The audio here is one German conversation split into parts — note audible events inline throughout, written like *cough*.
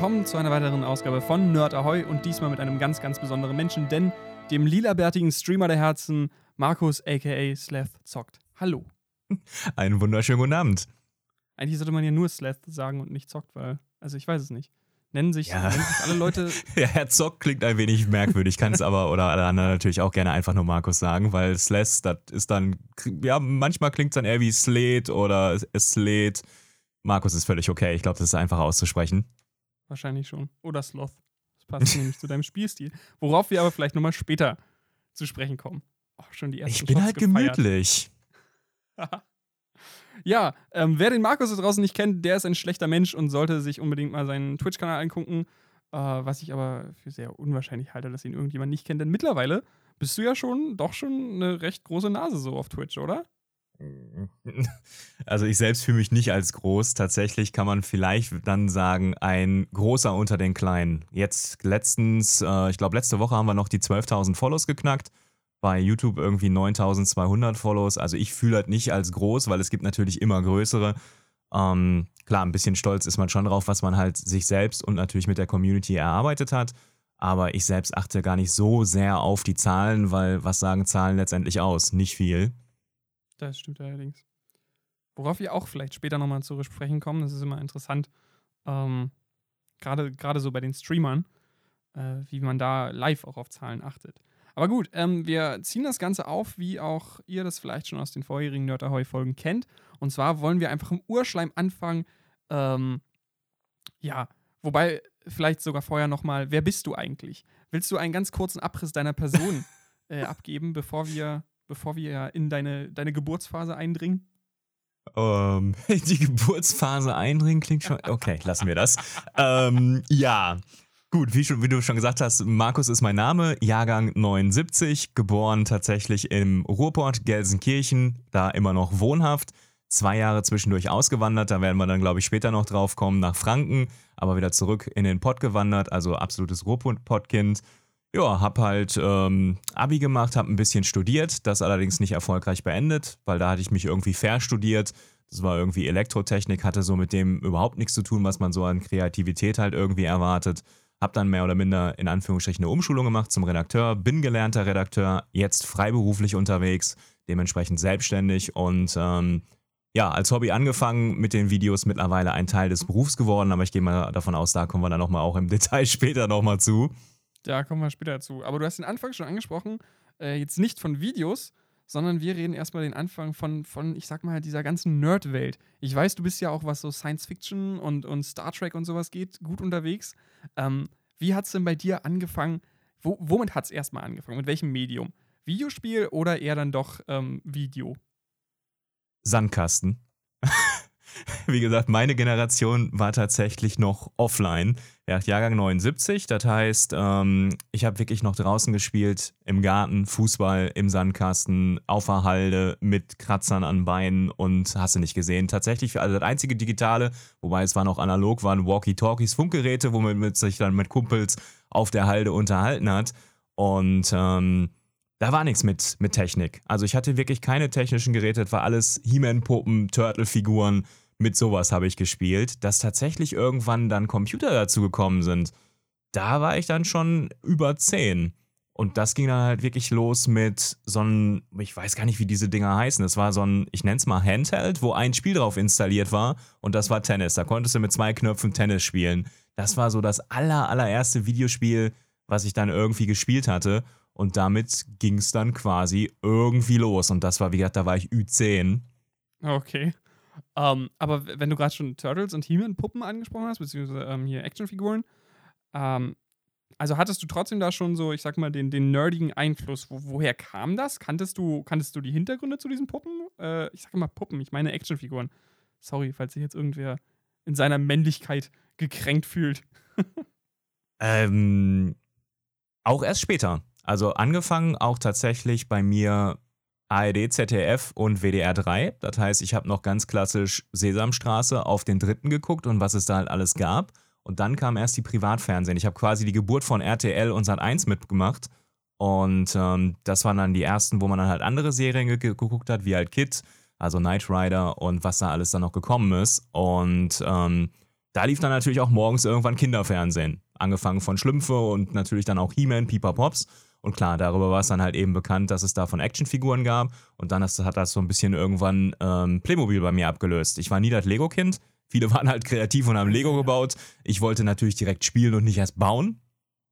Willkommen zu einer weiteren Ausgabe von Nerd Ahoy und diesmal mit einem ganz, ganz besonderen Menschen, denn dem lilabärtigen Streamer der Herzen, Markus aka Sleth zockt. Hallo. Einen wunderschönen guten Abend. Eigentlich sollte man ja nur Sleth sagen und nicht zockt, weil, also ich weiß es nicht. Nennen sich, ja. nennen sich alle Leute. *laughs* ja, Herr Zock klingt ein wenig merkwürdig, kann es *laughs* aber oder alle anderen natürlich auch gerne einfach nur Markus sagen, weil Sleth, das ist dann, ja, manchmal klingt es dann eher wie Slate oder Slate. Markus ist völlig okay. Ich glaube, das ist einfach auszusprechen. Wahrscheinlich schon. Oder Sloth. Das passt *laughs* nämlich zu deinem Spielstil. Worauf wir aber vielleicht nochmal später zu sprechen kommen. Oh, schon die ersten Ich bin Shots halt gefeiert. gemütlich. *laughs* ja, ähm, wer den Markus da draußen nicht kennt, der ist ein schlechter Mensch und sollte sich unbedingt mal seinen Twitch-Kanal angucken. Äh, was ich aber für sehr unwahrscheinlich halte, dass ihn irgendjemand nicht kennt. Denn mittlerweile bist du ja schon doch schon eine recht große Nase so auf Twitch, oder? *laughs* Also ich selbst fühle mich nicht als groß. Tatsächlich kann man vielleicht dann sagen, ein großer unter den Kleinen. Jetzt letztens, äh, ich glaube letzte Woche haben wir noch die 12.000 Follows geknackt. Bei YouTube irgendwie 9.200 Follows. Also ich fühle halt nicht als groß, weil es gibt natürlich immer größere. Ähm, klar, ein bisschen stolz ist man schon drauf, was man halt sich selbst und natürlich mit der Community erarbeitet hat. Aber ich selbst achte gar nicht so sehr auf die Zahlen, weil was sagen Zahlen letztendlich aus? Nicht viel. Das stimmt allerdings. Worauf wir auch vielleicht später nochmal zu sprechen kommen, das ist immer interessant, ähm, gerade so bei den Streamern, äh, wie man da live auch auf Zahlen achtet. Aber gut, ähm, wir ziehen das Ganze auf, wie auch ihr das vielleicht schon aus den vorherigen Nerd Ahoy-Folgen kennt. Und zwar wollen wir einfach im Urschleim anfangen. Ähm, ja, wobei vielleicht sogar vorher nochmal, wer bist du eigentlich? Willst du einen ganz kurzen Abriss deiner Person *laughs* äh, abgeben, bevor wir bevor wir in deine, deine Geburtsphase eindringen? Um, ähm, *laughs* die Geburtsphase eindringen klingt schon. Okay, lassen wir das. *laughs* ähm, ja. Gut, wie, schon, wie, du schon gesagt hast, Markus ist mein Name, Jahrgang 79, geboren tatsächlich im Ruhrport, Gelsenkirchen, da immer noch wohnhaft. Zwei Jahre zwischendurch ausgewandert, da werden wir dann, glaube ich, später noch drauf kommen, nach Franken, aber wieder zurück in den Pott gewandert, also absolutes Ruhrpott-Kind ja, hab halt ähm, Abi gemacht, hab ein bisschen studiert, das allerdings nicht erfolgreich beendet, weil da hatte ich mich irgendwie verstudiert. Das war irgendwie Elektrotechnik, hatte so mit dem überhaupt nichts zu tun, was man so an Kreativität halt irgendwie erwartet. Hab dann mehr oder minder in Anführungsstrichen eine Umschulung gemacht zum Redakteur, bin gelernter Redakteur, jetzt freiberuflich unterwegs, dementsprechend selbstständig und ähm, ja, als Hobby angefangen, mit den Videos mittlerweile ein Teil des Berufs geworden, aber ich gehe mal davon aus, da kommen wir dann nochmal auch im *laughs* Detail später nochmal zu. Da kommen wir später dazu. Aber du hast den Anfang schon angesprochen, äh, jetzt nicht von Videos, sondern wir reden erstmal den Anfang von, von, ich sag mal, dieser ganzen Nerd-Welt. Ich weiß, du bist ja auch, was so Science Fiction und, und Star Trek und sowas geht, gut unterwegs. Ähm, wie hat es denn bei dir angefangen? Wo, womit hat es erstmal angefangen? Mit welchem Medium? Videospiel oder eher dann doch ähm, Video? Sandkasten. *laughs* Wie gesagt, meine Generation war tatsächlich noch offline. Ja, Jahrgang 79, das heißt, ähm, ich habe wirklich noch draußen gespielt, im Garten, Fußball, im Sandkasten, auf der Halde, mit Kratzern an Beinen und hast du nicht gesehen. Tatsächlich, also das einzige Digitale, wobei es war noch analog, waren Walkie-Talkies, Funkgeräte, womit man sich dann mit Kumpels auf der Halde unterhalten hat. Und ähm, da war nichts mit, mit Technik. Also ich hatte wirklich keine technischen Geräte, das war alles He-Man-Puppen, Turtle-Figuren, mit sowas habe ich gespielt, dass tatsächlich irgendwann dann Computer dazu gekommen sind. Da war ich dann schon über 10. Und das ging dann halt wirklich los mit so einem, ich weiß gar nicht, wie diese Dinger heißen. Es war so ein, ich nenne es mal Handheld, wo ein Spiel drauf installiert war und das war Tennis. Da konntest du mit zwei Knöpfen Tennis spielen. Das war so das aller, allererste Videospiel, was ich dann irgendwie gespielt hatte. Und damit ging es dann quasi irgendwie los. Und das war, wie gesagt, da war ich Ü10. Okay. Ähm, aber wenn du gerade schon Turtles und He-Man-Puppen angesprochen hast, beziehungsweise ähm, hier Actionfiguren, ähm, also hattest du trotzdem da schon so, ich sag mal, den, den nerdigen Einfluss. Wo, woher kam das? Kanntest du, kanntest du die Hintergründe zu diesen Puppen? Äh, ich sag immer Puppen, ich meine Actionfiguren. Sorry, falls sich jetzt irgendwer in seiner Männlichkeit gekränkt fühlt. *laughs* ähm, auch erst später. Also angefangen auch tatsächlich bei mir ARD, ZDF und WDR 3. Das heißt, ich habe noch ganz klassisch Sesamstraße auf den dritten geguckt und was es da halt alles gab. Und dann kam erst die Privatfernsehen. Ich habe quasi die Geburt von RTL und Sat1 mitgemacht. Und ähm, das waren dann die ersten, wo man dann halt andere Serien ge geguckt hat, wie halt Kid, also Knight Rider und was da alles dann noch gekommen ist. Und ähm, da lief dann natürlich auch morgens irgendwann Kinderfernsehen. Angefangen von Schlümpfe und natürlich dann auch He-Man, Pipa Pops. Und klar, darüber war es dann halt eben bekannt, dass es davon Actionfiguren gab. Und dann hat das so ein bisschen irgendwann ähm, Playmobil bei mir abgelöst. Ich war nie das Lego-Kind. Viele *laughs* waren halt kreativ und haben Lego gebaut. Ich wollte natürlich direkt spielen und nicht erst bauen.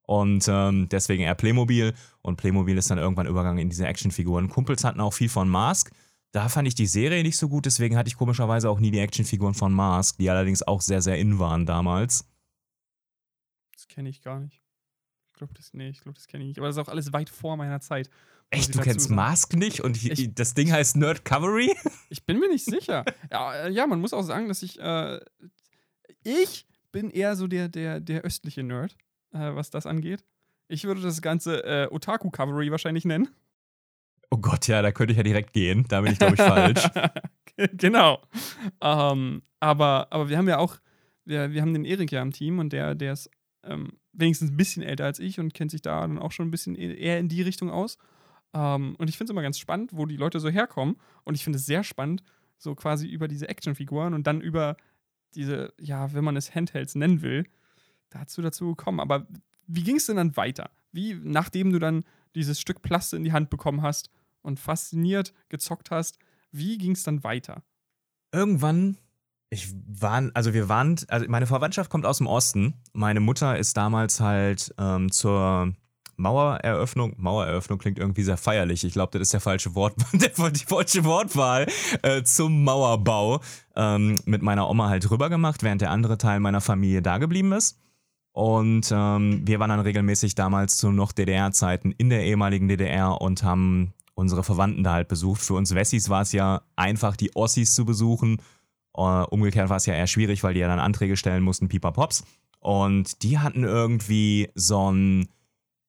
Und ähm, deswegen eher Playmobil. Und Playmobil ist dann irgendwann übergegangen in diese Actionfiguren. Kumpels hatten auch viel von Mask. Da fand ich die Serie nicht so gut, deswegen hatte ich komischerweise auch nie die Actionfiguren von Mask, die allerdings auch sehr, sehr in waren damals. Das kenne ich gar nicht. Ich glaube, das, nee, ich glaube, das kenne ich nicht. Aber das ist auch alles weit vor meiner Zeit. Echt, du kennst sagen. Mask nicht und ich, das Ding heißt Nerd Covery? *laughs* Ich bin mir nicht sicher. ja, äh, ja, man muss auch sagen, dass ich, äh, ich bin eher so der, der, der östliche Nerd, äh, was das angeht. Ich würde das ganze äh, Otaku Covery wahrscheinlich nennen. Oh Gott, ja, da könnte ich ja direkt gehen. Da bin ich, glaube ich, falsch. *laughs* genau. Ähm, aber, aber wir haben ja auch, wir, wir haben den Erik ja im Team und der, der ist ähm, wenigstens ein bisschen älter als ich und kennt sich da dann auch schon ein bisschen e-, eher in die Richtung aus. Ähm, und ich finde es immer ganz spannend, wo die Leute so herkommen. Und ich finde es sehr spannend, so quasi über diese Actionfiguren und dann über diese, ja, wenn man es Handhelds nennen will, dazu dazu gekommen. Aber wie ging es denn dann weiter? Wie, nachdem du dann dieses Stück Plaste in die Hand bekommen hast, und fasziniert gezockt hast. Wie ging es dann weiter? Irgendwann, ich war, also wir waren, also meine Verwandtschaft kommt aus dem Osten. Meine Mutter ist damals halt ähm, zur Mauereröffnung, Mauereröffnung klingt irgendwie sehr feierlich. Ich glaube, das ist der falsche Wort, *laughs* die falsche Wortwahl äh, zum Mauerbau ähm, mit meiner Oma halt rüber gemacht, während der andere Teil meiner Familie da geblieben ist. Und ähm, wir waren dann regelmäßig damals zu noch DDR-Zeiten in der ehemaligen DDR und haben unsere Verwandten da halt besucht. Für uns Wessis war es ja einfach, die Ossis zu besuchen. Uh, umgekehrt war es ja eher schwierig, weil die ja dann Anträge stellen mussten, Pipa Pops. Und die hatten irgendwie so ein,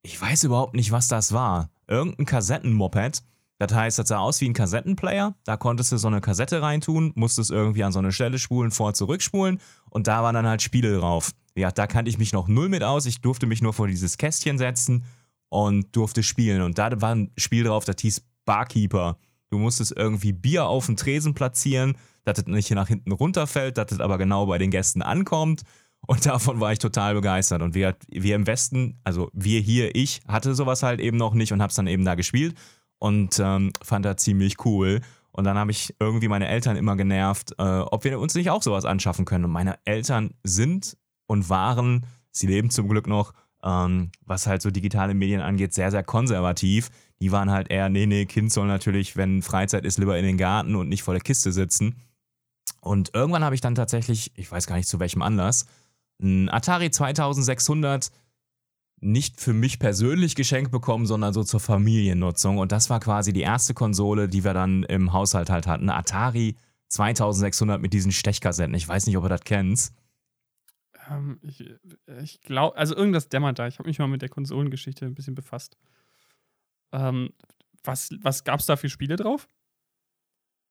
ich weiß überhaupt nicht, was das war. Irgendein Kassettenmoped. Das heißt, das sah aus wie ein Kassettenplayer. Da konntest du so eine Kassette reintun, musstest irgendwie an so eine Stelle spulen, vor, zurückspulen. Und da waren dann halt Spiele drauf. Ja, da kannte ich mich noch null mit aus. Ich durfte mich nur vor dieses Kästchen setzen und durfte spielen. Und da war ein Spiel drauf, das hieß Barkeeper. Du musstest irgendwie Bier auf den Tresen platzieren, dass das nicht nach hinten runterfällt, dass das aber genau bei den Gästen ankommt. Und *laughs* davon war ich total begeistert. Und wir, wir im Westen, also wir hier, ich, hatte sowas halt eben noch nicht und hab's dann eben da gespielt und ähm, fand das ziemlich cool. Und dann habe ich irgendwie meine Eltern immer genervt, äh, ob wir uns nicht auch sowas anschaffen können. Und meine Eltern sind und waren, sie leben zum Glück noch, ähm, was halt so digitale Medien angeht, sehr, sehr konservativ. Die waren halt eher, nee, nee, Kind soll natürlich, wenn Freizeit ist, lieber in den Garten und nicht vor der Kiste sitzen. Und irgendwann habe ich dann tatsächlich, ich weiß gar nicht zu welchem Anlass, ein Atari 2600 nicht für mich persönlich geschenkt bekommen, sondern so zur Familiennutzung. Und das war quasi die erste Konsole, die wir dann im Haushalt halt hatten. Atari 2600 mit diesen Stechkassetten. Ich weiß nicht, ob ihr das kennt. Ähm, ich ich glaube, also irgendwas dämmert da. Ich habe mich mal mit der Konsolengeschichte ein bisschen befasst. Ähm, was was gab es da für Spiele drauf?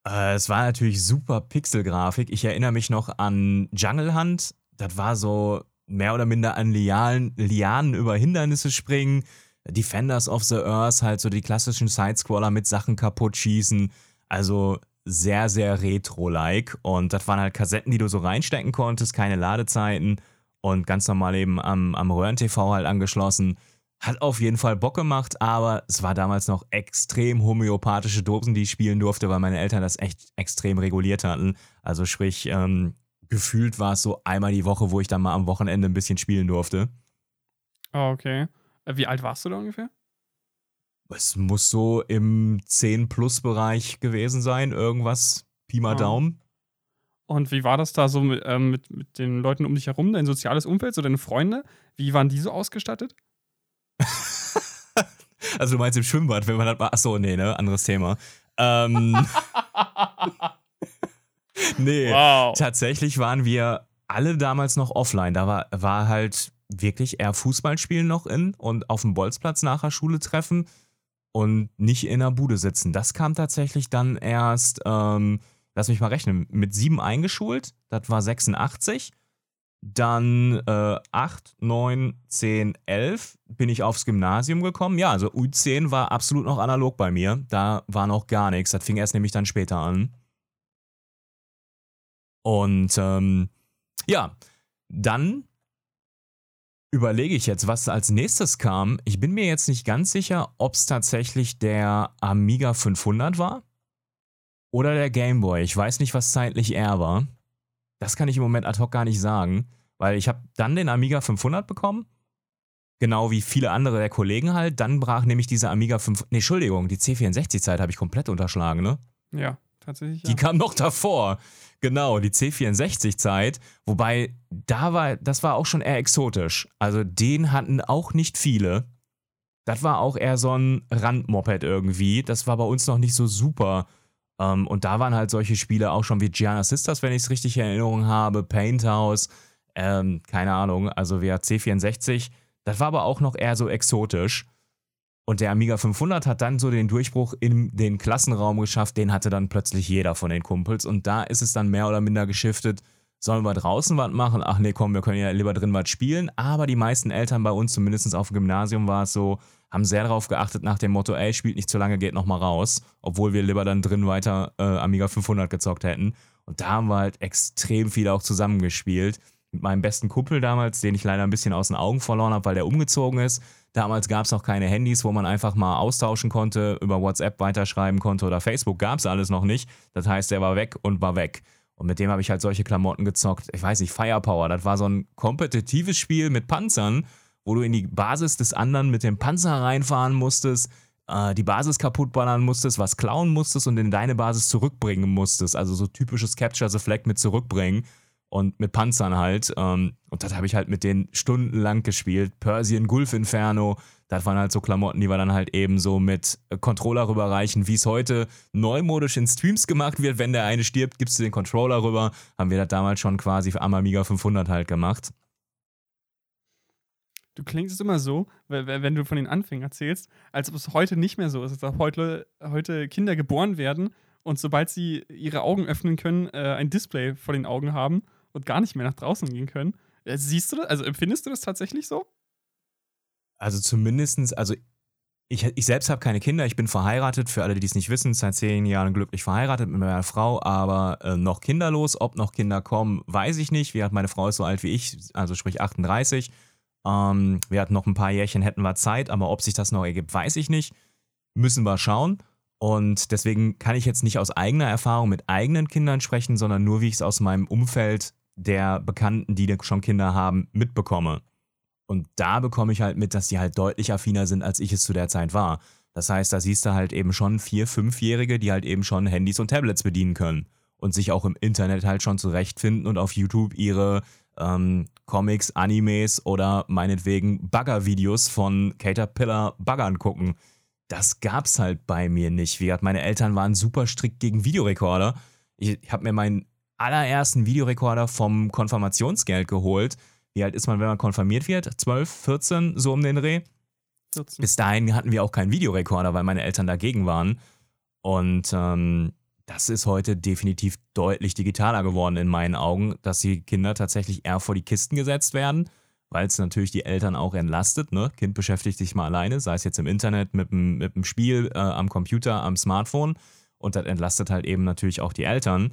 Äh, es war natürlich super Pixelgrafik. Ich erinnere mich noch an Jungle Hunt. Das war so mehr oder minder an Lianen, Lianen über Hindernisse springen. Defenders of the Earth, halt so die klassischen Sidescroller mit Sachen kaputt schießen. Also sehr, sehr retro-like. Und das waren halt Kassetten, die du so reinstecken konntest, keine Ladezeiten und ganz normal eben am, am Röhren-TV halt angeschlossen. Hat auf jeden Fall Bock gemacht, aber es war damals noch extrem homöopathische Dosen, die ich spielen durfte, weil meine Eltern das echt extrem reguliert hatten. Also sprich, ähm, gefühlt war es so einmal die Woche, wo ich dann mal am Wochenende ein bisschen spielen durfte. Oh, okay. Äh, wie alt warst du da ungefähr? Es muss so im 10-Plus-Bereich gewesen sein, irgendwas, Pi mal oh. Daumen. Und wie war das da so mit, ähm, mit, mit den Leuten um dich herum, dein soziales Umfeld, so deine Freunde? Wie waren die so ausgestattet? *laughs* also du meinst im Schwimmbad, wenn man das war. Achso, nee, ne? Anderes Thema. Ähm, *laughs* nee, wow. tatsächlich waren wir alle damals noch offline. Da war, war halt wirklich eher Fußballspielen noch in und auf dem Bolzplatz nach der Schule treffen und nicht in der Bude sitzen. Das kam tatsächlich dann erst, ähm, lass mich mal rechnen, mit sieben eingeschult, das war 86. Dann äh, 8, 9, 10, 11 bin ich aufs Gymnasium gekommen. Ja, also U10 war absolut noch analog bei mir. Da war noch gar nichts. Das fing erst nämlich dann später an. Und ähm, ja, Dann überlege ich jetzt, was als nächstes kam. Ich bin mir jetzt nicht ganz sicher, ob es tatsächlich der Amiga 500 war oder der Game Boy. Ich weiß nicht, was zeitlich er war. Das kann ich im Moment ad hoc gar nicht sagen, weil ich habe dann den Amiga 500 bekommen. Genau wie viele andere der Kollegen halt. Dann brach nämlich diese Amiga 5. Nee, Entschuldigung, die C64-Zeit habe ich komplett unterschlagen, ne? Ja, tatsächlich. Ja. Die kam noch davor. Genau, die C64-Zeit. Wobei, da war, das war auch schon eher exotisch. Also den hatten auch nicht viele. Das war auch eher so ein Randmoped irgendwie. Das war bei uns noch nicht so super. Ähm, und da waren halt solche Spiele auch schon wie Gianna Sisters, wenn ich es richtig in Erinnerung habe, Paint House, ähm, keine Ahnung, also wer C64. Das war aber auch noch eher so exotisch. Und der Amiga 500 hat dann so den Durchbruch in den Klassenraum geschafft, den hatte dann plötzlich jeder von den Kumpels. Und da ist es dann mehr oder minder geschiftet, sollen wir draußen was machen? Ach nee, komm, wir können ja lieber drin was spielen. Aber die meisten Eltern bei uns, zumindest auf dem Gymnasium war es so, haben sehr darauf geachtet nach dem Motto, ey, spielt nicht zu lange, geht nochmal raus. Obwohl wir lieber dann drin weiter äh, Amiga 500 gezockt hätten. Und da haben wir halt extrem viel auch zusammengespielt. Mit meinem besten Kumpel damals, den ich leider ein bisschen aus den Augen verloren habe, weil der umgezogen ist. Damals gab es noch keine Handys, wo man einfach mal austauschen konnte, über WhatsApp weiterschreiben konnte oder Facebook gab es alles noch nicht. Das heißt, der war weg und war weg. Und mit dem habe ich halt solche Klamotten gezockt. Ich weiß nicht, Firepower, das war so ein kompetitives Spiel mit Panzern, wo du in die Basis des anderen mit dem Panzer reinfahren musstest, äh, die Basis kaputtballern musstest, was klauen musstest und in deine Basis zurückbringen musstest. Also so typisches Capture the Flag mit zurückbringen und mit Panzern halt. Ähm, und das habe ich halt mit denen stundenlang gespielt. Persian Gulf Inferno, das waren halt so Klamotten, die wir dann halt eben so mit Controller rüberreichen, wie es heute neumodisch in Streams gemacht wird. Wenn der eine stirbt, gibst du den Controller rüber. Haben wir das damals schon quasi für Amiga 500 halt gemacht. Du klingst immer so, wenn du von den Anfängen erzählst, als ob es heute nicht mehr so ist, als ob heute, heute Kinder geboren werden und sobald sie ihre Augen öffnen können, äh, ein Display vor den Augen haben und gar nicht mehr nach draußen gehen können. Äh, siehst du das? Also empfindest du das tatsächlich so? Also zumindestens, also ich, ich selbst habe keine Kinder, ich bin verheiratet, für alle, die es nicht wissen, seit zehn Jahren glücklich verheiratet mit meiner Frau, aber äh, noch kinderlos. Ob noch Kinder kommen, weiß ich nicht. Wie hat meine Frau ist so alt wie ich, also sprich 38. Ähm, wir hatten noch ein paar Jährchen, hätten wir Zeit, aber ob sich das noch ergibt, weiß ich nicht. Müssen wir schauen. Und deswegen kann ich jetzt nicht aus eigener Erfahrung mit eigenen Kindern sprechen, sondern nur, wie ich es aus meinem Umfeld der Bekannten, die schon Kinder haben, mitbekomme. Und da bekomme ich halt mit, dass die halt deutlich affiner sind, als ich es zu der Zeit war. Das heißt, da siehst du halt eben schon vier, fünfjährige, die halt eben schon Handys und Tablets bedienen können und sich auch im Internet halt schon zurechtfinden und auf YouTube ihre ähm, Comics, Animes oder meinetwegen Bagger-Videos von Caterpillar Baggern gucken. Das gab's halt bei mir nicht. Wie gesagt, meine Eltern waren super strikt gegen Videorekorder. Ich habe mir meinen allerersten Videorekorder vom Konfirmationsgeld geholt. Wie alt ist man, wenn man konfirmiert wird? 12, 14, so um den Dreh. 14. Bis dahin hatten wir auch keinen Videorekorder, weil meine Eltern dagegen waren. Und ähm, das ist heute definitiv deutlich digitaler geworden in meinen Augen, dass die Kinder tatsächlich eher vor die Kisten gesetzt werden, weil es natürlich die Eltern auch entlastet. Ne? Kind beschäftigt sich mal alleine, sei es jetzt im Internet, mit dem, mit dem Spiel, äh, am Computer, am Smartphone. Und das entlastet halt eben natürlich auch die Eltern.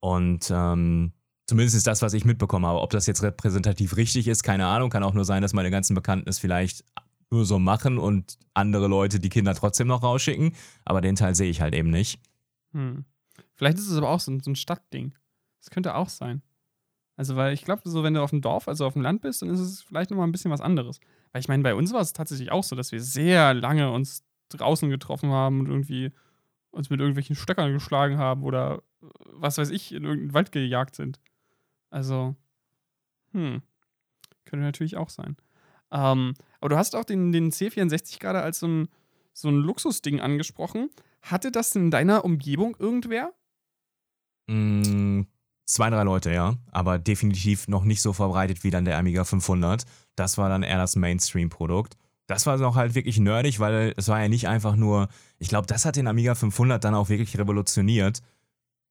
Und ähm, zumindest ist das, was ich mitbekommen habe. Ob das jetzt repräsentativ richtig ist, keine Ahnung. Kann auch nur sein, dass meine ganzen Bekannten es vielleicht nur so machen und andere Leute die Kinder trotzdem noch rausschicken. Aber den Teil sehe ich halt eben nicht. Hm. Vielleicht ist es aber auch so ein, so ein Stadtding. Das könnte auch sein. Also, weil ich glaube, so, wenn du auf dem Dorf, also auf dem Land bist, dann ist es vielleicht nochmal ein bisschen was anderes. Weil ich meine, bei uns war es tatsächlich auch so, dass wir sehr lange uns draußen getroffen haben und irgendwie uns mit irgendwelchen Stöckern geschlagen haben oder was weiß ich, in irgendeinen Wald gejagt sind. Also, hm, könnte natürlich auch sein. Ähm, aber du hast auch den, den C64 gerade als so ein, so ein Luxusding angesprochen. Hatte das in deiner Umgebung irgendwer? Mm, zwei, drei Leute, ja. Aber definitiv noch nicht so verbreitet wie dann der Amiga 500. Das war dann eher das Mainstream-Produkt. Das war noch halt wirklich nerdig, weil es war ja nicht einfach nur, ich glaube, das hat den Amiga 500 dann auch wirklich revolutioniert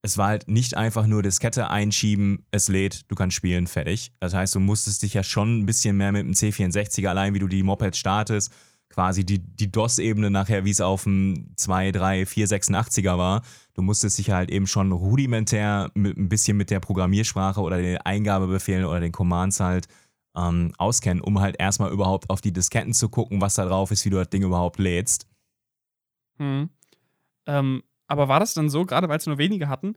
es war halt nicht einfach nur Diskette einschieben, es lädt, du kannst spielen, fertig. Das heißt, du musstest dich ja schon ein bisschen mehr mit dem C64 allein, wie du die Mopeds startest, quasi die, die DOS-Ebene nachher, wie es auf dem 2, 3, 4, 86er war. Du musstest dich halt eben schon rudimentär mit, ein bisschen mit der Programmiersprache oder den Eingabebefehlen oder den Commands halt ähm, auskennen, um halt erstmal überhaupt auf die Disketten zu gucken, was da drauf ist, wie du das Ding überhaupt lädst. Hm. Ähm, aber war das dann so, gerade weil es nur wenige hatten,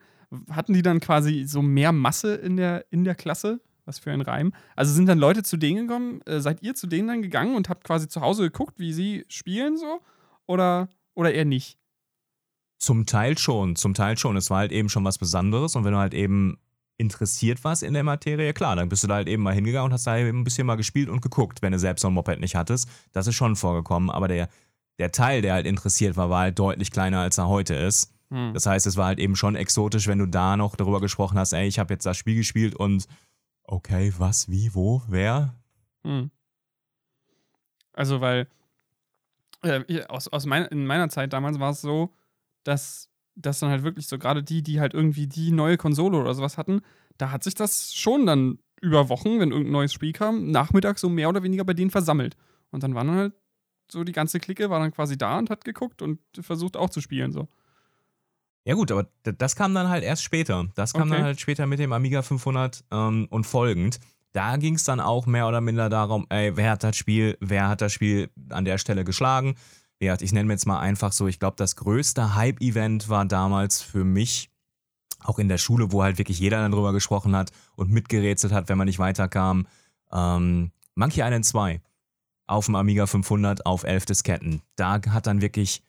hatten die dann quasi so mehr Masse in der, in der Klasse? Was für ein Reim. Also sind dann Leute zu denen gekommen, äh, seid ihr zu denen dann gegangen und habt quasi zu Hause geguckt, wie sie spielen so? Oder, oder eher nicht? Zum Teil schon, zum Teil schon. Es war halt eben schon was Besonderes und wenn du halt eben interessiert warst in der Materie, klar, dann bist du da halt eben mal hingegangen und hast da eben ein bisschen mal gespielt und geguckt, wenn du selbst so ein Moped nicht hattest. Das ist schon vorgekommen, aber der, der Teil, der halt interessiert war, war halt deutlich kleiner, als er heute ist. Hm. Das heißt, es war halt eben schon exotisch, wenn du da noch darüber gesprochen hast, ey, ich habe jetzt das Spiel gespielt und okay, was, wie, wo, wer? Hm. Also, weil äh, aus, aus mein, in meiner Zeit damals war es so, dass, dass dann halt wirklich so gerade die, die halt irgendwie die neue Konsole oder sowas hatten, da hat sich das schon dann über Wochen, wenn irgendein neues Spiel kam, nachmittags so mehr oder weniger bei denen versammelt. Und dann waren dann halt so die ganze Clique war dann quasi da und hat geguckt und versucht auch zu spielen so. Ja gut, aber das kam dann halt erst später. Das kam okay. dann halt später mit dem Amiga 500 ähm, und folgend. Da ging es dann auch mehr oder minder darum, ey, wer hat das Spiel, wer hat das Spiel an der Stelle geschlagen. Ja, ich nenne mir jetzt mal einfach so, ich glaube, das größte Hype-Event war damals für mich, auch in der Schule, wo halt wirklich jeder dann drüber gesprochen hat und mitgerätselt hat, wenn man nicht weiterkam. Ähm, Monkey Island 2 auf dem Amiga 500 auf 11 Disketten. Da hat dann wirklich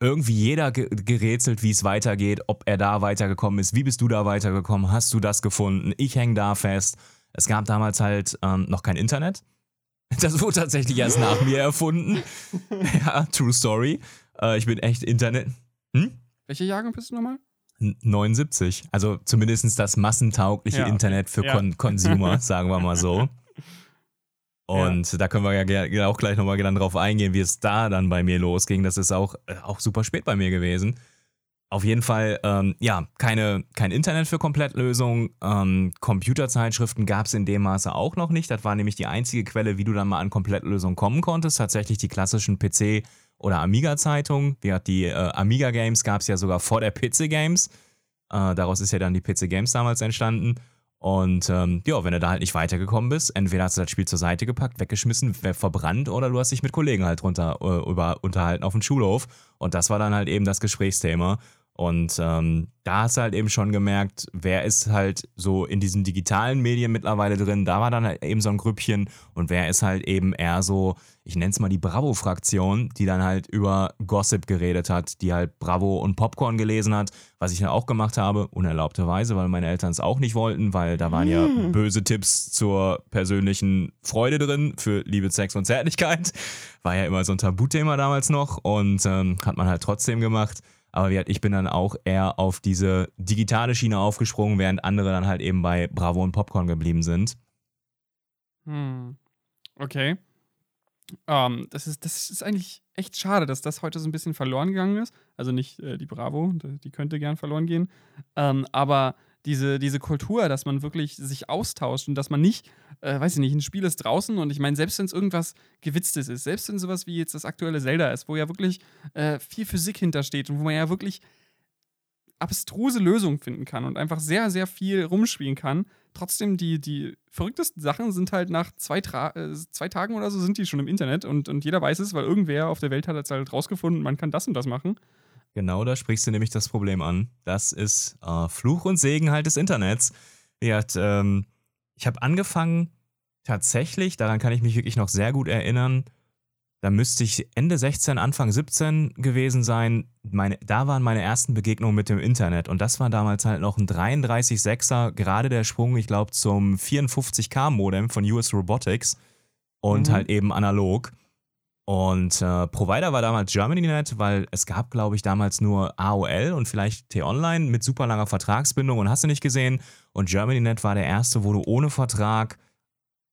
irgendwie jeder gerätselt, wie es weitergeht, ob er da weitergekommen ist. Wie bist du da weitergekommen? Hast du das gefunden? Ich hänge da fest. Es gab damals halt ähm, noch kein Internet. *laughs* Das wurde tatsächlich erst nach mir erfunden. *laughs* ja, true story. Äh, ich bin echt Internet. Hm? Welche Jahrgang bist du nochmal? 79. Also zumindest das massentaugliche ja, okay. Internet für ja. Con Consumer, sagen wir mal so. *laughs* Und ja. da können wir ja auch gleich nochmal dann drauf eingehen, wie es da dann bei mir losging. Das ist auch, äh, auch super spät bei mir gewesen. Auf jeden Fall, ähm, ja, keine, kein Internet für Komplettlösungen. Ähm, Computerzeitschriften gab es in dem Maße auch noch nicht. Das war nämlich die einzige Quelle, wie du dann mal an Komplettlösungen kommen konntest. Tatsächlich die klassischen PC- oder Amiga-Zeitungen. Die äh, Amiga-Games gab es ja sogar vor der PC-Games. Äh, daraus ist ja dann die PC-Games damals entstanden. Und ähm, ja, wenn du da halt nicht weitergekommen bist, entweder hast du das Spiel zur Seite gepackt, weggeschmissen, verbrannt oder du hast dich mit Kollegen halt drunter äh, über, unterhalten auf dem Schulhof. Und das war dann halt eben das Gesprächsthema. Und ähm, da hast du halt eben schon gemerkt, wer ist halt so in diesen digitalen Medien mittlerweile drin. Da war dann halt eben so ein Grüppchen und wer ist halt eben eher so, ich nenne es mal die Bravo-Fraktion, die dann halt über Gossip geredet hat, die halt Bravo und Popcorn gelesen hat, was ich dann auch gemacht habe, unerlaubterweise, weil meine Eltern es auch nicht wollten, weil da waren ja hm. böse Tipps zur persönlichen Freude drin für Liebe, Sex und Zärtlichkeit. War ja immer so ein Tabuthema damals noch und ähm, hat man halt trotzdem gemacht. Aber ich bin dann auch eher auf diese digitale Schiene aufgesprungen, während andere dann halt eben bei Bravo und Popcorn geblieben sind. Hm. Okay. Um, ähm, das, ist, das ist eigentlich echt schade, dass das heute so ein bisschen verloren gegangen ist. Also nicht äh, die Bravo, die könnte gern verloren gehen. Ähm, aber diese, diese Kultur, dass man wirklich sich austauscht und dass man nicht, äh, weiß ich nicht, ein Spiel ist draußen und ich meine, selbst wenn es irgendwas Gewitztes ist, selbst wenn sowas wie jetzt das aktuelle Zelda ist, wo ja wirklich äh, viel Physik hintersteht und wo man ja wirklich abstruse Lösungen finden kann und einfach sehr, sehr viel rumspielen kann. Trotzdem, die, die verrücktesten Sachen sind halt nach zwei, Tra äh, zwei Tagen oder so sind die schon im Internet und, und jeder weiß es, weil irgendwer auf der Welt hat es halt rausgefunden, man kann das und das machen. Genau, da sprichst du nämlich das Problem an. Das ist äh, Fluch und Segen halt des Internets. Hat, ähm, ich habe angefangen, tatsächlich, daran kann ich mich wirklich noch sehr gut erinnern, da müsste ich Ende 16, Anfang 17 gewesen sein. Meine, da waren meine ersten Begegnungen mit dem Internet und das war damals halt noch ein 33.6er, gerade der Sprung, ich glaube, zum 54K-Modem von US Robotics und mhm. halt eben analog. Und äh, Provider war damals GermanyNet, weil es gab, glaube ich, damals nur AOL und vielleicht T-Online mit super langer Vertragsbindung und hast du nicht gesehen. Und GermanyNet war der erste, wo du ohne Vertrag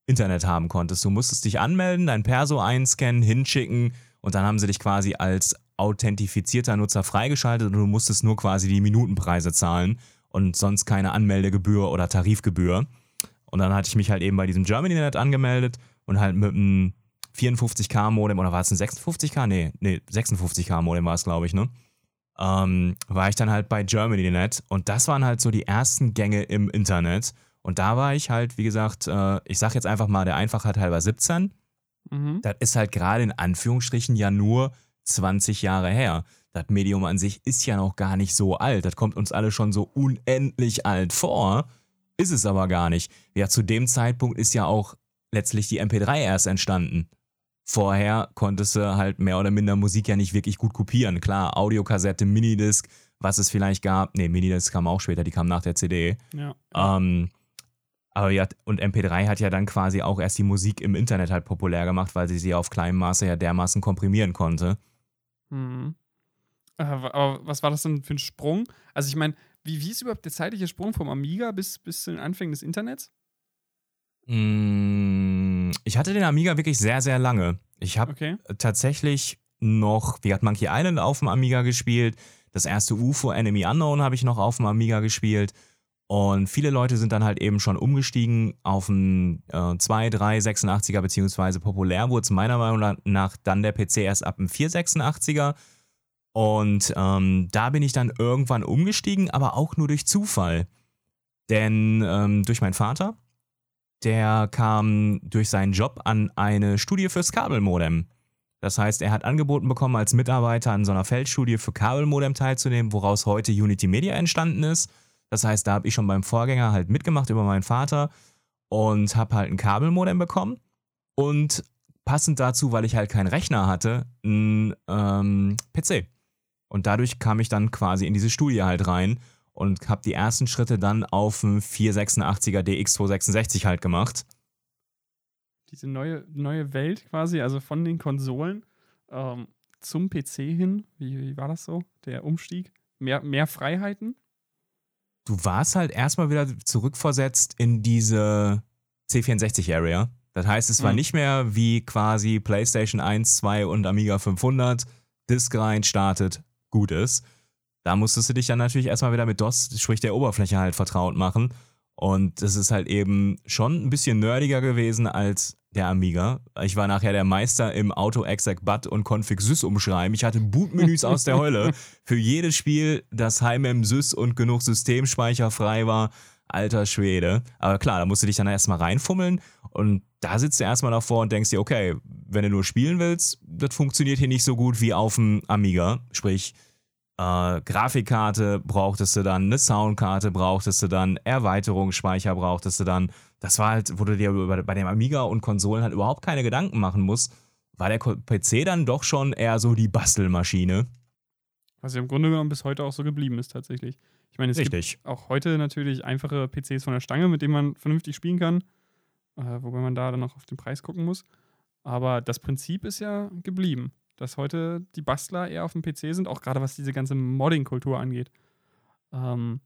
Internet haben konntest. Du musstest dich anmelden, dein Perso einscannen, hinschicken und dann haben sie dich quasi als authentifizierter Nutzer freigeschaltet und du musstest nur quasi die Minutenpreise zahlen und sonst keine Anmeldegebühr oder Tarifgebühr. Und dann hatte ich mich halt eben bei diesem GermanyNet angemeldet und halt mit einem 54k Modem oder war es ein 56k? Nee, nee, 56k Modem war es, glaube ich, ne? Ähm, war ich dann halt bei GermanyNet und das waren halt so die ersten Gänge im Internet. Und da war ich halt, wie gesagt, äh, ich sag jetzt einfach mal der Einfachheit halber 17. Mhm. Das ist halt gerade in Anführungsstrichen ja nur 20 Jahre her. Das Medium an sich ist ja noch gar nicht so alt. Das kommt uns alle schon so unendlich alt vor. Ist es aber gar nicht. Ja, zu dem Zeitpunkt ist ja auch letztlich die MP3 erst entstanden. Vorher konntest du halt mehr oder minder Musik ja nicht wirklich gut kopieren. Klar, Audiokassette, Minidisc, was es vielleicht gab. Ne, Minidisc kam auch später, die kam nach der CD. Ja. Ähm, aber ja, und MP3 hat ja dann quasi auch erst die Musik im Internet halt populär gemacht, weil sie sie auf kleinem Maße ja dermaßen komprimieren konnte. Äh, aber was war das denn für ein Sprung? Also ich meine, wie, wie ist überhaupt der zeitliche Sprung vom Amiga bis, bis zu den Anfängen des Internets? Mm, ich hatte den Amiga wirklich sehr, sehr lange. Ich habe okay. tatsächlich noch, wie hat Monkey Island auf dem Amiga gespielt. Das erste UFO Enemy Unknown habe ich noch auf dem Amiga gespielt. Und viele Leute sind dann halt eben schon umgestiegen auf einen äh, 2, 3, 86er, beziehungsweise populär wurde es meiner Meinung nach dann der PC erst ab dem 486er. Und ähm, da bin ich dann irgendwann umgestiegen, aber auch nur durch Zufall. Denn ähm, durch meinen Vater, der kam durch seinen Job an eine Studie fürs Kabelmodem. Das heißt, er hat angeboten bekommen, als Mitarbeiter an so einer Feldstudie für Kabelmodem teilzunehmen, woraus heute Unity Media entstanden ist. Das heißt, da habe ich schon beim Vorgänger halt mitgemacht über meinen Vater und habe halt ein Kabelmodem bekommen. Und passend dazu, weil ich halt keinen Rechner hatte, ein ähm, PC. Und dadurch kam ich dann quasi in diese Studie halt rein und habe die ersten Schritte dann auf dem 486er DX266 halt gemacht. Diese neue, neue Welt quasi, also von den Konsolen ähm, zum PC hin, wie, wie war das so, der Umstieg? Mehr, mehr Freiheiten? Du warst halt erstmal wieder zurückversetzt in diese C64-Area. Das heißt, es war mhm. nicht mehr wie quasi PlayStation 1, 2 und Amiga 500, Disk rein, startet, gut ist, da musstest du dich dann natürlich erstmal wieder mit DOS, sprich der Oberfläche halt vertraut machen. Und das ist halt eben schon ein bisschen nerdiger gewesen als der Amiga. Ich war nachher der Meister im Auto exec BUT und config sys umschreiben. Ich hatte Bootmenüs aus der Hölle. *laughs* Für jedes Spiel, das HMM sys und genug Systemspeicher frei war. Alter Schwede. Aber klar, da musst du dich dann erstmal reinfummeln und da sitzt du erstmal davor und denkst dir, okay, wenn du nur spielen willst, das funktioniert hier nicht so gut wie auf dem Amiga. Sprich, äh, Grafikkarte brauchtest du dann, eine Soundkarte brauchtest du dann, Erweiterungsspeicher brauchtest du dann. Das war halt, wo du dir bei dem Amiga und Konsolen halt überhaupt keine Gedanken machen musst, war der PC dann doch schon eher so die Bastelmaschine. Was ja im Grunde genommen bis heute auch so geblieben ist, tatsächlich. Ich meine, es Richtig. gibt auch heute natürlich einfache PCs von der Stange, mit denen man vernünftig spielen kann, äh, wobei man da dann noch auf den Preis gucken muss. Aber das Prinzip ist ja geblieben dass heute die Bastler eher auf dem PC sind, auch gerade was diese ganze Modding-Kultur angeht. Ähm,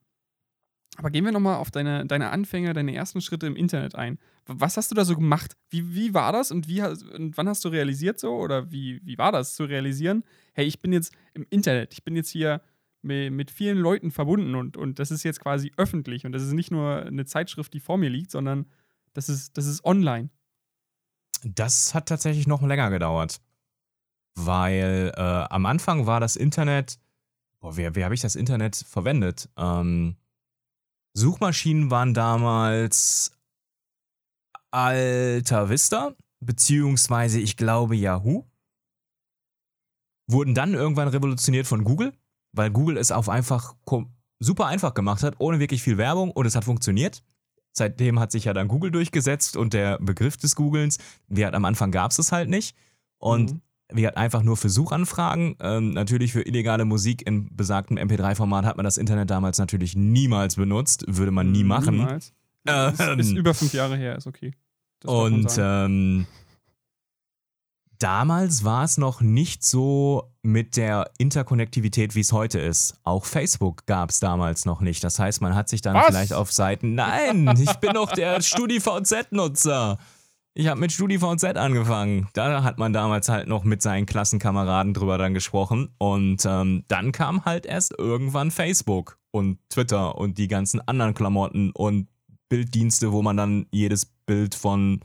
aber gehen wir nochmal auf deine, deine Anfänge, deine ersten Schritte im Internet ein. Was hast du da so gemacht? Wie, wie war das und, wie, und wann hast du realisiert so? Oder wie, wie war das zu realisieren? Hey, ich bin jetzt im Internet, ich bin jetzt hier mit, vielen Leuten verbunden und, und das ist jetzt quasi öffentlich und das ist nicht nur eine Zeitschrift, die vor mir liegt, sondern das ist, das ist online. Das hat tatsächlich noch länger gedauert weil äh, am Anfang war das Internet, boah, wie, wie habe ich das Internet verwendet? Ähm, Suchmaschinen waren damals Alta Vista, beziehungsweise ich glaube Yahoo. Wurden dann irgendwann revolutioniert von Google, weil Google es auf einfach super einfach gemacht hat, ohne wirklich viel Werbung und es hat funktioniert. Seitdem hat sich ja dann Google durchgesetzt und der Begriff des Googlens, wie halt am Anfang gab es es halt nicht. Und mhm wie gesagt, einfach nur für Suchanfragen. Ähm, natürlich für illegale Musik in besagtem MP3-Format hat man das Internet damals natürlich niemals benutzt, würde man nie machen. Niemals. Ähm, ist, ist, über fünf Jahre her, ist okay. Das und ähm, damals war es noch nicht so mit der Interkonnektivität, wie es heute ist. Auch Facebook gab es damals noch nicht. Das heißt, man hat sich dann Was? vielleicht auf Seiten. Nein, ich bin doch der *laughs* StudiVZ-Nutzer. Ich habe mit StudiVZ angefangen. Da hat man damals halt noch mit seinen Klassenkameraden drüber dann gesprochen. Und ähm, dann kam halt erst irgendwann Facebook und Twitter und die ganzen anderen Klamotten und Bilddienste, wo man dann jedes Bild von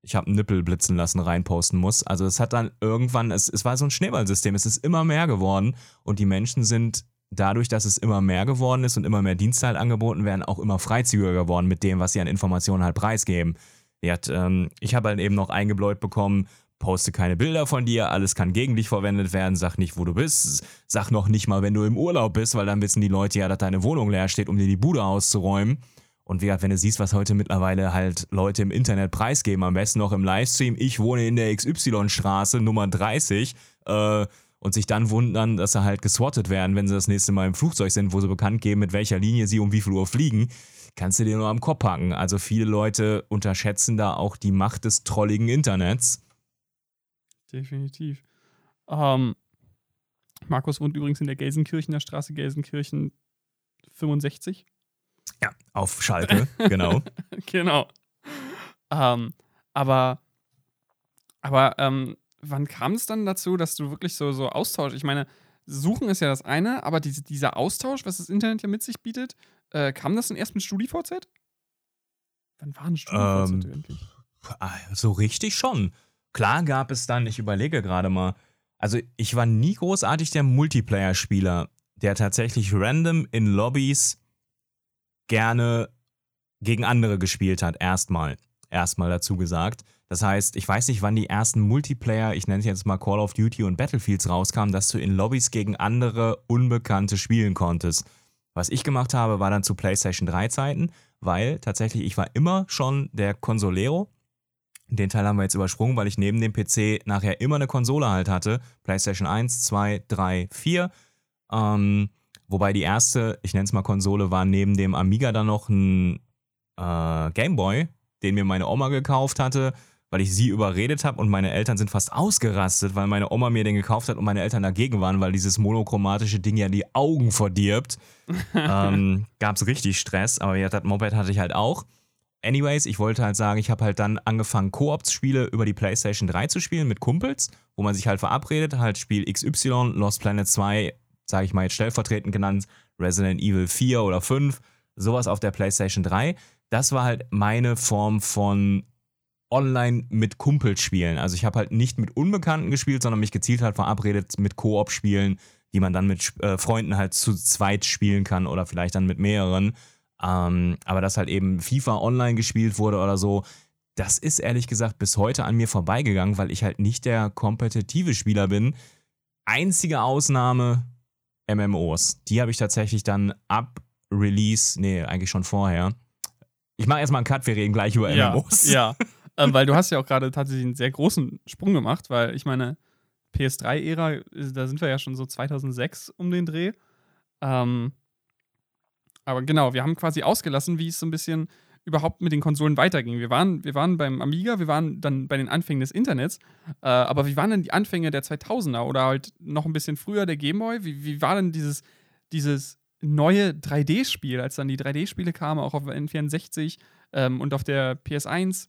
ich habe einen Nippel blitzen lassen, reinposten muss. Also es hat dann irgendwann, es, es war so ein Schneeballsystem, es ist immer mehr geworden und die Menschen sind dadurch, dass es immer mehr geworden ist und immer mehr Dienste halt angeboten werden, auch immer freizügiger geworden mit dem, was sie an Informationen halt preisgeben. Hat, ähm, ich habe halt eben noch eingebläut bekommen, poste keine Bilder von dir, alles kann gegen dich verwendet werden, sag nicht, wo du bist, sag noch nicht mal, wenn du im Urlaub bist, weil dann wissen die Leute ja, dass deine Wohnung leer steht, um dir die Bude auszuräumen. Und wie gesagt, wenn du siehst, was heute mittlerweile halt Leute im Internet preisgeben, am besten noch im Livestream, ich wohne in der XY-Straße Nummer 30, äh, und sich dann wundern, dass sie halt geswattet werden, wenn sie das nächste Mal im Flugzeug sind, wo sie bekannt geben, mit welcher Linie sie um wie viel Uhr fliegen, kannst du dir nur am Kopf packen. Also viele Leute unterschätzen da auch die Macht des trolligen Internets. Definitiv. Ähm, Markus wohnt übrigens in der Gelsenkirchener Straße, Gelsenkirchen 65. Ja, auf Schalke, *laughs* genau. genau. Ähm, aber aber ähm, wann kam es dann dazu, dass du wirklich so, so Austausch, ich meine, Suchen ist ja das eine, aber diese, dieser Austausch, was das Internet ja mit sich bietet, äh, kam das denn erst mit StudiVZ? Wann war ein StudiVZ ähm, eigentlich? Ah, so richtig schon. Klar gab es dann, ich überlege gerade mal, also ich war nie großartig der Multiplayer-Spieler, der tatsächlich random in Lobbys gerne gegen andere gespielt hat, erstmal. Erstmal dazu gesagt. Das heißt, ich weiß nicht, wann die ersten Multiplayer, ich nenne es jetzt mal Call of Duty und Battlefields rauskamen, dass du in Lobbys gegen andere Unbekannte spielen konntest. Was ich gemacht habe, war dann zu PlayStation 3 Zeiten, weil tatsächlich ich war immer schon der Consolero. Den Teil haben wir jetzt übersprungen, weil ich neben dem PC nachher immer eine Konsole halt hatte. PlayStation 1, 2, 3, 4. Ähm, wobei die erste, ich nenne es mal Konsole, war neben dem Amiga dann noch ein äh, Gameboy, den mir meine Oma gekauft hatte weil ich sie überredet habe und meine Eltern sind fast ausgerastet, weil meine Oma mir den gekauft hat und meine Eltern dagegen waren, weil dieses monochromatische Ding ja die Augen verdirbt. *laughs* ähm, Gab es richtig Stress, aber ja, das Moped hatte ich halt auch. Anyways, ich wollte halt sagen, ich habe halt dann angefangen, Koop-Spiele über die PlayStation 3 zu spielen mit Kumpels, wo man sich halt verabredet, halt Spiel XY, Lost Planet 2, sage ich mal jetzt stellvertretend genannt, Resident Evil 4 oder 5, sowas auf der PlayStation 3. Das war halt meine Form von online mit Kumpels spielen. Also ich habe halt nicht mit Unbekannten gespielt, sondern mich gezielt halt verabredet mit Koop-Spielen, die man dann mit äh, Freunden halt zu zweit spielen kann oder vielleicht dann mit mehreren. Ähm, aber dass halt eben FIFA online gespielt wurde oder so, das ist ehrlich gesagt bis heute an mir vorbeigegangen, weil ich halt nicht der kompetitive Spieler bin. Einzige Ausnahme MMOs. Die habe ich tatsächlich dann ab Release, nee, eigentlich schon vorher. Ich mache erstmal einen Cut, wir reden gleich über MMOs. Ja, *laughs* ähm, weil du hast ja auch gerade tatsächlich einen sehr großen Sprung gemacht, weil ich meine, PS3-Ära, da sind wir ja schon so 2006 um den Dreh. Ähm, aber genau, wir haben quasi ausgelassen, wie es so ein bisschen überhaupt mit den Konsolen weiterging. Wir waren, wir waren beim Amiga, wir waren dann bei den Anfängen des Internets, äh, aber wie waren denn die Anfänge der 2000er oder halt noch ein bisschen früher der Gameboy? Wie, wie war denn dieses, dieses neue 3D-Spiel, als dann die 3D-Spiele kamen, auch auf N64 ähm, und auf der PS1?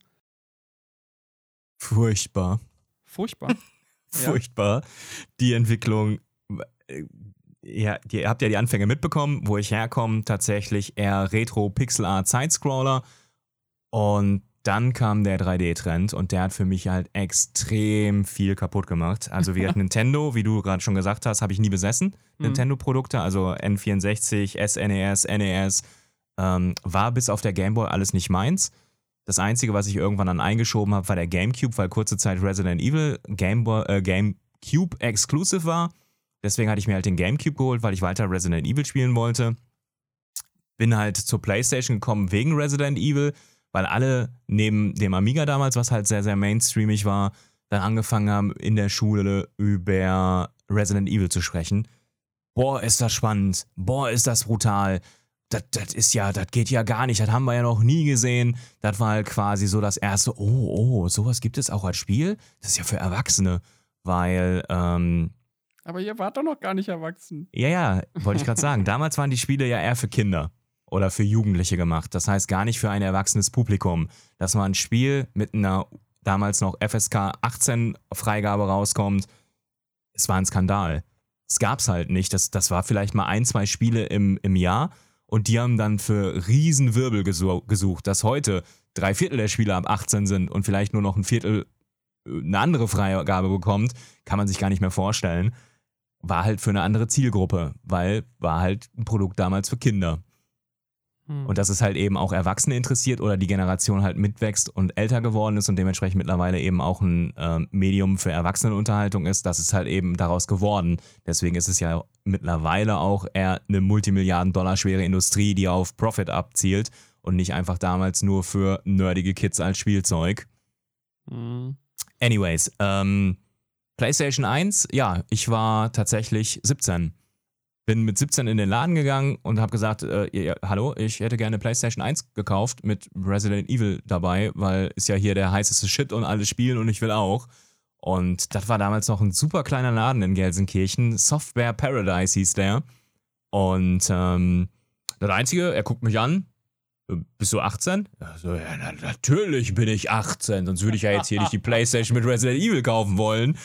Furchtbar. Furchtbar. *laughs* Furchtbar. Die Entwicklung, äh, ja, ihr habt ja die Anfänge mitbekommen, wo ich herkomme, tatsächlich eher Retro-Pixel-Art-Sidescroller. Und dann kam der 3D-Trend und der hat für mich halt extrem viel kaputt gemacht. Also wie *laughs* Nintendo, wie du gerade schon gesagt hast, habe ich nie besessen. Mhm. Nintendo-Produkte, also N64, SNES, NES, ähm, war bis auf der Gameboy alles nicht meins. Das Einzige, was ich irgendwann dann eingeschoben habe, war der GameCube, weil kurze Zeit Resident Evil Game äh, GameCube exclusive war. Deswegen hatte ich mir halt den GameCube geholt, weil ich weiter Resident Evil spielen wollte. Bin halt zur PlayStation gekommen wegen Resident Evil, weil alle neben dem Amiga damals, was halt sehr, sehr mainstreamig war, dann angefangen haben, in der Schule über Resident Evil zu sprechen. Boah, ist das spannend. Boah, ist das brutal das, das ist ja, das geht ja gar nicht, das haben wir ja noch nie gesehen. Das war halt quasi so das erste, oh, oh, sowas gibt es auch als Spiel? Das ist ja für Erwachsene, weil, ähm, Aber ihr wart doch noch gar nicht erwachsen. Ja, ja, wollte ich gerade sagen. *laughs* Damals waren die Spiele ja eher für Kinder oder für Jugendliche gemacht. Das heißt gar nicht für ein erwachsenes Publikum. Dass man ein Spiel mit einer damals noch FSK 18 Freigabe rauskommt, es war ein Skandal. Es gab's halt nicht. Das, das war vielleicht mal ein, zwei Spiele im, im Jahr Und die haben dann für Riesenwirbel gesucht, dass heute drei Viertel der Spieler ab 18 sind und vielleicht nur noch ein Viertel äh, eine andere Freigabe bekommt, kann man sich gar nicht mehr vorstellen. War halt für eine andere Zielgruppe, weil war halt ein Produkt damals für Kinder. Hm. Und dass es halt eben auch Erwachsene interessiert oder die Generation halt mitwächst und älter geworden ist und dementsprechend mittlerweile eben auch ein äh, Medium für Erwachsenenunterhaltung ist, das ist halt eben daraus geworden. Deswegen ist es ja mittlerweile auch eher eine Multimilliarden-Dollar schwere Industrie, die auf Profit abzielt und nicht einfach damals nur für nerdige Kids als Spielzeug. Mhm. Anyways, ähm, PlayStation 1, ja, ich war tatsächlich 17. Bin mit 17 in den Laden gegangen und habe gesagt, äh, ja, hallo, ich hätte gerne PlayStation 1 gekauft mit Resident Evil dabei, weil ist ja hier der heißeste Shit und alle spielen und ich will auch. Und das war damals noch ein super kleiner Laden in Gelsenkirchen. Software Paradise hieß der. Und ähm, das Einzige, er guckt mich an, bist du 18? So, ja, na, natürlich bin ich 18, sonst würde ich ja jetzt hier nicht die Playstation mit Resident Evil kaufen wollen.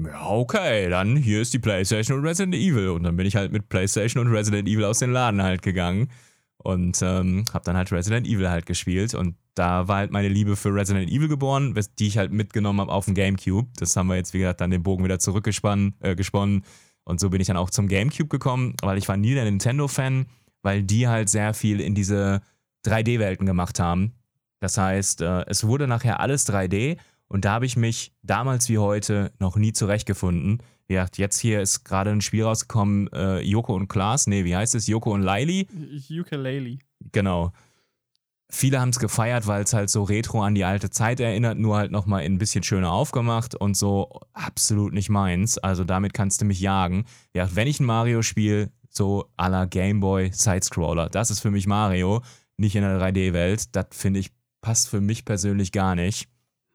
Ja, okay, dann hier ist die Playstation und Resident Evil. Und dann bin ich halt mit Playstation und Resident Evil aus dem Laden halt gegangen und ähm, hab dann halt Resident Evil halt gespielt. Und da war halt meine Liebe für Resident Evil geboren, die ich halt mitgenommen habe auf dem Gamecube. Das haben wir jetzt, wie gesagt, dann den Bogen wieder zurückgesponnen. Äh, gesponnen. Und so bin ich dann auch zum Gamecube gekommen, weil ich war nie der Nintendo-Fan, weil die halt sehr viel in diese 3D-Welten gemacht haben. Das heißt, äh, es wurde nachher alles 3D und da habe ich mich damals wie heute noch nie zurechtgefunden. Wie gesagt, jetzt hier ist gerade ein Spiel rausgekommen, äh, Joko und Klaas, nee, wie heißt es? Joko und Laili? Ukulele. Genau. Viele haben es gefeiert, weil es halt so retro an die alte Zeit erinnert, nur halt nochmal ein bisschen schöner aufgemacht und so absolut nicht meins. Also damit kannst du mich jagen. Ja, wenn ich ein Mario spiele, so à la Gameboy Sidescroller, das ist für mich Mario nicht in der 3D-Welt. Das finde ich passt für mich persönlich gar nicht.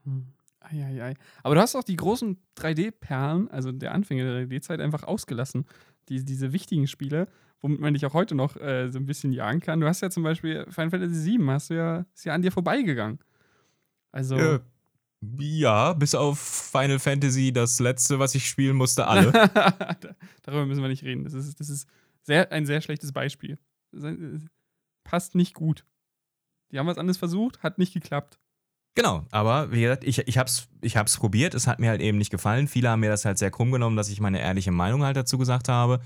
Hm. Eieiei. Aber du hast auch die großen 3D-Perlen, also der Anfänger der 3D-Zeit, einfach ausgelassen. Die, diese wichtigen Spiele, womit man dich auch heute noch äh, so ein bisschen jagen kann. Du hast ja zum Beispiel Final Fantasy VII, hast du ja, ist ja an dir vorbeigegangen. Also. Äh, ja, bis auf Final Fantasy, das letzte, was ich spielen musste, alle. *laughs* Darüber müssen wir nicht reden. Das ist, das ist sehr, ein sehr schlechtes Beispiel. Das passt nicht gut. Die haben was anderes versucht, hat nicht geklappt. Genau, aber wie gesagt, ich, ich habe es ich hab's probiert, es hat mir halt eben nicht gefallen. Viele haben mir das halt sehr krumm genommen, dass ich meine ehrliche Meinung halt dazu gesagt habe.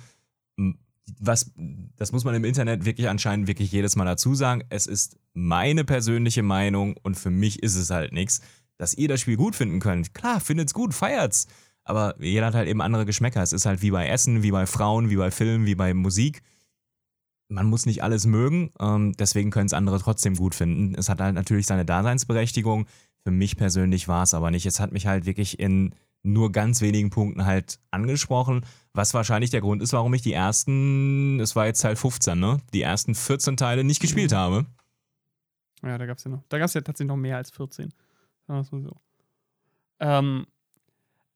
Was, das muss man im Internet wirklich anscheinend wirklich jedes Mal dazu sagen. Es ist meine persönliche Meinung und für mich ist es halt nichts. Dass ihr das Spiel gut finden könnt, klar, findet's gut, feiert's. Aber jeder hat halt eben andere Geschmäcker. Es ist halt wie bei Essen, wie bei Frauen, wie bei Filmen, wie bei Musik man muss nicht alles mögen, ähm, deswegen können es andere trotzdem gut finden. Es hat halt natürlich seine Daseinsberechtigung. Für mich persönlich war es aber nicht. Es hat mich halt wirklich in nur ganz wenigen Punkten halt angesprochen, was wahrscheinlich der Grund ist, warum ich die ersten, es war jetzt Teil 15, ne? Die ersten 14 Teile nicht gespielt mhm. habe. Ja, da gab es ja noch. Da gab es ja tatsächlich noch mehr als 14. Sagen wir so. Ähm,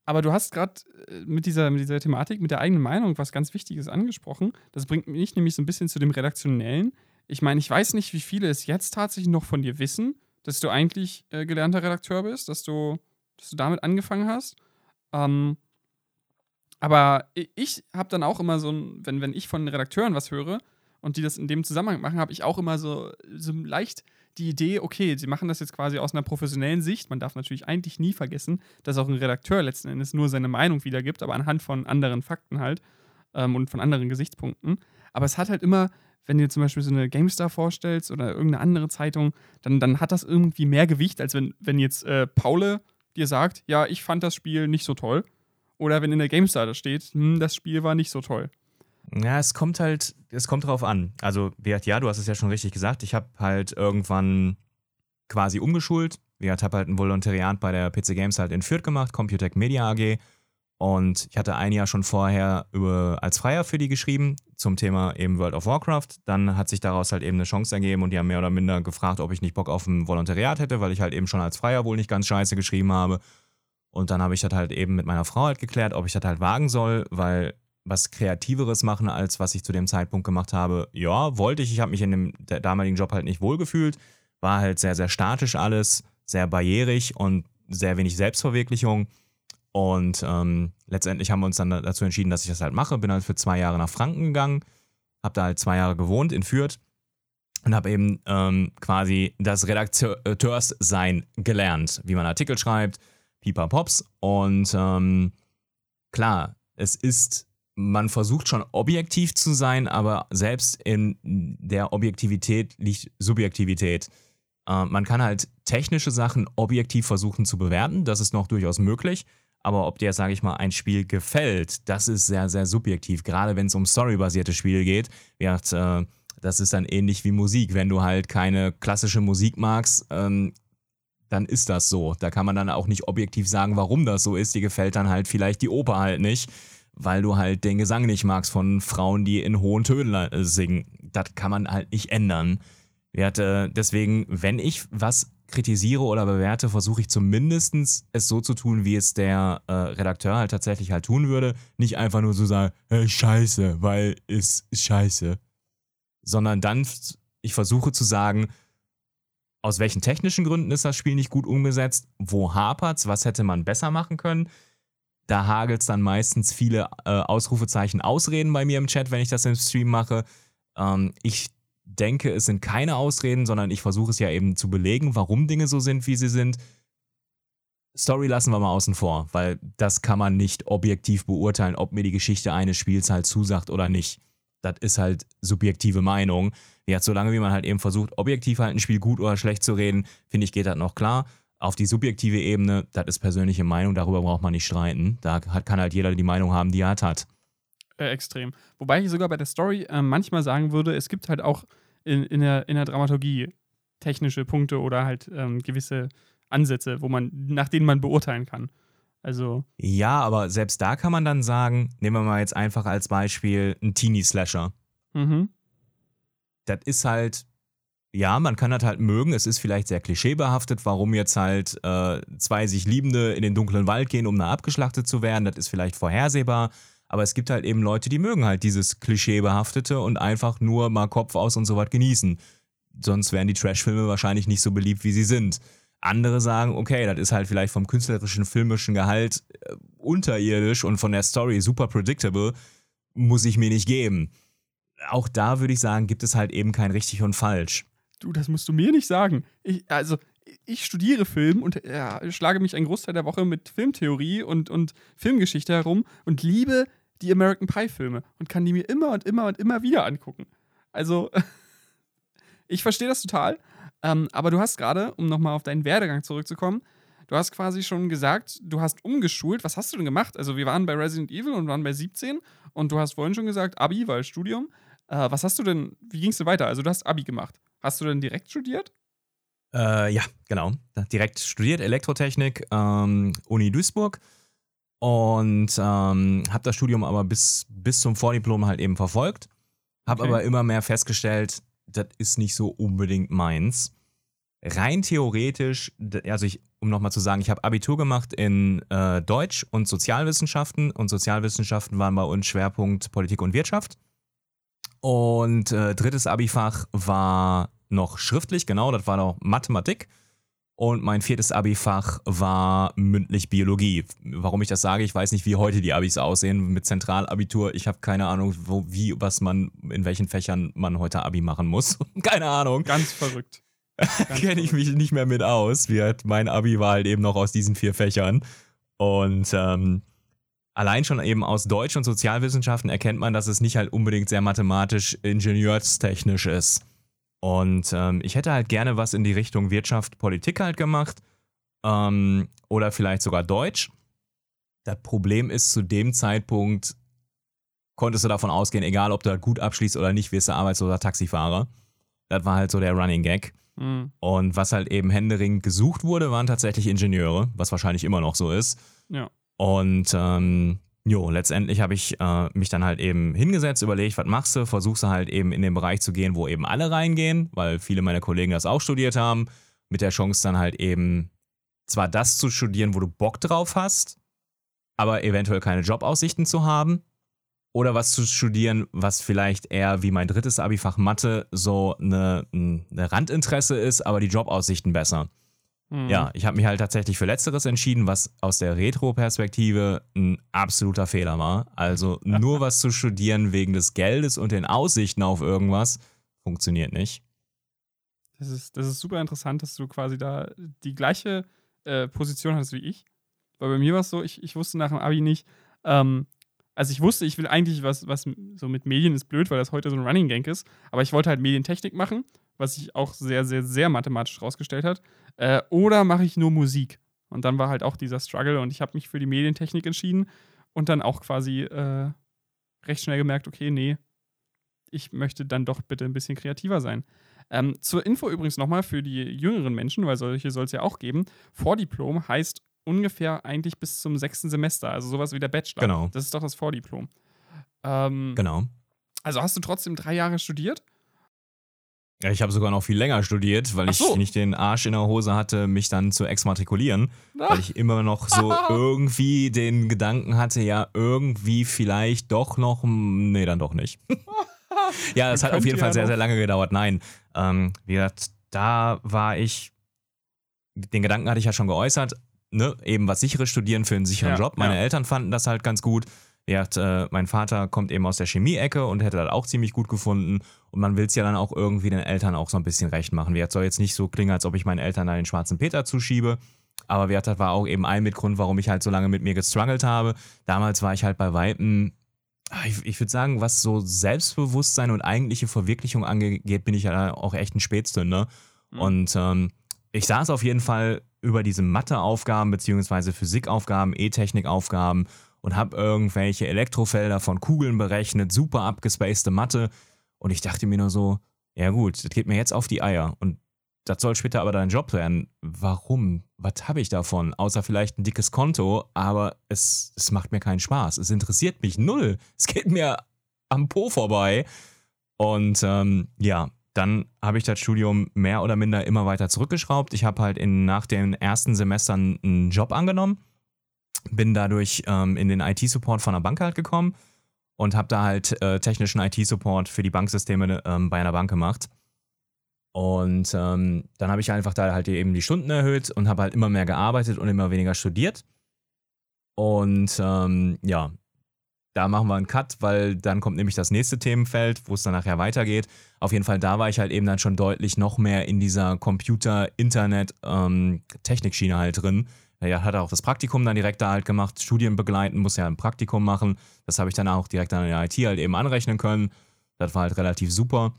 aber du hast gerade äh, mit dieser, mit dieser Thematik, mit der eigenen Meinung was ganz Wichtiges angesprochen. Das bringt mich nämlich so ein bisschen zu dem Redaktionellen. Ich meine, ich weiß nicht, wie viele es jetzt tatsächlich noch von dir wissen, dass du eigentlich äh, gelernter Redakteur bist, dass du, dass du damit angefangen hast. Ähm, aber ich habe dann auch immer so ein, wenn, wenn ich von Redakteuren was höre und die das in dem Zusammenhang machen, habe ich auch immer so, so leicht die Idee, okay, sie machen das jetzt quasi aus einer professionellen Sicht. Man darf natürlich eigentlich nie vergessen, dass auch ein Redakteur letzten Endes nur seine Meinung wiedergibt, aber anhand von anderen Fakten halt ähm, und von anderen Gesichtspunkten. Aber es hat halt immer, wenn du zum Beispiel so eine GameStar vorstellst oder irgendeine andere Zeitung, dann, dann hat das irgendwie mehr Gewicht, als wenn, wenn jetzt äh, Paule dir sagt, ja, ich fand das Spiel nicht so toll. Oder wenn in der GameStar da steht, hm, das Spiel war nicht so toll. Ja, es kommt halt, es kommt drauf an. Also, ja, du hast es ja schon richtig gesagt. Ich habe halt irgendwann quasi umgeschult. Ich habe halt ein Volontariat bei der PC Games halt in Fürth gemacht, Computec Media AG. Und ich hatte ein Jahr schon vorher über, als Freier für die geschrieben zum Thema eben World of Warcraft. Dann hat sich daraus halt eben eine Chance ergeben und die haben mehr oder minder gefragt, ob ich nicht Bock auf ein Volontariat hätte, weil ich halt eben schon als Freier wohl nicht ganz scheiße geschrieben habe. Und dann habe ich das halt eben mit meiner Frau halt geklärt, ob ich das halt wagen soll, weil was Kreativeres machen, als was ich zu dem Zeitpunkt gemacht habe. Ja, wollte ich. Ich habe mich in dem damaligen Job halt nicht wohlgefühlt. War halt sehr, sehr statisch alles, sehr barrierig und sehr wenig Selbstverwirklichung. Und ähm, letztendlich haben wir uns dann dazu entschieden, dass ich das halt mache. Bin halt für zwei Jahre nach Franken gegangen. habe da halt zwei Jahre gewohnt in Fürth und habe eben ähm, quasi das Redakteurssein gelernt, wie man Artikel schreibt, Pipa Pops. Und ähm, klar, es ist, man versucht schon objektiv zu sein, aber selbst in der Objektivität liegt Subjektivität. Äh, man kann halt technische Sachen objektiv versuchen zu bewerten, das ist noch durchaus möglich. Aber ob dir, sage ich mal, ein Spiel gefällt, das ist sehr, sehr subjektiv. Gerade wenn es um storybasierte Spiele geht. Wird, äh, das ist dann ähnlich wie Musik. Wenn du halt keine klassische Musik magst, ähm, dann ist das so. Da kann man dann auch nicht objektiv sagen, warum das so ist. Die gefällt dann halt vielleicht die Oper halt nicht, weil du halt den Gesang nicht magst von Frauen, die in hohen Tönen äh, singen. Das kann man halt nicht ändern. Äh, deswegen, wenn ich was kritisiere oder bewerte, versuche ich zumindest es so zu tun, wie es der äh, Redakteur halt tatsächlich halt tun würde. Nicht einfach nur so sagen, hey, scheiße, weil es ist scheiße. Sondern dann, ich versuche zu sagen, aus welchen technischen Gründen ist das Spiel nicht gut umgesetzt, wo hapert's, was hätte man besser machen können. Da hagelt es dann meistens viele äh, Ausrufezeichen, Ausreden bei mir im Chat, wenn ich das im Stream mache. Ähm, ich denke, es sind keine Ausreden, sondern ich versuche es ja eben zu belegen, warum Dinge so sind, wie sie sind. Story lassen wir mal außen vor, weil das kann man nicht objektiv beurteilen, ob mir die Geschichte eines Spiels halt zusagt oder nicht. Das ist halt subjektive Meinung. Ja, solange wie man halt eben versucht, objektiv halt ein Spiel gut oder schlecht zu reden, finde ich, geht das noch klar. Auf die subjektive Ebene, das ist persönliche Meinung, darüber braucht man nicht streiten. Da kann halt jeder die Meinung haben, die er hat. Äh, extrem. Wobei ich sogar bei der Story äh, manchmal sagen würde, es gibt halt auch in, in, der, in der Dramaturgie technische Punkte oder halt ähm, gewisse Ansätze, wo man, nach denen man beurteilen kann. Also. Ja, aber selbst da kann man dann sagen, nehmen wir mal jetzt einfach als Beispiel einen Teenie-Slasher. Mhm. Das ist halt, ja, man kann das halt mögen. Es ist vielleicht sehr klischeebehaftet, warum jetzt halt äh, zwei sich Liebende in den dunklen Wald gehen, um da abgeschlachtet zu werden. Das ist vielleicht vorhersehbar. Aber es gibt halt eben Leute, die mögen halt dieses Klischeebehaftete und einfach nur mal Kopf aus und so was genießen. Sonst wären die Trash-Filme wahrscheinlich nicht so beliebt, wie sie sind. Andere sagen, okay, das ist halt vielleicht vom künstlerischen, filmischen Gehalt äh, unterirdisch und von der Story super predictable, muss ich mir nicht geben. Auch da würde ich sagen, gibt es halt eben kein richtig und falsch. Du, das musst du mir nicht sagen. Ich, also, ich studiere Film und ja, schlage mich einen Großteil der Woche mit Filmtheorie und, und Filmgeschichte herum und liebe die American Pie-Filme und kann die mir immer und immer und immer wieder angucken. Also, *laughs* ich verstehe das total. Ähm, aber du hast gerade, um nochmal auf deinen Werdegang zurückzukommen, du hast quasi schon gesagt, du hast umgeschult. Was hast du denn gemacht? Also, wir waren bei Resident Evil und waren bei 17 und du hast vorhin schon gesagt, Abi, weil Studium. Äh, was hast du denn, wie ging es dir weiter? Also, du hast Abi gemacht. Hast du denn direkt studiert? Äh, ja, genau. Direkt studiert Elektrotechnik, ähm, Uni Duisburg und ähm, habe das Studium aber bis, bis zum Vordiplom halt eben verfolgt. Habe okay. aber immer mehr festgestellt, das ist nicht so unbedingt meins. Rein theoretisch, also ich, um nochmal zu sagen, ich habe Abitur gemacht in äh, Deutsch und Sozialwissenschaften und Sozialwissenschaften waren bei uns Schwerpunkt Politik und Wirtschaft. Und äh, drittes Abifach war noch schriftlich, genau, das war noch Mathematik. Und mein viertes Abi-Fach war mündlich Biologie. Warum ich das sage, ich weiß nicht, wie heute die Abis aussehen mit Zentralabitur. Ich habe keine Ahnung, wo, wie, was man, in welchen Fächern man heute Abi machen muss. *laughs* keine Ahnung. Ganz verrückt. *laughs* Kenne ich mich nicht mehr mit aus. Wie halt mein Abi war halt eben noch aus diesen vier Fächern. Und ähm, allein schon eben aus Deutsch und Sozialwissenschaften erkennt man, dass es nicht halt unbedingt sehr mathematisch ingenieurstechnisch ist. Und ähm, ich hätte halt gerne was in die Richtung Wirtschaft, Politik halt gemacht. Ähm, oder vielleicht sogar Deutsch. Das Problem ist, zu dem Zeitpunkt konntest du davon ausgehen, egal ob du halt gut abschließt oder nicht, wirst du arbeitsloser Taxifahrer. Das war halt so der Running Gag. Mhm. Und was halt eben händeringend gesucht wurde, waren tatsächlich Ingenieure, was wahrscheinlich immer noch so ist. Ja. Und ähm, Jo, letztendlich habe ich äh, mich dann halt eben hingesetzt, überlegt, was machst du, versuchst du halt eben in den Bereich zu gehen, wo eben alle reingehen, weil viele meiner Kollegen das auch studiert haben, mit der Chance dann halt eben zwar das zu studieren, wo du Bock drauf hast, aber eventuell keine Jobaussichten zu haben, oder was zu studieren, was vielleicht eher wie mein drittes Abifach Mathe so eine, eine Randinteresse ist, aber die Jobaussichten besser. Mhm. Ja, ich habe mich halt tatsächlich für Letzteres entschieden, was aus der Retro-Perspektive ein absoluter Fehler war. Also *laughs* nur was zu studieren wegen des Geldes und den Aussichten auf irgendwas funktioniert nicht. Das ist, das ist super interessant, dass du quasi da die gleiche äh, Position hast wie ich. Weil bei mir war es so, ich, ich wusste nach dem Abi nicht, ähm, also ich wusste, ich will eigentlich was, was so mit Medien ist blöd, weil das heute so ein Running Gang ist, aber ich wollte halt Medientechnik machen, was sich auch sehr, sehr, sehr mathematisch rausgestellt hat. Äh, oder mache ich nur Musik? Und dann war halt auch dieser Struggle und ich habe mich für die Medientechnik entschieden und dann auch quasi äh, recht schnell gemerkt, okay, nee, ich möchte dann doch bitte ein bisschen kreativer sein. Ähm, zur Info übrigens nochmal für die jüngeren Menschen, weil solche soll es ja auch geben. Vordiplom heißt ungefähr eigentlich bis zum sechsten Semester, also sowas wie der Bachelor. Genau. Das ist doch das Vordiplom. Ähm, genau. Also hast du trotzdem drei Jahre studiert? Ja, ich habe sogar noch viel länger studiert, weil so. ich nicht den Arsch in der Hose hatte, mich dann zu exmatrikulieren. Ach. Weil ich immer noch so *laughs* irgendwie den Gedanken hatte, ja, irgendwie vielleicht doch noch. Nee, dann doch nicht. *laughs* ja, es hat auf jeden Fall sehr, sehr lange gedauert. Nein. Ähm, wie gesagt, da war ich. Den Gedanken hatte ich ja schon geäußert, ne, eben was sicheres studieren für einen sicheren ja, Job. Meine ja. Eltern fanden das halt ganz gut. Hat, äh, mein Vater kommt eben aus der Chemie-Ecke und hätte das auch ziemlich gut gefunden. Und man will es ja dann auch irgendwie den Eltern auch so ein bisschen recht machen. Wie soll jetzt nicht so klingen, als ob ich meinen Eltern da den schwarzen Peter zuschiebe. Aber wie das war auch eben ein Mitgrund, warum ich halt so lange mit mir gestruggelt habe. Damals war ich halt bei Weitem, ah, ich, ich würde sagen, was so Selbstbewusstsein und eigentliche Verwirklichung angeht, bin ich ja auch echt ein Spätzünder. Mhm. Und ähm, ich saß auf jeden Fall über diese Matheaufgaben beziehungsweise Physikaufgaben, E-Technikaufgaben und habe irgendwelche Elektrofelder von Kugeln berechnet, super abgespacede Mathe. Und ich dachte mir nur so, ja gut, das geht mir jetzt auf die Eier. Und das soll später aber dein Job werden. Warum? Was habe ich davon? Außer vielleicht ein dickes Konto, aber es, es macht mir keinen Spaß. Es interessiert mich null. Es geht mir am Po vorbei. Und ähm, ja, dann habe ich das Studium mehr oder minder immer weiter zurückgeschraubt. Ich habe halt in, nach den ersten Semestern einen Job angenommen, bin dadurch ähm, in den IT-Support von einer Bank halt gekommen und habe da halt äh, technischen IT-Support für die Banksysteme ähm, bei einer Bank gemacht. Und ähm, dann habe ich einfach da halt eben die Stunden erhöht und habe halt immer mehr gearbeitet und immer weniger studiert. Und ähm, ja, da machen wir einen Cut, weil dann kommt nämlich das nächste Themenfeld, wo es dann nachher weitergeht. Auf jeden Fall, da war ich halt eben dann schon deutlich noch mehr in dieser Computer-Internet-Technikschiene ähm, halt drin. Ja, hat auch das Praktikum dann direkt da halt gemacht, Studien begleiten, muss ja ein Praktikum machen. Das habe ich dann auch direkt an der IT halt eben anrechnen können. Das war halt relativ super.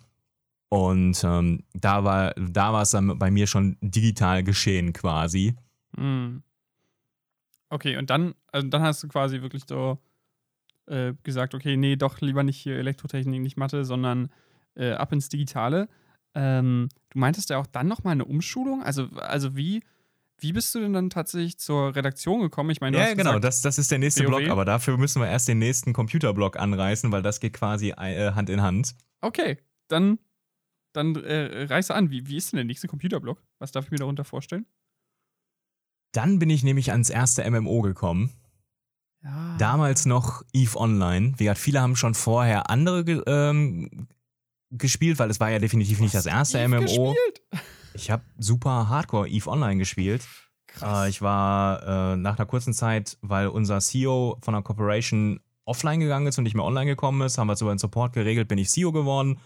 Und ähm, da war da es dann bei mir schon digital geschehen quasi. Mhm. Okay, und dann, also dann hast du quasi wirklich so äh, gesagt, okay, nee, doch lieber nicht hier Elektrotechnik, nicht Mathe, sondern äh, ab ins Digitale. Ähm, du meintest ja auch dann nochmal eine Umschulung. Also, also wie, wie bist du denn dann tatsächlich zur Redaktion gekommen? Ich meine, ja, genau, gesagt, das, das ist der nächste WoW. Block, aber dafür müssen wir erst den nächsten Computerblock anreißen, weil das geht quasi äh, Hand in Hand. Okay, dann, dann äh, reiße an. Wie, wie ist denn der nächste Computerblock? Was darf ich mir darunter vorstellen? Dann bin ich nämlich ans erste MMO gekommen. Ja. Damals noch EVE Online. Wie gesagt, viele haben schon vorher andere ähm, gespielt, weil es war ja definitiv nicht das erste Eve MMO. Gespielt? Ich habe super Hardcore EVE Online gespielt. Krass. Äh, ich war äh, nach einer kurzen Zeit, weil unser CEO von der Corporation offline gegangen ist und nicht mehr online gekommen ist, haben wir so einen Support geregelt, bin ich CEO geworden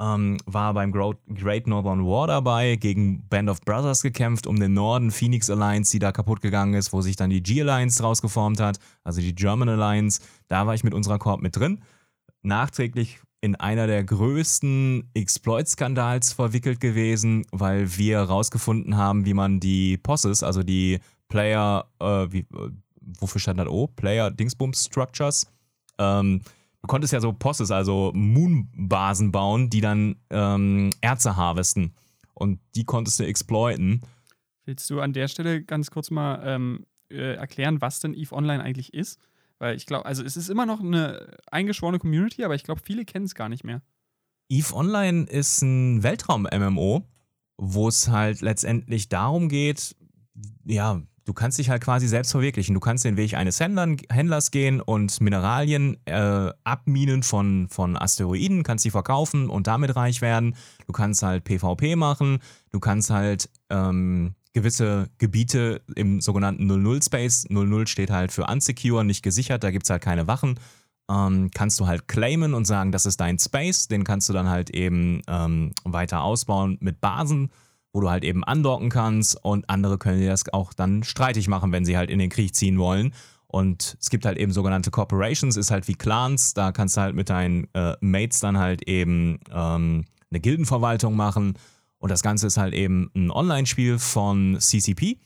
ähm, war beim Great Northern War dabei, gegen Band of Brothers gekämpft, um den Norden, Phoenix Alliance, die da kaputt gegangen ist, wo sich dann die G-Alliance draus geformt hat, also die German Alliance. Da war ich mit unserer Corp mit drin. Nachträglich in einer der größten Exploit-Skandals verwickelt gewesen, weil wir herausgefunden haben, wie man die Posses, also die Player, äh, wie, äh, wofür stand das O? Player Dingsbums Structures, ähm, du konntest ja so Posses, also Moon-Basen bauen, die dann ähm, Erze harvesten. Und die konntest du exploiten. Willst du an der Stelle ganz kurz mal ähm, äh, erklären, was denn EVE Online eigentlich ist? Weil ich glaube, also es ist immer noch eine eingeschworene Community, aber ich glaube, viele kennen es gar nicht mehr. EVE Online ist ein Weltraum-MMO, wo es halt letztendlich darum geht, ja, du kannst dich halt quasi selbst verwirklichen. Du kannst den Weg eines Händlern, Händlers gehen und Mineralien äh, abminen von, von Asteroiden, kannst die verkaufen und damit reich werden. Du kannst halt PvP machen, du kannst halt ähm, gewisse Gebiete im sogenannten 00-Space. 00 steht halt für unsecure, nicht gesichert, da gibt es halt keine Wachen. Ähm, kannst du halt claimen und sagen, das ist dein Space. Den kannst du dann halt eben ähm, weiter ausbauen mit Basen, wo du halt eben andocken kannst und andere können dir das auch dann streitig machen, wenn sie halt in den Krieg ziehen wollen. Und es gibt halt eben sogenannte Corporations, ist halt wie Clans, da kannst du halt mit deinen äh, Mates dann halt eben ähm, eine Gildenverwaltung machen und das Ganze ist halt eben ein Online-Spiel von CCP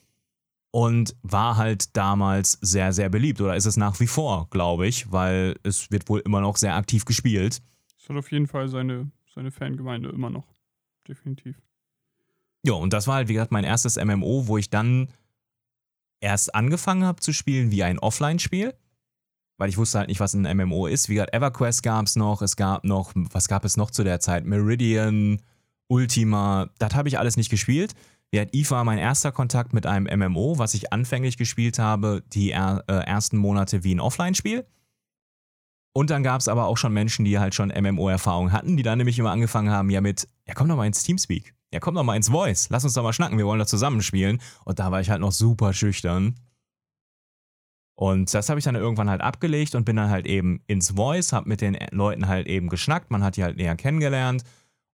und war halt damals sehr, sehr beliebt. Oder ist es nach wie vor, glaube ich, weil es wird wohl immer noch sehr aktiv gespielt. Es hat auf jeden Fall seine, seine Fangemeinde immer noch. Definitiv. Ja, und das war halt, wie gesagt, mein erstes MMO, wo ich dann erst angefangen habe zu spielen wie ein Offline-Spiel. Weil ich wusste halt nicht, was ein MMO ist. Wie gesagt, EverQuest gab es noch, es gab noch, was gab es noch zu der Zeit? Meridian, Ultima, das habe ich alles nicht gespielt. Ja, Eve war mein erster Kontakt mit einem MMO, was ich anfänglich gespielt habe, die er, äh, ersten Monate wie ein Offline-Spiel. Und dann gab es aber auch schon Menschen, die halt schon MMO-Erfahrung hatten, die dann nämlich immer angefangen haben, ja mit, ja komm doch mal ins Teamspeak, ja komm doch mal ins Voice, lass uns doch mal schnacken, wir wollen doch zusammenspielen. Und da war ich halt noch super schüchtern. Und das habe ich dann irgendwann halt abgelegt und bin dann halt eben ins Voice, habe mit den Leuten halt eben geschnackt, man hat die halt näher kennengelernt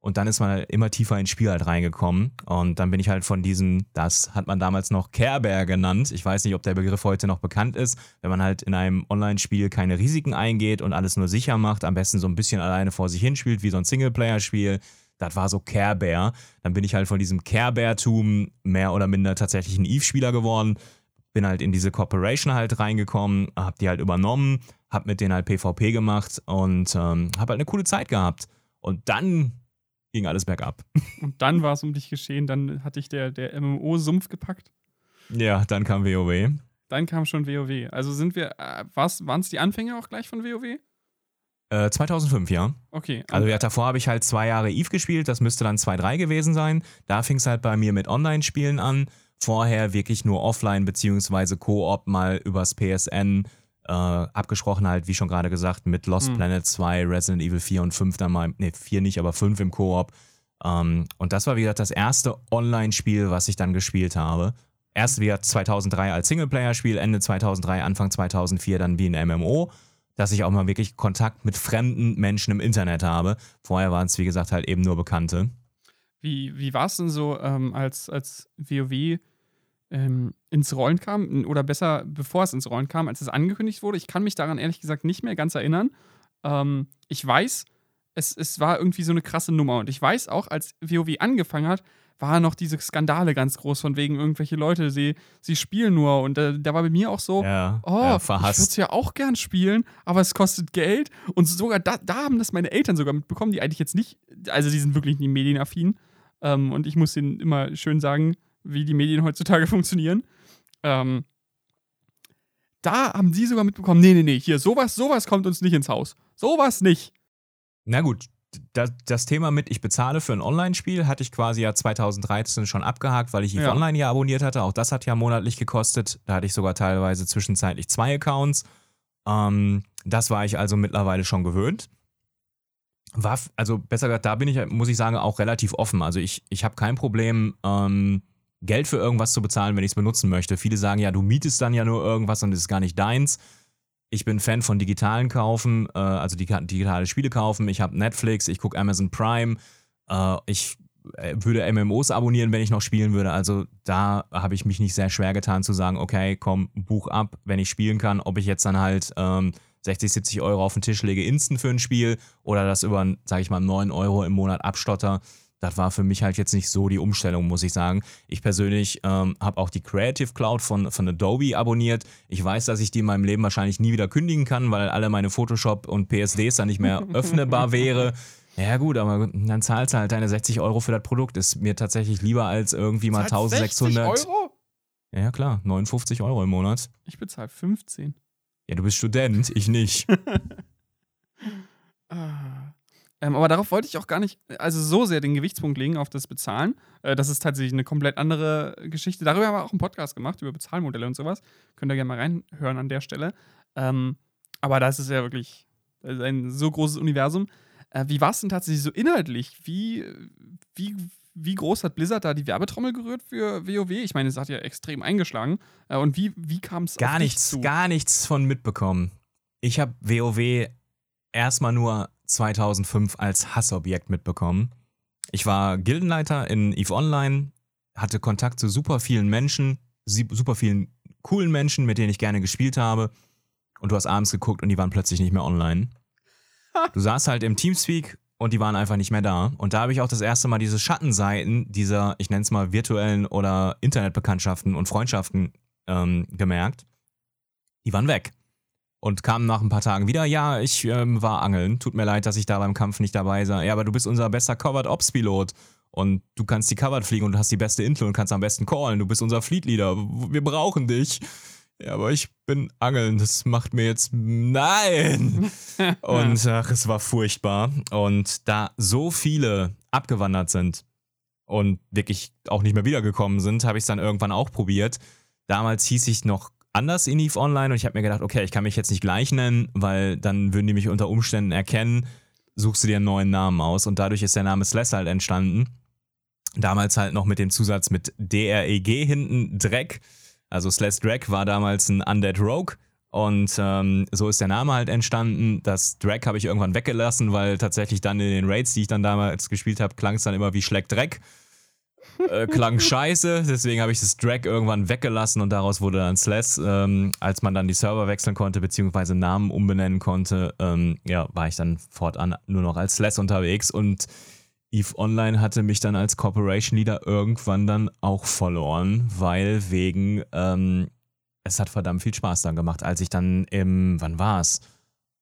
und dann ist man halt immer tiefer ins Spiel halt reingekommen. Und dann bin ich halt von diesem, das hat man damals noch Care Bear genannt. Ich weiß nicht, ob der Begriff heute noch bekannt ist. Wenn man halt in einem Online-Spiel keine Risiken eingeht und alles nur sicher macht, am besten so ein bisschen alleine vor sich hinspielt, wie so ein Singleplayer-Spiel. Das war so Care Bear. Dann bin ich halt von diesem Care Bear-Tum mehr oder minder tatsächlich ein Eve-Spieler geworden. Bin halt in diese Corporation halt reingekommen, hab die halt übernommen, hab mit denen halt PvP gemacht und ähm, hab halt eine coole Zeit gehabt. Und dann ging alles bergab. Und dann war es um dich geschehen, dann hatte ich der, der MMO-Sumpf gepackt. Ja, dann kam WoW. Dann kam schon WoW. Also sind wir, äh, waren es die Anfänge auch gleich von WoW? Äh, 2005, ja. Okay. Also ja, davor habe ich halt zwei Jahre Eve gespielt, das müsste dann 2.3 gewesen sein. Da fing es halt bei mir mit Online-Spielen an. Vorher wirklich nur offline beziehungsweise Koop mal übers PSN äh, abgesprochen halt, wie schon gerade gesagt, mit Lost mhm. Planet 2, Resident Evil 4 und 5 dann mal, ne, 4 nicht, aber 5 im Koop. Ähm, und das war, wie gesagt, das erste Online-Spiel, was ich dann gespielt habe. Erst wieder 2003 als Singleplayer-Spiel, Ende 2003, Anfang 2004 dann wie ein MMO, dass ich auch mal wirklich Kontakt mit fremden Menschen im Internet habe. Vorher waren es, wie gesagt, halt eben nur Bekannte. Wie, wie war es denn so, ähm, als, als WoW ähm, ins Rollen kam, oder besser, bevor es ins Rollen kam, als es angekündigt wurde. Ich kann mich daran ehrlich gesagt nicht mehr ganz erinnern. Ähm, ich weiß, es, es war irgendwie so eine krasse Nummer. Und ich weiß auch, als WoW angefangen hat, waren noch diese Skandale ganz groß, von wegen irgendwelche Leute, sie, sie spielen nur. Und äh, da war bei mir auch so, ja, oh, ja, ich würde es ja auch gern spielen, aber es kostet Geld. Und sogar da, da haben das meine Eltern sogar mitbekommen, die eigentlich jetzt nicht, also die sind wirklich nicht medienaffin. Ähm, und ich muss ihnen immer schön sagen, wie die Medien heutzutage *laughs* funktionieren. Ähm, da haben sie sogar mitbekommen, nee, nee, nee, hier, sowas, sowas kommt uns nicht ins Haus. Sowas nicht. Na gut, das, das Thema mit, ich bezahle für ein Online-Spiel, hatte ich quasi ja 2013 schon abgehakt, weil ich EVE ja. Online ja abonniert hatte. Auch das hat ja monatlich gekostet. Da hatte ich sogar teilweise zwischenzeitlich zwei Accounts. Ähm, das war ich also mittlerweile schon gewöhnt. War, also besser gesagt, da bin ich, muss ich sagen, auch relativ offen. Also ich, ich habe kein Problem, ähm, Geld für irgendwas zu bezahlen, wenn ich es benutzen möchte. Viele sagen ja, du mietest dann ja nur irgendwas und es ist gar nicht deins. Ich bin Fan von digitalen Kaufen, äh, also digitale Spiele kaufen. Ich habe Netflix, ich gucke Amazon Prime. Äh, ich äh, würde MMOs abonnieren, wenn ich noch spielen würde. Also da habe ich mich nicht sehr schwer getan zu sagen, okay, komm, Buch ab, wenn ich spielen kann. Ob ich jetzt dann halt ähm, 60, 70 Euro auf den Tisch lege, instant für ein Spiel oder das über, sage ich mal, 9 Euro im Monat abstotter das war für mich halt jetzt nicht so die Umstellung, muss ich sagen. Ich persönlich ähm, habe auch die Creative Cloud von, von Adobe abonniert. Ich weiß, dass ich die in meinem Leben wahrscheinlich nie wieder kündigen kann, weil alle meine Photoshop und PSDs dann nicht mehr *laughs* öffnbar wäre. Ja gut, aber dann zahlst du halt deine 60 Euro für das Produkt. Ist mir tatsächlich lieber als irgendwie mal 1600. 60 Euro? Ja klar, 59 Euro im Monat. Ich bezahle 15. Ja, du bist Student, ich nicht. *laughs* *laughs* ah. Ähm, aber darauf wollte ich auch gar nicht, also so sehr den Gewichtspunkt legen auf das Bezahlen. Äh, das ist tatsächlich eine komplett andere Geschichte. Darüber haben wir auch einen Podcast gemacht, über Bezahlmodelle und sowas. Könnt ihr gerne mal reinhören an der Stelle. Ähm, aber das ist ja wirklich ist ein so großes Universum. Äh, wie war es denn tatsächlich so inhaltlich? Wie, wie, wie groß hat Blizzard da die Werbetrommel gerührt für WoW? Ich meine, es hat ja extrem eingeschlagen. Äh, und wie, wie kam es Gar nichts, zu? gar nichts von mitbekommen. Ich habe WoW erstmal nur 2005 als Hassobjekt mitbekommen. Ich war Gildenleiter in EVE Online, hatte Kontakt zu super vielen Menschen, super vielen coolen Menschen, mit denen ich gerne gespielt habe. Und du hast abends geguckt und die waren plötzlich nicht mehr online. *laughs* Du saßt halt im Teamspeak und die waren einfach nicht mehr da. Und da habe ich auch das erste Mal diese Schattenseiten dieser, ich nenne es mal virtuellen oder Internetbekanntschaften und Freundschaften ähm, gemerkt. Die waren weg. Und kamen nach ein paar Tagen wieder, ja, ich ähm, war angeln. Tut mir leid, dass ich da beim Kampf nicht dabei sei. Ja, aber du bist unser bester Covered Ops Pilot. Und du kannst die Covered fliegen und du hast die beste Intro und kannst am besten callen. Du bist unser Fleet Leader. Wir brauchen dich. Ja, aber ich bin angeln. Das macht mir jetzt. Nein! *laughs* und ach, es war furchtbar. Und da so viele abgewandert sind und wirklich auch nicht mehr wiedergekommen sind, habe ich es dann irgendwann auch probiert. Damals hieß ich noch anders in EVE Online und ich habe mir gedacht, okay, ich kann mich jetzt nicht gleich nennen, weil dann würden die mich unter Umständen erkennen. Suchst du dir einen neuen Namen aus und dadurch ist der Name Sless halt entstanden. Damals halt noch mit dem Zusatz mit DREG hinten, Dreck. Also Slash Drag war damals ein Undead Rogue. Und ähm, so ist der Name halt entstanden. Das Drag habe ich irgendwann weggelassen, weil tatsächlich dann in den Raids, die ich dann damals gespielt habe, klang es dann immer wie Schleck Dreck. Äh, klang scheiße, deswegen habe ich das Drag irgendwann weggelassen und daraus wurde dann Slash. Ähm, als man dann die Server wechseln konnte, beziehungsweise Namen umbenennen konnte, ähm, ja, war ich dann fortan nur noch als Slash unterwegs und Eve Online hatte mich dann als Corporation Leader irgendwann dann auch verloren, weil wegen, ähm, es hat verdammt viel Spaß dann gemacht, als ich dann im, wann war es?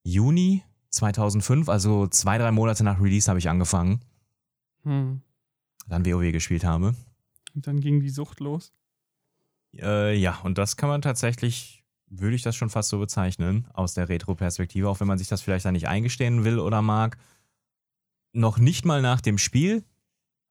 Juni 2005, also zwei, drei Monate nach Release habe ich angefangen. Hm. Dann WoW gespielt habe. Und dann ging die Sucht los? Äh, ja, und das kann man tatsächlich, würde ich das schon fast so bezeichnen, aus der Retro-Perspektive, auch wenn man sich das vielleicht dann nicht eingestehen will oder mag noch nicht mal nach dem Spiel,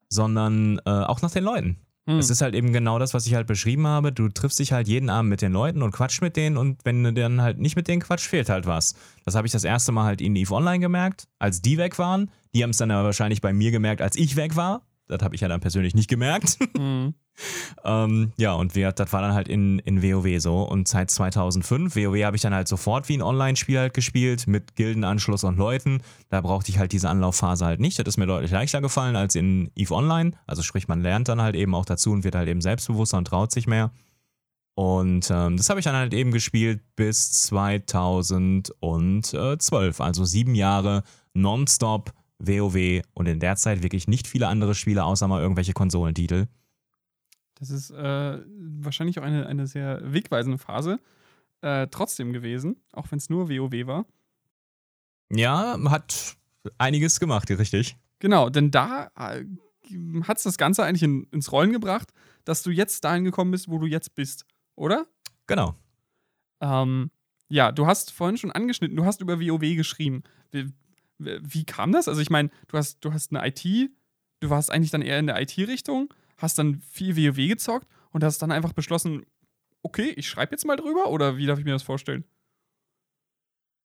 sondern äh, auch nach den Leuten. Hm. Es ist halt eben genau das, was ich halt beschrieben habe. Du triffst dich halt jeden Abend mit den Leuten und quatscht mit denen und wenn du dann halt nicht mit denen quatscht, fehlt halt was. Das habe ich das erste Mal halt in EVE Online gemerkt, als die weg waren. Die haben es dann aber wahrscheinlich bei mir gemerkt, als ich weg war. Das habe ich ja dann persönlich nicht gemerkt. Mhm. *laughs* *laughs* ähm, ja, und wir, das war dann halt in, in WoW so. Und seit 2005, WoW habe ich dann halt sofort wie ein Online-Spiel halt gespielt, mit Gildenanschluss und Leuten. Da brauchte ich halt diese Anlaufphase halt nicht. Das ist mir deutlich leichter gefallen als in EVE Online. Also sprich, man lernt dann halt eben auch dazu und wird halt eben selbstbewusster und traut sich mehr. Und ähm, das habe ich dann halt eben gespielt bis 2012, also sieben Jahre nonstop WoW und in der Zeit wirklich nicht viele andere Spiele, außer mal irgendwelche Konsolentitel. Das ist äh, wahrscheinlich auch eine, eine sehr wegweisende Phase äh, trotzdem gewesen, auch wenn es nur WoW war. Ja, hat einiges gemacht, richtig. Genau, denn da äh, hat es das Ganze eigentlich in, ins Rollen gebracht, dass du jetzt dahin gekommen bist, wo du jetzt bist, oder? Genau. Ähm, ja, du hast vorhin schon angeschnitten, du hast über WoW geschrieben. Wie, wie kam das? Also ich meine, du hast, du hast eine IT, du warst eigentlich dann eher in der IT-Richtung, hast dann viel WoW gezockt und hast dann einfach beschlossen, okay, ich schreibe jetzt mal drüber oder wie darf ich mir das vorstellen?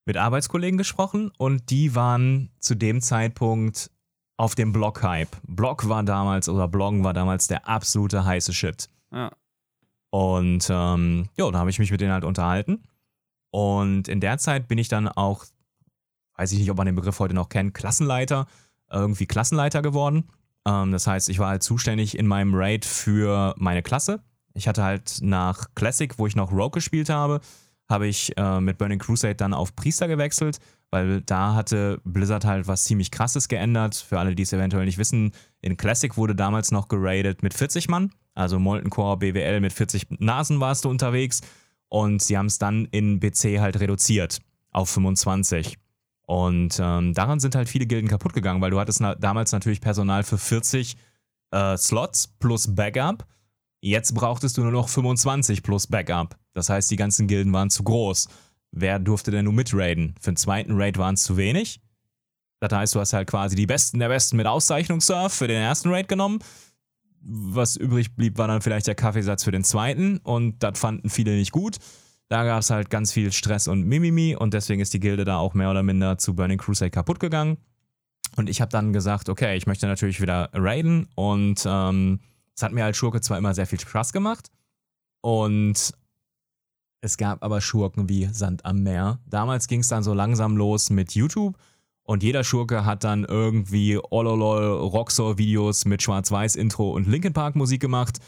Mit Arbeitskollegen gesprochen und die waren zu dem Zeitpunkt auf dem Blog-Hype. Blog war damals, oder Bloggen war damals der absolute heiße Shit. Ja. Und ähm, ja, da habe ich mich mit denen halt unterhalten. Und in der Zeit bin ich dann auch weiß ich nicht, ob man den Begriff heute noch kennt, Klassenleiter, irgendwie Klassenleiter geworden. Ähm, das heißt, ich war halt zuständig in meinem Raid für meine Klasse. Ich hatte halt nach Classic, wo ich noch Rogue gespielt habe, habe ich äh, mit Burning Crusade dann auf Priester gewechselt, weil da hatte Blizzard halt was ziemlich krasses geändert. Für alle, die es eventuell nicht wissen, in Classic wurde damals noch geradet mit 40 Mann. Also Molten Core BWL mit 40 Nasen warst du unterwegs. Und sie haben es dann in BC halt reduziert auf 25. Und ähm, daran sind halt viele Gilden kaputt gegangen, weil du hattest na damals natürlich Personal für 40 äh, Slots plus Backup. Jetzt brauchtest du nur noch 25 plus Backup. Das heißt, die ganzen Gilden waren zu groß. Wer durfte denn nur mitraiden? Für den zweiten Raid waren es zu wenig. Das heißt, du hast halt quasi die Besten der Besten mit Auszeichnungssurf für den ersten Raid genommen. Was übrig blieb, war dann vielleicht der Kaffeesatz für den zweiten und das fanden viele nicht gut. Da gab es halt ganz viel Stress und Mimimi und deswegen ist die Gilde da auch mehr oder minder zu Burning Crusade kaputt gegangen. Und ich habe dann gesagt, okay, ich möchte natürlich wieder raiden und ähm, es hat mir als Schurke zwar immer sehr viel Spaß gemacht und es gab aber Schurken wie Sand am Meer. Damals ging es dann so langsam los mit YouTube und jeder Schurke hat dann irgendwie Ololol Rocksor-Videos mit Schwarz-Weiß-Intro und Linkin Park-Musik gemacht.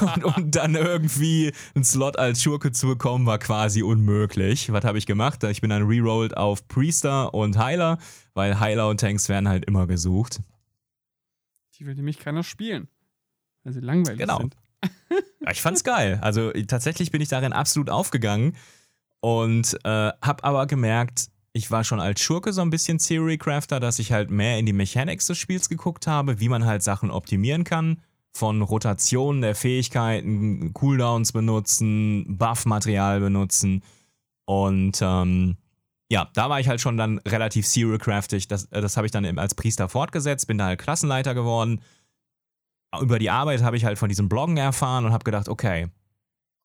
Und, und, dann irgendwie einen Slot als Schurke zu bekommen, war quasi unmöglich. Was habe ich gemacht? Ich bin dann rerolled auf Priester und Heiler, weil Heiler und Tanks werden halt immer gesucht. Die will nämlich keiner spielen, weil sie langweilig genau. sind. *laughs* ja, ich fand's geil. Also tatsächlich bin ich darin absolut aufgegangen und äh, habe aber gemerkt, ich war schon als Schurke so ein bisschen Theory Crafter, dass ich halt mehr in die Mechanics des Spiels geguckt habe, wie man halt Sachen optimieren kann. Von Rotationen der Fähigkeiten, Cooldowns benutzen, Buff-Material benutzen. Und ähm, ja, da war ich halt schon dann relativ Serial-craftig. Das, äh, das habe ich dann als Priester fortgesetzt, bin da halt Klassenleiter geworden. Über die Arbeit habe ich halt von diesem Bloggen erfahren und habe gedacht, okay,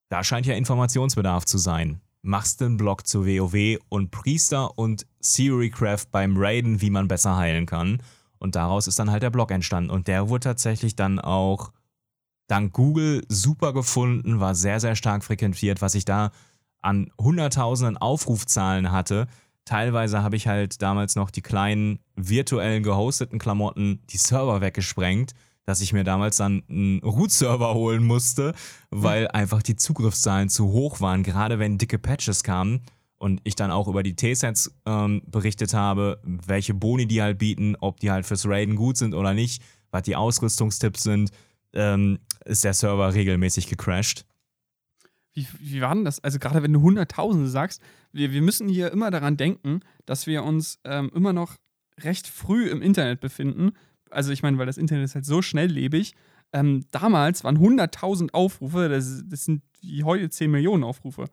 da scheint ja Informationsbedarf zu sein machst den Blog zu WoW und Priester und Theorycraft beim Raiden, wie man besser heilen kann. Und daraus ist dann halt der Blog entstanden. Und der wurde tatsächlich dann auch dank Google super gefunden, war sehr, sehr stark frequentiert, was ich da an hunderttausenden Aufrufzahlen hatte. Teilweise habe ich halt damals noch die kleinen virtuellen gehosteten Klamotten die Server weggesprengt dass ich mir damals dann einen Root-Server holen musste, weil *laughs* einfach die Zugriffszahlen zu hoch waren, gerade wenn dicke Patches kamen und ich dann auch über die T-Sets ähm, berichtet habe, welche Boni die halt bieten, ob die halt fürs Raiden gut sind oder nicht, was die Ausrüstungstipps sind, ähm, ist der Server regelmäßig gecrashed. Wie, wie war denn das? Also gerade wenn du Hunderttausende sagst, wir, wir müssen hier immer daran denken, dass wir uns ähm, immer noch recht früh im Internet befinden, also ich meine, weil das Internet ist halt so schnelllebig. Ähm, damals waren 100.000 Aufrufe, das, das, sind wie heute 10 Millionen Aufrufe.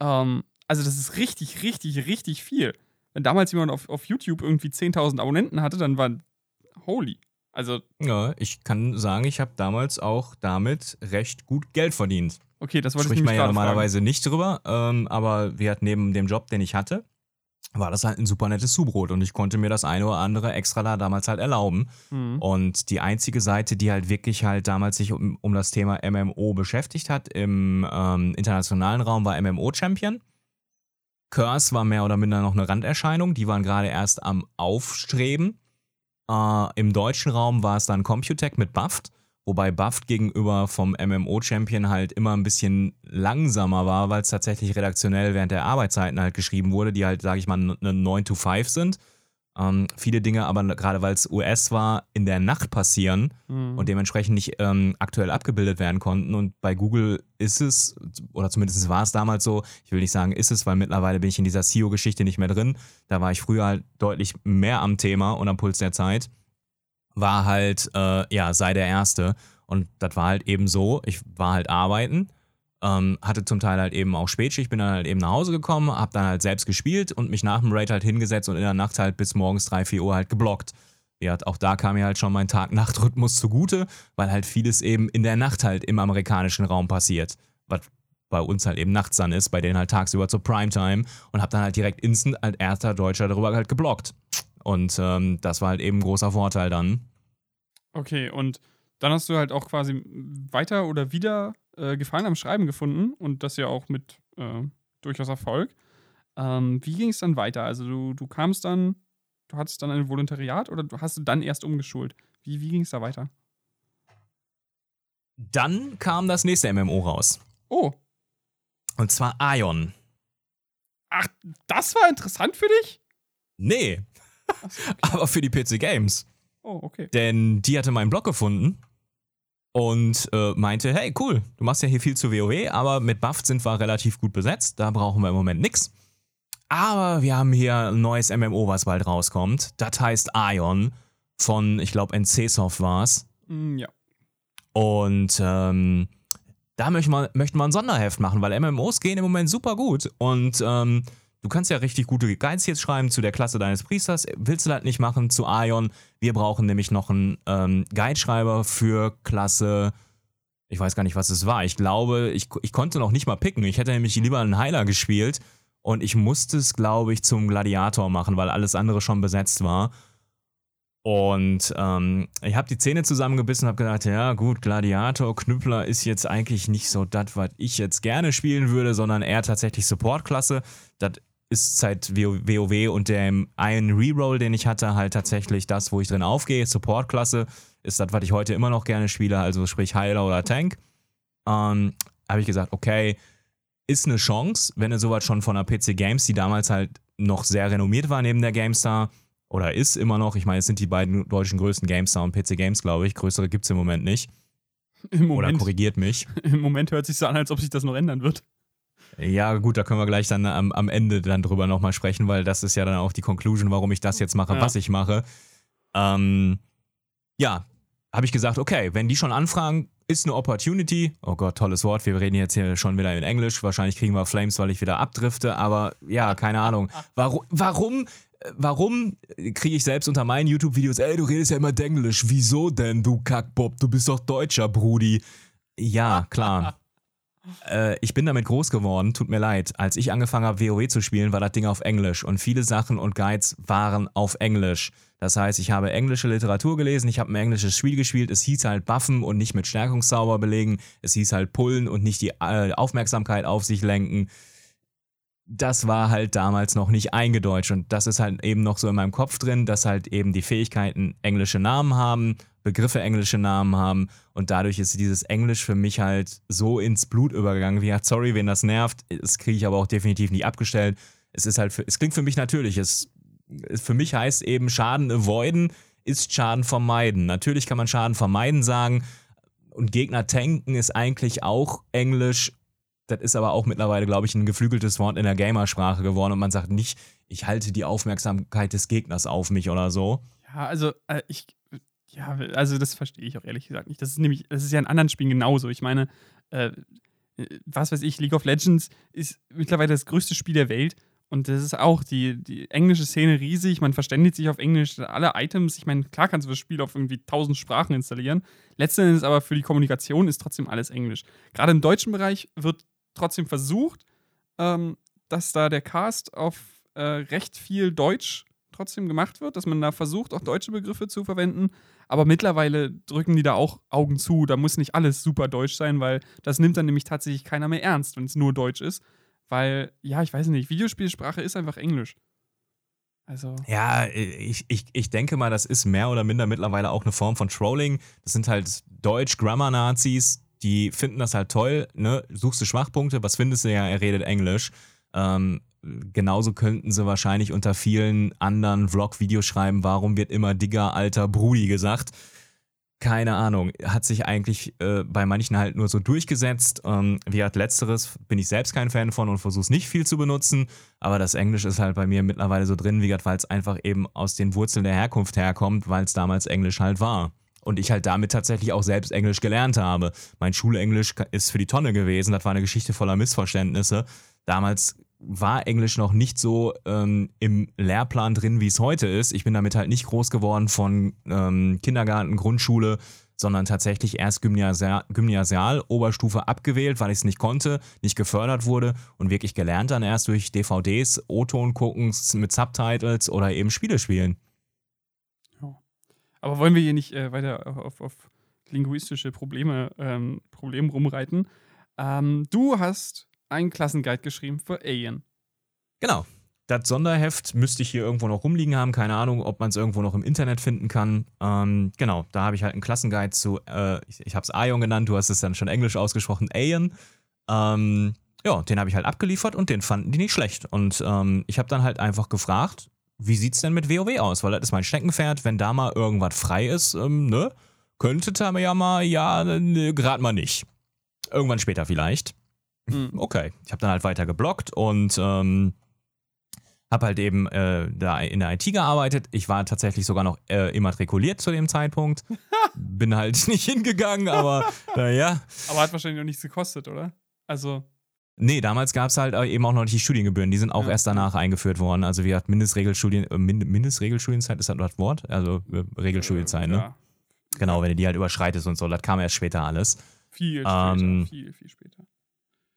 Ähm, also das ist richtig, richtig, richtig viel. Wenn damals jemand auf, auf YouTube irgendwie 10.000 Abonnenten hatte, dann war holy. Also ja, ich kann sagen, ich habe damals auch damit recht gut Geld verdient. Okay, das wollte Spricht ich man ja normalerweise fragen. nicht drüber, ähm, aber wir hatten neben dem Job, den ich hatte, war das halt ein super nettes Zubrot und ich konnte mir das eine oder andere extra da damals halt erlauben. Mhm. Und die einzige Seite, die halt wirklich halt damals sich um, um das Thema MMO beschäftigt hat im ähm, internationalen Raum, war MMO Champion. Curse war mehr oder minder noch eine Randerscheinung, die waren gerade erst am Aufstreben. Äh, Im deutschen Raum war es dann Computech mit Buffed. Wobei Buffed gegenüber vom MMO-Champion halt immer ein bisschen langsamer war, weil es tatsächlich redaktionell während der Arbeitszeiten halt geschrieben wurde, die halt, sage ich mal, eine 9 to 5 sind. Ähm, viele Dinge aber gerade weil es US war, in der Nacht passieren mhm. und dementsprechend nicht ähm, aktuell abgebildet werden konnten. Und bei Google ist es, oder zumindest war es damals so, ich will nicht sagen ist es, weil mittlerweile bin ich in dieser SEO-Geschichte nicht mehr drin. Da war ich früher halt deutlich mehr am Thema und am Puls der Zeit war halt, äh, ja, sei der Erste. Und das war halt eben so, ich war halt arbeiten, ähm, hatte zum Teil halt eben auch Spätschicht, bin dann halt eben nach Hause gekommen, hab dann halt selbst gespielt und mich nach dem Raid halt hingesetzt und in der Nacht halt bis morgens 3, 4 Uhr halt geblockt. Ja, auch da kam mir halt schon mein Tag-Nacht-Rhythmus zugute, weil halt vieles eben in der Nacht halt im amerikanischen Raum passiert. Was bei uns halt eben nachts dann ist, bei denen halt tagsüber zur Primetime und hab dann halt direkt instant als erster Deutscher darüber halt geblockt. Und ähm, das war halt eben ein großer Vorteil dann. Okay, und dann hast du halt auch quasi weiter oder wieder äh, Gefallen am Schreiben gefunden und das ja auch mit äh, durchaus Erfolg. Ähm, wie ging es dann weiter? Also du, du kamst dann, du hattest dann ein Volontariat oder hast du dann erst umgeschult? Wie, wie ging es da weiter? Dann kam das nächste MMO raus. Oh. Und zwar Ion. Ach, das war interessant für dich? Nee, okay. *laughs* aber für die PC Games. Oh, okay. Denn die hatte meinen Blog gefunden und äh, meinte, hey, cool, du machst ja hier viel zu WoW, aber mit Buffed sind wir relativ gut besetzt, da brauchen wir im Moment nichts. Aber wir haben hier ein neues MMO, was bald rauskommt. Das heißt Ion von, ich glaube, NCSoft war es. Mm, ja. Und ähm, da möchte man, möchte man ein Sonderheft machen, weil MMOs gehen im Moment super gut. Und ähm, Du kannst ja richtig gute Guides jetzt schreiben zu der Klasse deines Priesters. Willst du das nicht machen zu Aion? Wir brauchen nämlich noch einen ähm, Guideschreiber für Klasse. Ich weiß gar nicht, was es war. Ich glaube, ich, ich konnte noch nicht mal picken. Ich hätte nämlich lieber einen Heiler gespielt und ich musste es, glaube ich, zum Gladiator machen, weil alles andere schon besetzt war. Und ähm, ich habe die Zähne zusammengebissen und habe gedacht, ja gut, Gladiator, Knüppler ist jetzt eigentlich nicht so das, was ich jetzt gerne spielen würde, sondern eher tatsächlich Support-Klasse. Das ist seit WoW und dem einen Reroll, den ich hatte, halt tatsächlich das, wo ich drin aufgehe. Support-Klasse ist das, was ich heute immer noch gerne spiele, also sprich Heiler oder Tank. Ähm, habe ich gesagt, okay, ist eine Chance, wenn du sowas schon von der PC Games, die damals halt noch sehr renommiert war neben der GameStar, oder ist immer noch, ich meine, es sind die beiden deutschen größten GameStar und PC Games, glaube ich. Größere gibt es im Moment nicht. Im Moment, oder korrigiert mich. Im Moment hört sich so an, als ob sich das noch ändern wird. Ja, gut, da können wir gleich dann am, am Ende dann drüber nochmal sprechen, weil das ist ja dann auch die Conclusion, warum ich das jetzt mache, ja. was ich mache. Ähm, ja, habe ich gesagt, okay, wenn die schon anfragen, ist eine Opportunity. Oh Gott, tolles Wort. Wir reden jetzt hier schon wieder in Englisch. Wahrscheinlich kriegen wir Flames, weil ich wieder abdrifte. Aber ja, keine Ahnung. Warum, warum, warum kriege ich selbst unter meinen YouTube-Videos, ey, du redest ja immer Denglisch. Wieso denn, du Kackbob? Du bist doch Deutscher, Brudi. Ja, klar. Äh, ich bin damit groß geworden, tut mir leid. Als ich angefangen habe, WoW zu spielen, war das Ding auf Englisch und viele Sachen und Guides waren auf Englisch. Das heißt, ich habe englische Literatur gelesen, ich habe ein englisches Spiel gespielt, es hieß halt Buffen und nicht mit Stärkungszauber belegen, es hieß halt Pullen und nicht die äh, Aufmerksamkeit auf sich lenken. Das war halt damals noch nicht eingedeutscht und das ist halt eben noch so in meinem Kopf drin, dass halt eben die Fähigkeiten englische Namen haben Begriffe englische Namen haben und dadurch ist dieses Englisch für mich halt so ins Blut übergegangen. Wie gesagt, sorry, wen das nervt, das kriege ich aber auch definitiv nicht abgestellt. Es ist halt, für, es klingt für mich natürlich. Es, für mich heißt eben Schaden avoiden ist Schaden vermeiden. Natürlich kann man Schaden vermeiden sagen und Gegner tanken ist eigentlich auch Englisch. Das ist aber auch mittlerweile, glaube ich, ein geflügeltes Wort in der Gamersprache geworden und man sagt nicht, ich halte die Aufmerksamkeit des Gegners auf mich oder so. Ja, also äh, ich ja, also das verstehe ich auch ehrlich gesagt nicht. Das ist nämlich, das ist ja in anderen Spielen genauso. Ich meine, äh, was weiß ich, League of Legends ist mittlerweile das größte Spiel der Welt. Und das ist auch die, die englische Szene riesig. Man verständigt sich auf Englisch. Alle Items, ich meine, klar kannst du das Spiel auf irgendwie tausend Sprachen installieren. Letztendlich aber für die Kommunikation ist trotzdem alles Englisch. Gerade im deutschen Bereich wird trotzdem versucht, ähm, dass da der Cast auf äh, recht viel Deutsch trotzdem gemacht wird, dass man da versucht, auch deutsche Begriffe zu verwenden. Aber mittlerweile drücken die da auch Augen zu. Da muss nicht alles super deutsch sein, weil das nimmt dann nämlich tatsächlich keiner mehr ernst, wenn es nur deutsch ist. Weil, ja, ich weiß nicht, Videospielsprache ist einfach Englisch. Also. Ja, ich, ich, ich denke mal, das ist mehr oder minder mittlerweile auch eine Form von Trolling. Das sind halt Deutsch-Grammar-Nazis, die finden das halt toll, ne? Suchst du Schwachpunkte, was findest du ja, er redet Englisch. Ähm, genauso könnten sie wahrscheinlich unter vielen anderen Vlog-Videos schreiben, warum wird immer Digger, alter Brudi gesagt. Keine Ahnung, hat sich eigentlich äh, bei manchen halt nur so durchgesetzt. Ähm, wie hat letzteres, bin ich selbst kein Fan von und versuche es nicht viel zu benutzen, aber das Englisch ist halt bei mir mittlerweile so drin, wie gesagt, weil es einfach eben aus den Wurzeln der Herkunft herkommt, weil es damals Englisch halt war und ich halt damit tatsächlich auch selbst Englisch gelernt habe. Mein Schulenglisch ist für die Tonne gewesen, das war eine Geschichte voller Missverständnisse. Damals war Englisch noch nicht so ähm, im Lehrplan drin, wie es heute ist. Ich bin damit halt nicht groß geworden von ähm, Kindergarten, Grundschule, sondern tatsächlich erst Gymnasial, Gymnasial Oberstufe abgewählt, weil ich es nicht konnte, nicht gefördert wurde und wirklich gelernt dann erst durch DVDs, O-Ton gucken mit Subtitles oder eben Spiele spielen. Aber wollen wir hier nicht äh, weiter auf, auf, linguistische Probleme ähm, Problem rumreiten? Ähm, du hast einen Klassenguide geschrieben für Alien. Genau. Das Sonderheft müsste ich hier irgendwo noch rumliegen haben. Keine Ahnung, ob man es irgendwo noch im Internet finden kann. Ähm, genau, da habe ich halt einen Klassenguide zu, äh, ich, ich habe es Aion genannt, du hast es dann schon englisch ausgesprochen, Alien. Ähm, ja, den habe ich halt abgeliefert und den fanden die nicht schlecht. Und ähm, ich habe dann halt einfach gefragt, wie sieht es denn mit WoW aus? Weil das ist mein Steckenpferd, wenn da mal irgendwas frei ist, ähm, ne? Könnte da ja mal, ja, ne, gerade mal nicht. Irgendwann später vielleicht. Mhm. *laughs* Okay, ich habe dann halt weiter geblockt und ähm, habe halt eben äh, da in der IT gearbeitet. Ich war tatsächlich sogar noch äh, immatrikuliert zu dem Zeitpunkt. *laughs* Bin halt *laughs* nicht hingegangen, aber naja. Aber hat wahrscheinlich noch nichts gekostet, oder? Also. Nee, damals gab es halt eben auch noch nicht die Studiengebühren. Die sind auch ja. erst danach eingeführt worden. Also wie hat Mindestregelstudien, äh, Mindestregelstudienzeit ist das das Wort? Also äh, Regelstudienzeit, ne? Ja. Genau, wenn du die halt überschreitest und so, das kam erst später alles. Viel später, ähm, viel, viel später.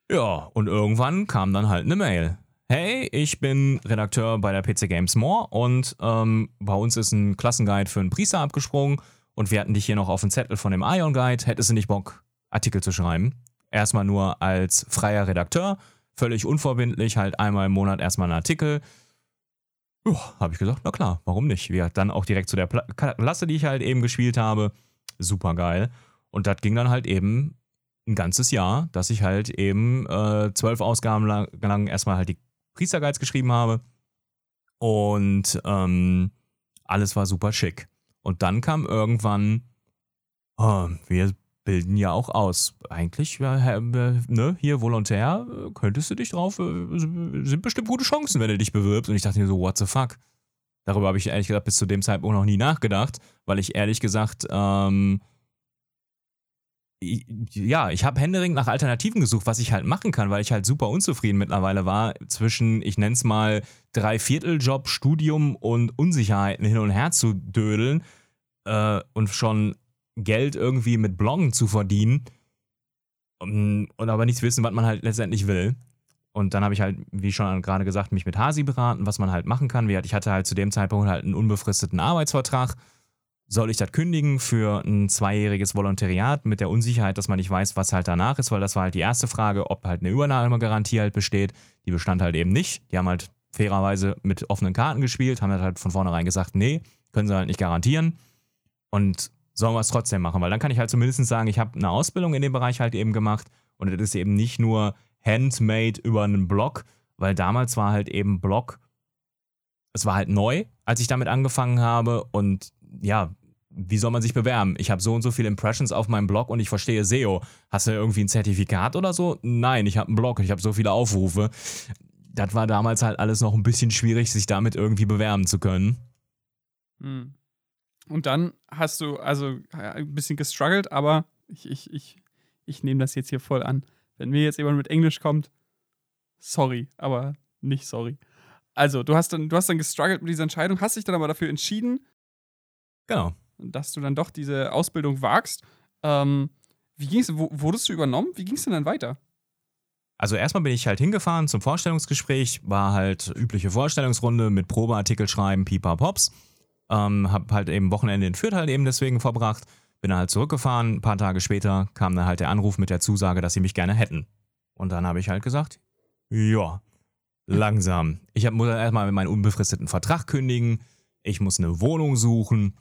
Ja, und irgendwann kam dann halt eine Mail. hey, ich bin Redakteur bei der PC Games More und ähm, bei uns ist ein Klassenguide für einen Priester abgesprungen und wir hatten dich hier noch auf dem Zettel von dem Ion Guide. Hättest du nicht Bock, Artikel zu schreiben? Erstmal nur als freier Redakteur, völlig unverbindlich, halt einmal im Monat erstmal einen Artikel. habe ich gesagt, na klar, warum nicht? Wir dann auch direkt zu der Klasse, die ich halt eben gespielt habe. Super geil. Und das ging dann halt eben ein ganzes Jahr, dass ich halt eben äh, zwölf Ausgaben lang, lang erstmal halt die Priesterguides geschrieben habe. Und ähm, alles war super schick. Und dann kam irgendwann, oh, wir bilden ja auch aus. Eigentlich, äh, ne, hier volontär, könntest du dich drauf, äh, sind bestimmt gute Chancen, wenn du dich bewirbst. Und ich dachte mir so, what the fuck? Darüber habe ich ehrlich gesagt bis zu dem Zeitpunkt noch nie nachgedacht, weil ich ehrlich gesagt, ähm, ja, ich habe händeringend nach Alternativen gesucht, was ich halt machen kann, weil ich halt super unzufrieden mittlerweile war zwischen, ich nenne es mal, Dreivierteljob, Studium und Unsicherheiten hin und her zu dödeln äh, und schon Geld irgendwie mit Bloggen zu verdienen um, und aber nichts wissen, was man halt letztendlich will. Und dann habe ich halt, wie schon gerade gesagt, mich mit Hasi beraten, was man halt machen kann. Ich hatte halt zu dem Zeitpunkt halt einen unbefristeten Arbeitsvertrag soll ich das kündigen für ein zweijähriges Volontariat mit der Unsicherheit, dass man nicht weiß, was halt danach ist, weil das war halt die erste Frage, ob halt eine Übernahmegarantie halt besteht. Die bestand halt eben nicht. Die haben halt fairerweise mit offenen Karten gespielt, haben halt von vornherein gesagt, nee, können sie halt nicht garantieren. Und sollen wir es trotzdem machen, weil dann kann ich halt zumindest sagen, ich habe eine Ausbildung in dem Bereich halt eben gemacht und das ist eben nicht nur handmade über einen Blog, weil damals war halt eben Blog, es war halt neu, als ich damit angefangen habe und ja, wie soll man sich bewerben? Ich habe so und so viele Impressions auf meinem Blog und ich verstehe SEO. Hast du irgendwie ein Zertifikat oder so? Nein, ich habe einen Blog, ich habe so viele Aufrufe. Das war damals halt alles noch ein bisschen schwierig, sich damit irgendwie bewerben zu können. Hm. Und dann hast du also ein bisschen gestruggelt, aber ich, ich, ich, ich nehme das jetzt hier voll an. Wenn mir jetzt jemand mit Englisch kommt, sorry, aber nicht sorry. Also, du hast dann, du hast dann gestruggelt mit dieser Entscheidung, hast dich dann aber dafür entschieden, Genau. Dass du dann doch diese Ausbildung wagst. Ähm, wie ging's, wurdest du übernommen? Wie ging es denn dann weiter? Also erstmal bin ich halt hingefahren zum Vorstellungsgespräch, war halt übliche Vorstellungsrunde mit Probeartikel schreiben, Pipa Pops. Ähm, hab halt eben Wochenende in Fürth halt eben deswegen verbracht. Bin dann halt zurückgefahren. Ein paar Tage später kam dann halt der Anruf mit der Zusage, dass sie mich gerne hätten. Und dann habe ich halt gesagt, ja, langsam. Ich muss erstmal meinen unbefristeten Vertrag kündigen. Ich muss eine Wohnung suchen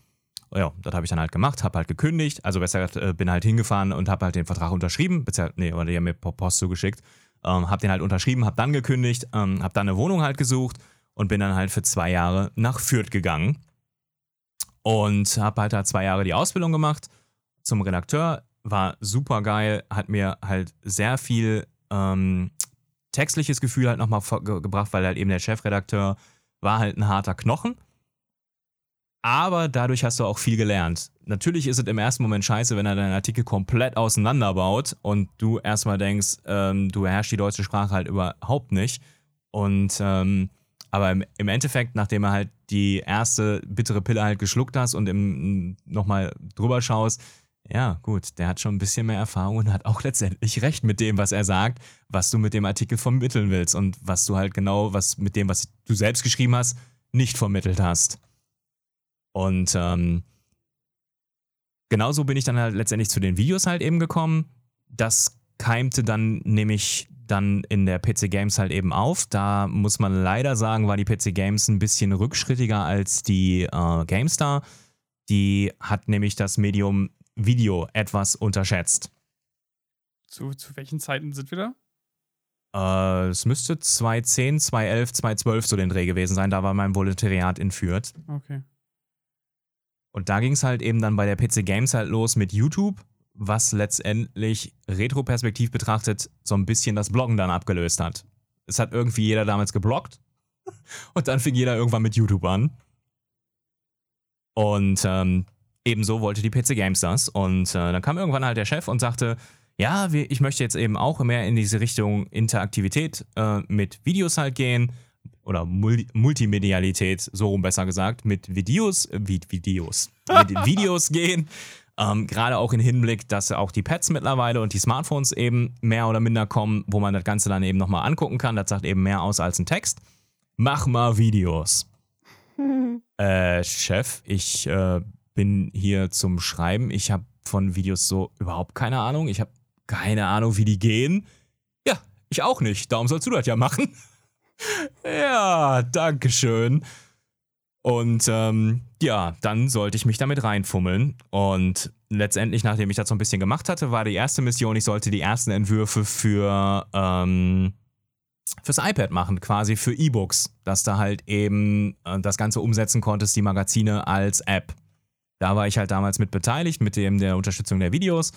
ja, das habe ich dann halt gemacht, habe halt gekündigt, also besser gesagt, äh, bin halt hingefahren und habe halt den Vertrag unterschrieben, nee, oder die haben mir Post zugeschickt, ähm, habe den halt unterschrieben, habe dann gekündigt, ähm, habe dann eine Wohnung halt gesucht und bin dann halt für zwei Jahre nach Fürth gegangen. Und habe halt da zwei Jahre die Ausbildung gemacht zum Redakteur, war super geil, hat mir halt sehr viel ähm, textliches Gefühl halt nochmal ge gebracht, weil halt eben der Chefredakteur war halt ein harter Knochen aber dadurch hast du auch viel gelernt. Natürlich ist es im ersten Moment scheiße, wenn er deinen Artikel komplett auseinanderbaut und du erstmal denkst, ähm, du beherrschst die deutsche Sprache halt überhaupt nicht. Und ähm, aber im, im, Endeffekt, nachdem er halt die erste bittere Pille halt geschluckt hast und im, nochmal drüber schaust, ja, gut, der hat schon ein bisschen mehr Erfahrung und hat auch *laughs* letztendlich recht mit dem, was er sagt, was du mit dem Artikel vermitteln willst und was du halt genau, was mit dem, was du selbst geschrieben hast, nicht vermittelt hast. Und ähm, genauso bin ich dann halt letztendlich zu den Videos halt eben gekommen. Das keimte dann nämlich dann in der PC Games halt eben auf. Da muss man leider sagen, war die PC Games ein bisschen rückschrittiger als die äh, GameStar. Die hat nämlich das Medium Video etwas unterschätzt. Zu, zu welchen Zeiten sind wir da? Äh, es müsste 2010, 2011, 2012 so den Dreh gewesen sein. Da war mein Volontariat in Fürth. Okay. Und da ging es halt eben dann bei der PC Games halt los mit YouTube, was letztendlich retroperspektiv betrachtet so ein bisschen das Bloggen dann abgelöst hat. Es hat irgendwie jeder damals gebloggt *laughs* und dann fing jeder irgendwann mit YouTube an. Und ähm, ebenso wollte die PC Games das. Und äh, dann kam irgendwann halt der Chef und sagte, ja, ich möchte jetzt eben auch mehr in diese Richtung Interaktivität äh, mit Videos halt gehen oder Multimedialität, so rum besser gesagt, mit Videos, äh, Videos, mit *laughs* Videos gehen. Ähm, Gerade auch im Hinblick, dass auch die Pads mittlerweile und die Smartphones eben mehr oder minder kommen, wo man das Ganze dann eben nochmal angucken kann. Das sagt eben mehr aus als ein Text. Mach mal Videos. *laughs* äh, Chef, ich äh, bin hier zum Schreiben. Ich habe von Videos so überhaupt keine Ahnung. Ich habe keine Ahnung, wie die gehen. Ja, ich auch nicht. Darum sollst du das ja machen. Ja, danke schön. Und ähm, ja, dann sollte ich mich damit reinfummeln. Und letztendlich, nachdem ich das so ein bisschen gemacht hatte, war die erste Mission, ich sollte die ersten Entwürfe für ähm, fürs iPad machen, quasi für E-Books, dass du halt eben äh, das Ganze umsetzen konntest, die Magazine als App. Da war ich halt damals mit beteiligt, mit dem der Unterstützung der Videos.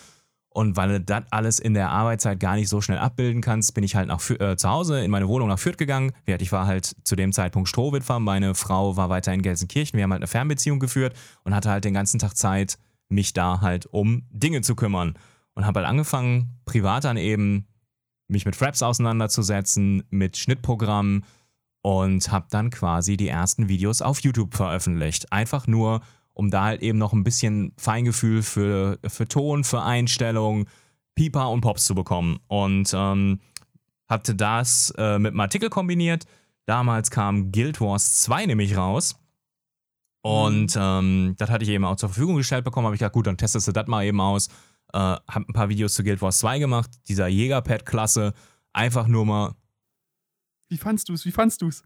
Und weil du das alles in der Arbeitszeit gar nicht so schnell abbilden kannst, bin ich halt nach, äh, zu Hause in meine Wohnung nach Fürth gegangen. Ich war halt zu dem Zeitpunkt Strohwitwer, meine Frau war weiter in Gelsenkirchen. Wir haben halt eine Fernbeziehung geführt und hatte halt den ganzen Tag Zeit, mich da halt um Dinge zu kümmern. Und habe halt angefangen, privat dann eben mich mit Fraps auseinanderzusetzen, mit Schnittprogrammen und habe dann quasi die ersten Videos auf YouTube veröffentlicht. Einfach nur, um da halt eben noch ein bisschen Feingefühl für, für Ton, für Einstellungen, Pieper und Pops zu bekommen. Und ähm, hatte das äh, mit einem Artikel kombiniert. Damals kam Guild Wars 2 nämlich raus. Und mhm. ähm, das hatte ich eben auch zur Verfügung gestellt bekommen. Habe ich gedacht, gut, dann testest du das mal eben aus. Äh, hab ein paar Videos zu Guild Wars 2 gemacht, dieser Jägerpad-Klasse. Einfach nur mal. Wie fandst du es? Wie fandst du es?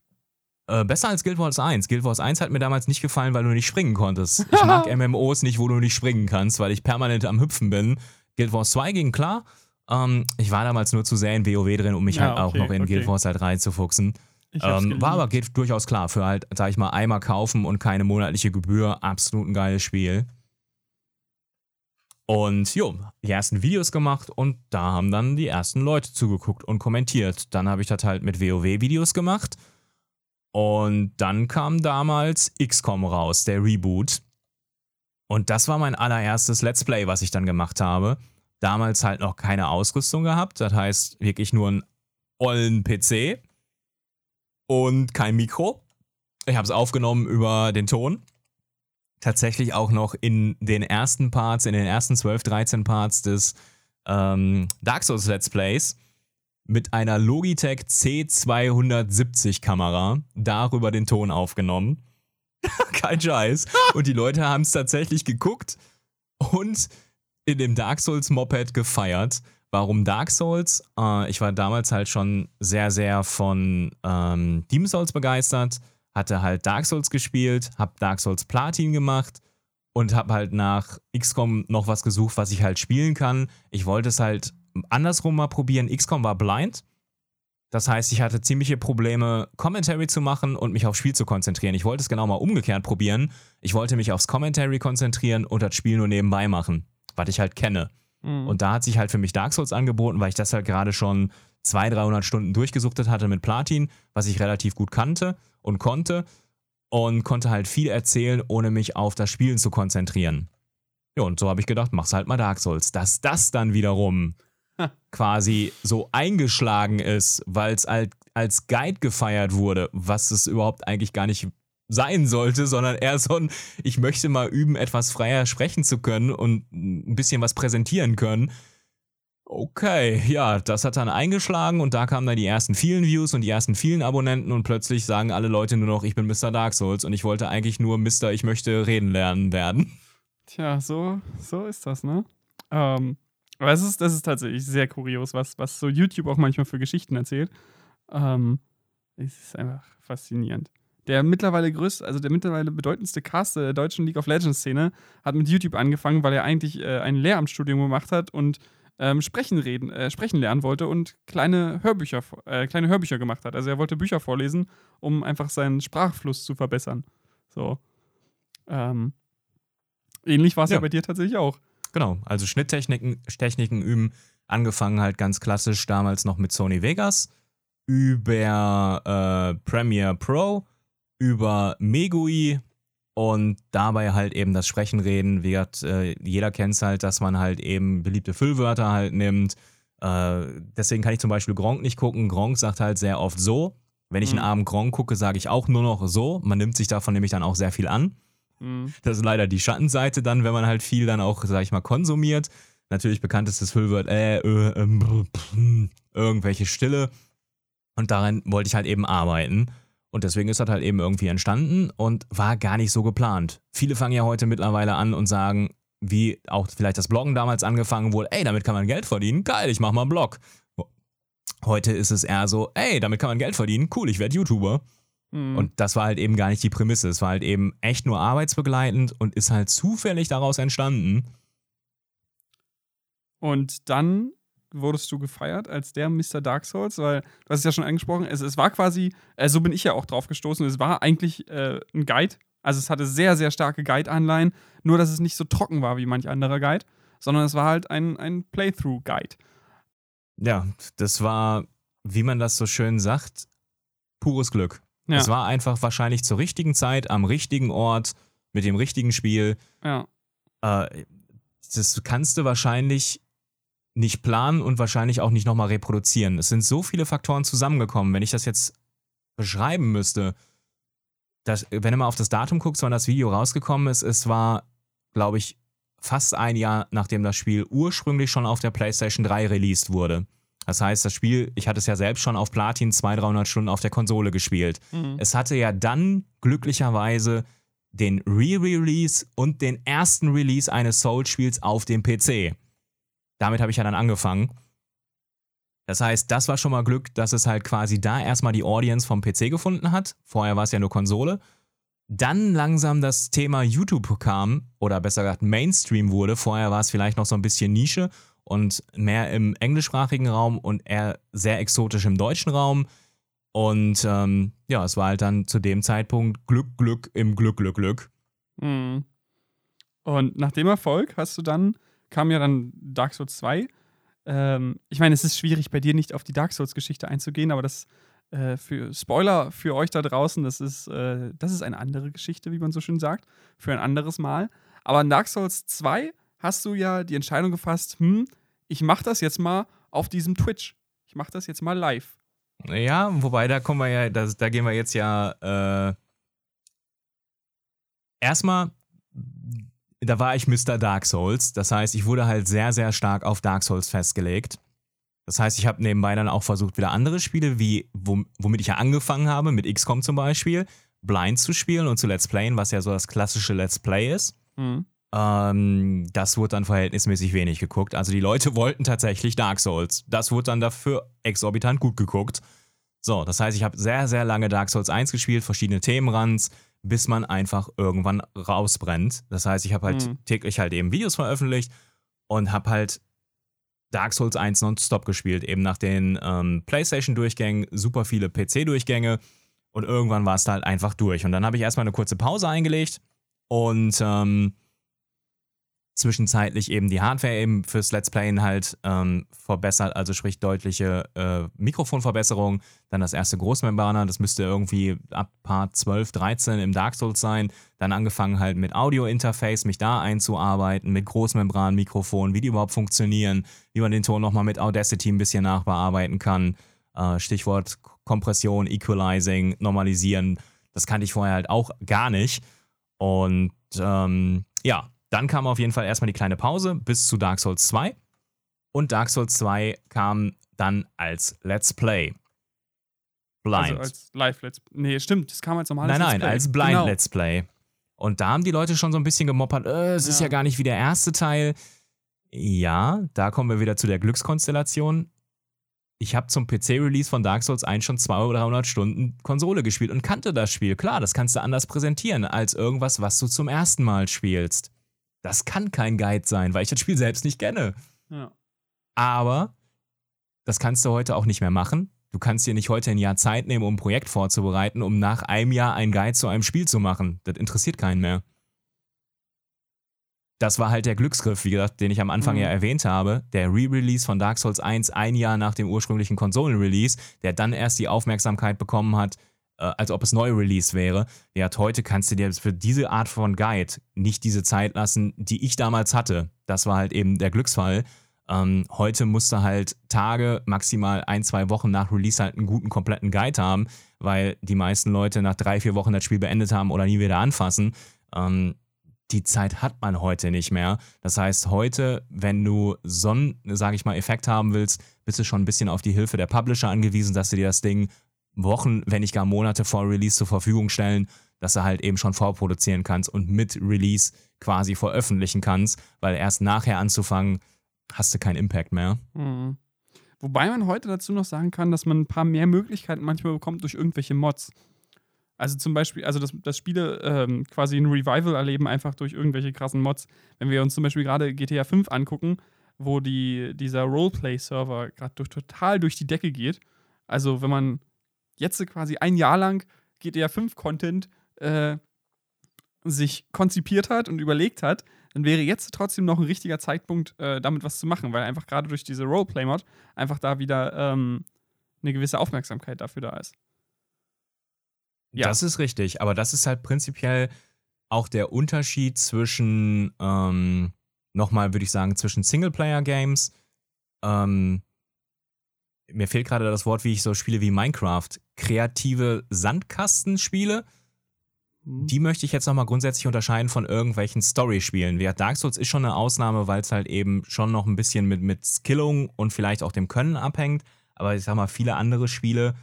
Äh, besser als Guild Wars 1. Guild Wars 1 hat mir damals nicht gefallen, weil du nicht springen konntest. Ich mag *laughs* MMOs nicht, wo du nicht springen kannst, weil ich permanent am Hüpfen bin. Guild Wars 2 ging klar. Ähm, ich war damals nur zu sehr in WoW drin, um mich ja, halt auch noch in okay. Guild Wars halt reinzufuchsen. Ähm, war aber geht durchaus klar. Für halt, sag ich mal, einmal kaufen und keine monatliche Gebühr. Absolut ein geiles Spiel. Und jo, die ersten Videos gemacht und da haben dann die ersten Leute zugeguckt und kommentiert. Dann habe ich das halt mit WoW-Videos gemacht. Und dann kam damals XCOM raus, der Reboot. Und das war mein allererstes Let's Play, was ich dann gemacht habe. Damals halt noch keine Ausrüstung gehabt, das heißt wirklich nur einen ollen PC und kein Mikro. Ich habe es aufgenommen über den Ton tatsächlich auch noch in den ersten Parts, in den ersten 12, 13 Parts des ähm, Dark Souls Let's Plays mit einer Logitech C270 Kamera darüber den Ton aufgenommen. *laughs* Kein Scheiß. Und die Leute haben es tatsächlich geguckt und in dem Dark Souls Moped gefeiert. Warum Dark Souls? Äh, ich war damals halt schon sehr, sehr von ähm, Demon Souls begeistert hatte halt Dark Souls gespielt, hab Dark Souls Platin gemacht und hab halt nach XCOM noch was gesucht, was ich halt spielen kann. Ich wollte es halt andersrum mal probieren. XCOM war blind. Das heißt, ich hatte ziemliche Probleme, Commentary zu machen und mich aufs Spiel zu konzentrieren. Ich wollte es genau mal umgekehrt probieren. Ich wollte mich aufs Commentary konzentrieren und das Spiel nur nebenbei machen, was ich halt kenne. Mhm. Und da hat sich halt für mich Dark Souls angeboten, weil ich das halt gerade schon 200, 300 Stunden durchgesuchtet hatte mit Platin, was ich relativ gut kannte und konnte und konnte halt viel erzählen, ohne mich auf das Spielen zu konzentrieren. Ja, und so habe ich gedacht, mach's halt mal Dark Souls. Dass das dann wiederum quasi so eingeschlagen ist, weil es halt als Guide gefeiert wurde, was es überhaupt eigentlich gar nicht sein sollte, sondern eher so ein, ich möchte mal üben, etwas freier sprechen zu können und ein bisschen was präsentieren können. Okay, ja, das hat dann eingeschlagen und da kamen dann die ersten vielen Views und die ersten vielen Abonnenten und plötzlich sagen alle Leute nur noch, ich bin Mr. Dark Souls und ich wollte eigentlich nur Mr. Ich möchte reden lernen werden. Tja, so, so ist das, ne? Ähm, aber es ist, das ist tatsächlich sehr kurios, was, was so YouTube auch manchmal für Geschichten erzählt. Ähm, es ist einfach faszinierend. Der mittlerweile größte, also der mittlerweile bedeutendste Cast der deutschen League of Legends Szene hat mit YouTube angefangen, weil er eigentlich äh, ein Lehramtsstudium gemacht hat und ähm, sprechen, reden, äh, sprechen lernen wollte und kleine Hörbücher, äh, kleine Hörbücher gemacht hat. Also er wollte Bücher vorlesen, um einfach seinen Sprachfluss zu verbessern. So. Ähm, ähnlich war es ja. ja. bei dir tatsächlich auch. Genau, also Schnitttechniken Techniken üben, angefangen halt ganz klassisch damals noch mit Sony Vegas, über äh, Premiere Pro, über Megui, und dabei halt eben das Sprechen reden wird, äh, jeder kennt es halt, dass man halt eben beliebte Füllwörter halt nimmt. Äh, deswegen kann ich zum Beispiel Gronk nicht gucken. Gronk sagt halt sehr oft so. Wenn ich mhm. einen armen Gronk gucke, sage ich auch nur noch so. Man nimmt sich davon nämlich dann auch sehr viel an. Mhm. Das ist leider die Schattenseite dann, wenn man halt viel dann auch, sag ich mal, konsumiert. Natürlich bekanntestes Füllwort, äh, äh, ähm, brr, pff, irgendwelche Stille. Und daran wollte ich halt eben arbeiten. Und deswegen ist das halt eben irgendwie entstanden und war gar nicht so geplant. Viele fangen ja heute mittlerweile an und sagen, wie auch vielleicht das Bloggen damals angefangen wurde, ey, damit kann man Geld verdienen, geil, ich mach mal einen Blog. Heute ist es eher so, ey, damit kann man Geld verdienen, cool, ich werde YouTuber. Mhm. Und das war halt eben gar nicht die Prämisse. Es war halt eben echt nur arbeitsbegleitend und ist halt zufällig daraus entstanden. Und dann wurdest du gefeiert als der Mr. Dark Souls, weil du hast es ja schon angesprochen, es, es war quasi, äh, so bin ich ja auch drauf gestoßen, es war eigentlich äh, ein Guide. Also es hatte sehr, sehr starke Guide-Anleihen, nur dass es nicht so trocken war wie manch anderer Guide, sondern es war halt ein, ein Playthrough-Guide. Ja, das war, wie man das so schön sagt, pures Glück. Ja. Es war einfach wahrscheinlich zur richtigen Zeit, am richtigen Ort, mit dem richtigen Spiel. Ja. Äh, das kannst du wahrscheinlich nicht planen und wahrscheinlich auch nicht nochmal reproduzieren. Es sind so viele Faktoren zusammengekommen. Wenn ich das jetzt beschreiben müsste, dass, wenn du mal auf das Datum guckst, wann das Video rausgekommen ist, es war, glaube ich, fast ein Jahr, nachdem das Spiel ursprünglich schon auf der PlayStation 3 released wurde. Das heißt, das Spiel, ich hatte es ja selbst schon auf Platin 200, 300 Stunden auf der Konsole gespielt. Mhm. Es hatte ja dann glücklicherweise den Re-Release und den ersten Release eines Souls-Spiels auf dem PC. Damit habe ich ja dann angefangen. Das heißt, das war schon mal Glück, dass es halt quasi da erstmal die Audience vom PC gefunden hat. Vorher war es ja nur Konsole. Dann langsam das Thema YouTube kam, oder besser gesagt Mainstream wurde. Vorher war es vielleicht noch so ein bisschen Nische und mehr im englischsprachigen Raum und eher sehr exotisch im deutschen Raum. Und ähm, ja, es war halt dann zu dem Zeitpunkt Glück, Glück im Glück, Glück, Glück. Mhm. Und nach dem Erfolg hast du dann, kam ja dann Dark Souls 2. Ähm, ich meine, es ist schwierig bei dir nicht auf die Dark Souls-Geschichte einzugehen, aber das äh, für Spoiler für euch da draußen, das ist, äh, das ist eine andere Geschichte, wie man so schön sagt, für ein anderes Mal. Aber Dark Souls 2 hast du ja die Entscheidung gefasst, hm, ich mach das jetzt mal auf diesem Twitch. Ich mach das jetzt mal live. Ja, wobei da kommen wir ja, das, da gehen wir jetzt ja äh, erstmal, da war ich Mr. Dark Souls. Das heißt, ich wurde halt sehr, sehr stark auf Dark Souls festgelegt. Das heißt, ich habe nebenbei dann auch versucht, wieder andere Spiele, wie womit ich ja angefangen habe, mit XCOM zum Beispiel, blind zu spielen und zu Let's Playen, was ja so das klassische Let's Play ist. Mhm. Ähm, das wurde dann verhältnismäßig wenig geguckt. Also die Leute *laughs* wollten tatsächlich Dark Souls. Das wurde dann dafür exorbitant gut geguckt. So, das heißt, ich habe sehr, sehr lange Dark Souls 1 gespielt, verschiedene Themenrands, bis man einfach irgendwann rausbrennt. Das heißt, ich habe halt Mhm. täglich halt eben Videos veröffentlicht und habe halt Dark Souls 1 nonstop gespielt, eben nach den ähm, PlayStation-Durchgängen, super viele PC-Durchgänge und irgendwann war es da halt einfach durch. Und dann habe ich erstmal eine kurze Pause eingelegt und ähm, zwischenzeitlich eben die Hardware eben fürs Let's Playen halt ähm, verbessert, also sprich deutliche äh, Mikrofonverbesserung. Dann das erste Großmembraner, das müsste irgendwie ab Part 12, 13 im Dark Souls sein. Dann angefangen halt mit Audio-Interface, mich da einzuarbeiten, mit Großmembran-Mikrofon, wie die überhaupt funktionieren, wie man den Ton nochmal mit Audacity ein bisschen nachbearbeiten kann. Äh, Stichwort Kompression, Equalizing, Normalisieren. Das kannte ich vorher halt auch gar nicht. Und ähm, ja, dann kam auf jeden Fall erstmal die kleine Pause bis zu Dark Souls 2. Und Dark Souls 2 kam dann als Let's Play. Blind. Also als Live-Let's Nee, stimmt, das kam als normales nein, nein, Let's Play. als Blind Genau. Let's Play. Und da haben die Leute schon so ein bisschen gemoppert, äh, es ist Ja. ja gar nicht wie der erste Teil. Ja, da kommen wir wieder zu der Glückskonstellation. Ich habe zum PC-Release von Dark Souls 1 schon 200 oder 300 Stunden Konsole gespielt und kannte das Spiel. Klar, das kannst du anders präsentieren als irgendwas, was du zum ersten Mal spielst. Das kann kein Guide sein, weil ich das Spiel selbst nicht kenne. Ja. Aber das kannst du heute auch nicht mehr machen. Du kannst dir nicht heute ein Jahr Zeit nehmen, um ein Projekt vorzubereiten, um nach einem Jahr einen Guide zu einem Spiel zu machen. Das interessiert keinen mehr. Das war halt der Glücksgriff, wie gesagt, den ich am Anfang Mhm. ja erwähnt habe. Der Re-Release von Dark Souls 1 ein Jahr nach dem ursprünglichen Konsolen-Release, der dann erst die Aufmerksamkeit bekommen hat, als ob es neu Release wäre. Ja, heute kannst du dir für diese Art von Guide nicht diese Zeit lassen, die ich damals hatte. Das war halt eben der Glücksfall. Ähm, heute musst du halt Tage, maximal ein, zwei Wochen nach Release halt einen guten, kompletten Guide haben, weil die meisten Leute nach drei, vier Wochen das Spiel beendet haben oder nie wieder anfassen. Ähm, die Zeit hat man heute nicht mehr. Das heißt, heute, wenn du so einen, sage ich mal, Effekt haben willst, bist du schon ein bisschen auf die Hilfe der Publisher angewiesen, dass sie dir das Ding Wochen, wenn nicht gar Monate vor Release zur Verfügung stellen, dass du halt eben schon vorproduzieren kannst und mit Release quasi veröffentlichen kannst, weil erst nachher anzufangen, hast du keinen Impact mehr. Mhm. Wobei man heute dazu noch sagen kann, dass man ein paar mehr Möglichkeiten manchmal bekommt durch irgendwelche Mods. Also zum Beispiel, also dass, dass Spiele ähm, quasi ein Revival erleben, einfach durch irgendwelche krassen Mods. Wenn wir uns zum Beispiel gerade GTA 5 angucken, wo die, dieser Roleplay-Server gerade durch, total durch die Decke geht. Also wenn man jetzt quasi ein Jahr lang GTA 5 Content äh, sich konzipiert hat und überlegt hat, dann wäre jetzt trotzdem noch ein richtiger Zeitpunkt, äh, damit was zu machen, weil einfach gerade durch diese Roleplay-Mod einfach da wieder ähm, eine gewisse Aufmerksamkeit dafür da ist. Ja. Das ist richtig, aber das ist halt prinzipiell auch der Unterschied zwischen, ähm, nochmal würde ich sagen, zwischen Singleplayer-Games, ähm, mir fehlt gerade das Wort, wie ich so Spiele wie Minecraft, kreative Sandkastenspiele, mhm. die möchte ich jetzt nochmal grundsätzlich unterscheiden von irgendwelchen Story-Spielen. Dark Souls ist schon eine Ausnahme, weil es halt eben schon noch ein bisschen mit, mit Skillung und vielleicht auch dem Können abhängt. Aber ich sag mal, viele andere Spiele,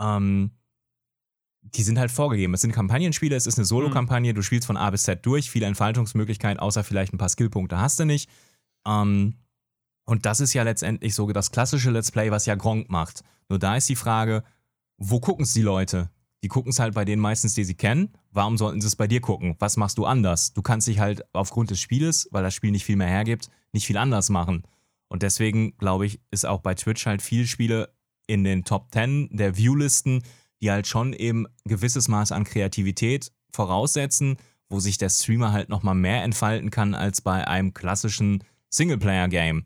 ähm, die sind halt vorgegeben. Es sind Kampagnenspiele, es ist eine Solo-Kampagne, du spielst von A bis Z durch, viele Entfaltungsmöglichkeiten, außer vielleicht ein paar Skillpunkte hast du nicht. Ähm, und das ist ja letztendlich so das klassische Let's Play, was ja Gronk macht. Nur da ist die Frage, wo gucken es die Leute? Die gucken es halt bei denen meistens, die sie kennen. Warum sollten sie es bei dir gucken? Was machst du anders? Du kannst dich halt aufgrund des Spieles, weil das Spiel nicht viel mehr hergibt, nicht viel anders machen. Und deswegen, glaube ich, ist auch bei Twitch halt viele Spiele in den Top 10 der Viewlisten die halt schon eben gewisses Maß an Kreativität voraussetzen, wo sich der Streamer halt nochmal mehr entfalten kann als bei einem klassischen Singleplayer-Game.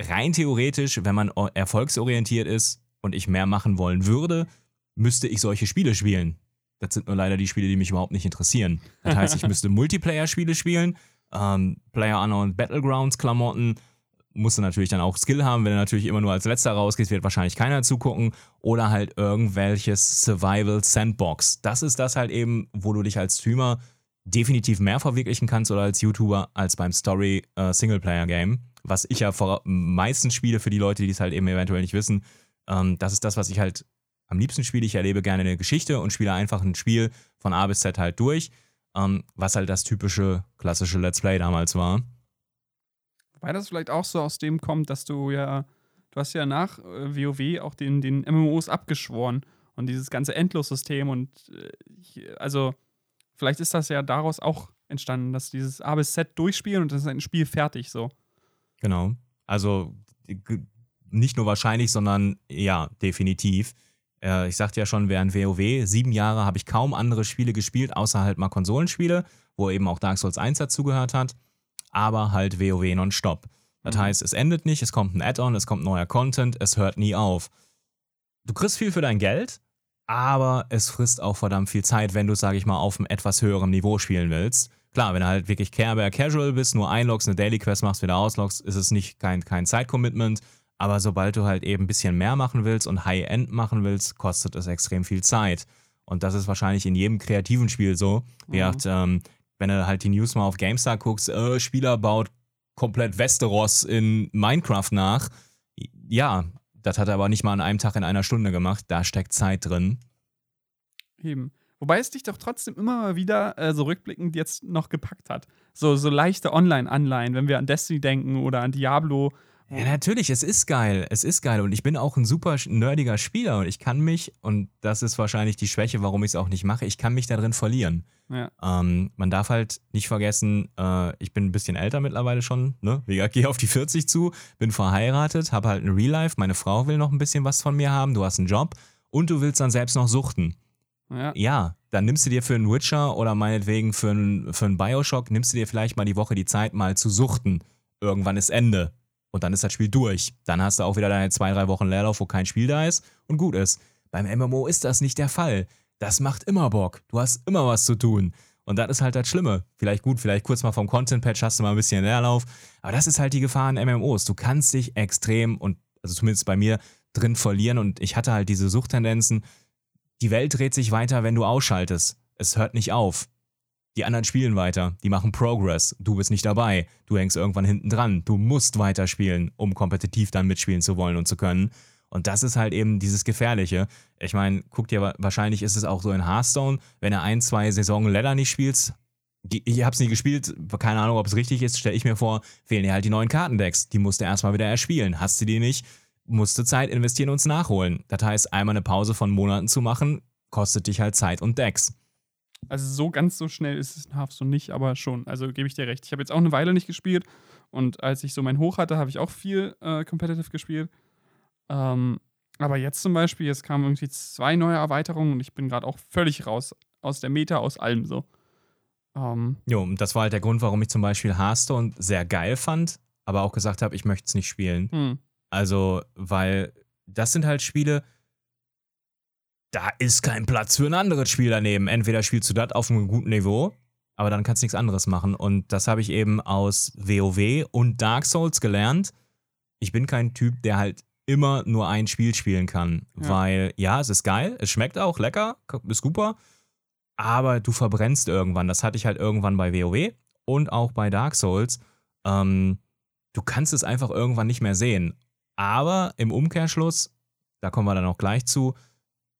Rein theoretisch, wenn man erfolgsorientiert ist und ich mehr machen wollen würde, müsste ich solche Spiele spielen. Das sind nur leider die Spiele, die mich überhaupt nicht interessieren. Das heißt, ich müsste *laughs* Multiplayer-Spiele spielen, ähm, Player Unknown Battlegrounds-Klamotten, musst du natürlich dann auch Skill haben. Wenn du natürlich immer nur als letzter rausgehst, wird wahrscheinlich keiner zugucken. Oder halt irgendwelches Survival Sandbox. Das ist das halt eben, wo du dich als Streamer definitiv mehr verwirklichen kannst oder als YouTuber als beim Story äh, Singleplayer Game. Was ich ja vor meistens spiele für die Leute, die es halt eben eventuell nicht wissen. Ähm, das ist das, was ich halt am liebsten spiele. Ich erlebe gerne eine Geschichte und spiele einfach ein Spiel von A bis Z halt durch. Ähm, was halt das typische klassische Let's Play damals war. Weil das vielleicht auch so aus dem kommt, dass du ja, du hast ja nach äh, WoW auch den, den MMOs abgeschworen und dieses ganze Endlos-System und äh, also vielleicht ist das ja daraus auch entstanden, dass dieses A bis Z durchspielen und das ist ein Spiel fertig so. Genau. Also nicht nur wahrscheinlich, sondern ja, definitiv. Äh, ich sagte ja schon, während WoW sieben Jahre habe ich kaum andere Spiele gespielt, außer halt mal Konsolenspiele, wo eben auch Dark Souls 1 dazugehört hat aber halt WoW nonstop. Das mhm. heißt, es endet nicht, es kommt ein Add-on, es kommt neuer Content, es hört nie auf. Du kriegst viel für dein Geld, aber es frisst auch verdammt viel Zeit, wenn du, sag ich mal, auf einem etwas höheren Niveau spielen willst. Klar, wenn du halt wirklich Care Casual bist, nur einloggst, eine Daily Quest machst, wieder ausloggst, ist es nicht kein, kein Zeitcommitment. Aber sobald du halt eben ein bisschen mehr machen willst und High-End machen willst, kostet es extrem viel Zeit. Und das ist wahrscheinlich in jedem kreativen Spiel so. Mhm. Während ähm, wenn du halt die News mal auf GameStar guckst, äh, Spieler baut komplett Westeros in Minecraft nach. Ja, das hat er aber nicht mal an einem Tag in einer Stunde gemacht. Da steckt Zeit drin. Eben. Wobei es dich doch trotzdem immer mal wieder äh, so rückblickend jetzt noch gepackt hat. So, so leichte Online-Anleihen, wenn wir an Destiny denken oder an Diablo ja, natürlich, es ist geil. Es ist geil. Und ich bin auch ein super nerdiger Spieler und ich kann mich, und das ist wahrscheinlich die Schwäche, warum ich es auch nicht mache, ich kann mich da drin verlieren. Ja. Ähm, man darf halt nicht vergessen, äh, ich bin ein bisschen älter mittlerweile schon, ne? Ich *laughs* gehe auf die 40 zu, bin verheiratet, habe halt ein Real Life, meine Frau will noch ein bisschen was von mir haben, du hast einen Job und du willst dann selbst noch suchten. Ja. ja, dann nimmst du dir für einen Witcher oder meinetwegen für einen, für einen Bioshock, nimmst du dir vielleicht mal die Woche die Zeit, mal zu suchten. Irgendwann ist Ende und dann ist das Spiel durch. Dann hast du auch wieder deine zwei, drei Wochen Leerlauf, wo kein Spiel da ist und gut ist. Beim MMO ist das nicht der Fall. Das macht immer Bock. Du hast immer was zu tun. Und das ist halt das Schlimme. Vielleicht gut, vielleicht kurz mal vom Content-Patch hast du mal ein bisschen Leerlauf. Aber das ist halt die Gefahr in MMOs. Du kannst dich extrem und, also zumindest bei mir, drin verlieren. Und ich hatte halt diese Suchttendenzen. Die Welt dreht sich weiter, wenn du ausschaltest. Es hört nicht auf. Die anderen spielen weiter, die machen Progress. Du bist nicht dabei, du hängst irgendwann hinten dran. Du musst weiterspielen, um kompetitiv dann mitspielen zu wollen und zu können. Und das ist halt eben dieses Gefährliche. Ich meine, guck dir, wahrscheinlich ist es auch so in Hearthstone, wenn er ein, zwei Saisonen Ladder nicht spielst, ich hab's nie gespielt, keine Ahnung, ob es richtig ist, stelle ich mir vor, fehlen dir halt die neuen Kartendecks. Die musst du erstmal wieder erspielen. Hast du die nicht, musst du Zeit investieren und es nachholen. Das heißt, einmal eine Pause von Monaten zu machen, kostet dich halt Zeit und Decks. Also so ganz so schnell ist es in Hearthstone nicht, aber schon. Also gebe ich dir recht. Ich habe jetzt auch eine Weile nicht gespielt und als ich so mein Hoch hatte, habe ich auch viel äh, Competitive gespielt. Ähm, aber jetzt zum Beispiel, jetzt kamen irgendwie zwei neue Erweiterungen und ich bin gerade auch völlig raus aus der Meta, aus allem so. Ähm, jo, und das war halt der Grund, warum ich zum Beispiel Hearthstone sehr geil fand, aber auch gesagt habe, ich möchte es nicht spielen. Hm. Also, weil das sind halt Spiele, da ist kein Platz für ein anderes Spiel daneben. Entweder spielst du das auf einem guten Niveau, aber dann kannst du nichts anderes machen. Und das habe ich eben aus WoW und Dark Souls gelernt. Ich bin kein Typ, der halt immer nur ein Spiel spielen kann, ja. weil ja, es ist geil, es schmeckt auch lecker, ist super, aber du verbrennst irgendwann. Das hatte ich halt irgendwann bei WoW und auch bei Dark Souls. Ähm, du kannst es einfach irgendwann nicht mehr sehen. Aber im Umkehrschluss, da kommen wir dann auch gleich zu,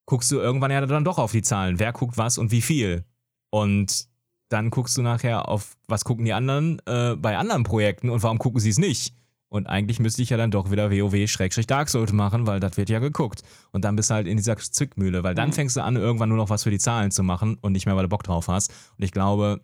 guckst du irgendwann ja dann doch auf die Zahlen. Wer guckt was und wie viel? Und dann guckst du nachher auf, was gucken die anderen äh, bei anderen Projekten und warum gucken sie es nicht? Und eigentlich müsste ich ja dann doch wieder WoW-Dark Souls machen, weil das wird ja geguckt. Und dann bist du halt in dieser Zwickmühle, weil dann mhm. fängst du an, irgendwann nur noch was für die Zahlen zu machen und nicht mehr, weil du Bock drauf hast. Und ich glaube,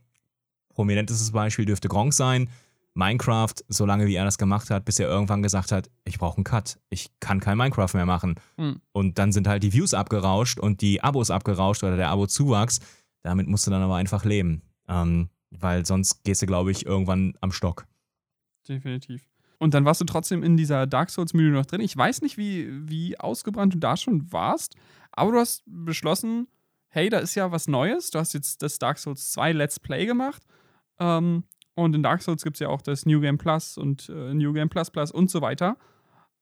prominentestes Beispiel dürfte Gronk sein. Minecraft, solange wie er das gemacht hat, bis er irgendwann gesagt hat, ich brauche einen Cut, ich kann kein Minecraft mehr machen. Mhm. Und dann sind halt die Views abgerauscht und die Abos abgerauscht oder der Abo-Zuwachs. Damit musst du dann aber einfach leben. Ähm, weil sonst gehst du, glaube ich, irgendwann am Stock. Definitiv. Und dann warst du trotzdem in dieser Dark Souls-Mühle noch drin. Ich weiß nicht, wie, wie ausgebrannt du da schon warst, aber du hast beschlossen, hey, da ist ja was Neues. Du hast jetzt das Dark Souls 2 Let's Play gemacht. Ähm, und in Dark Souls gibt es ja auch das New Game Plus und äh, New Game Plus Plus und so weiter.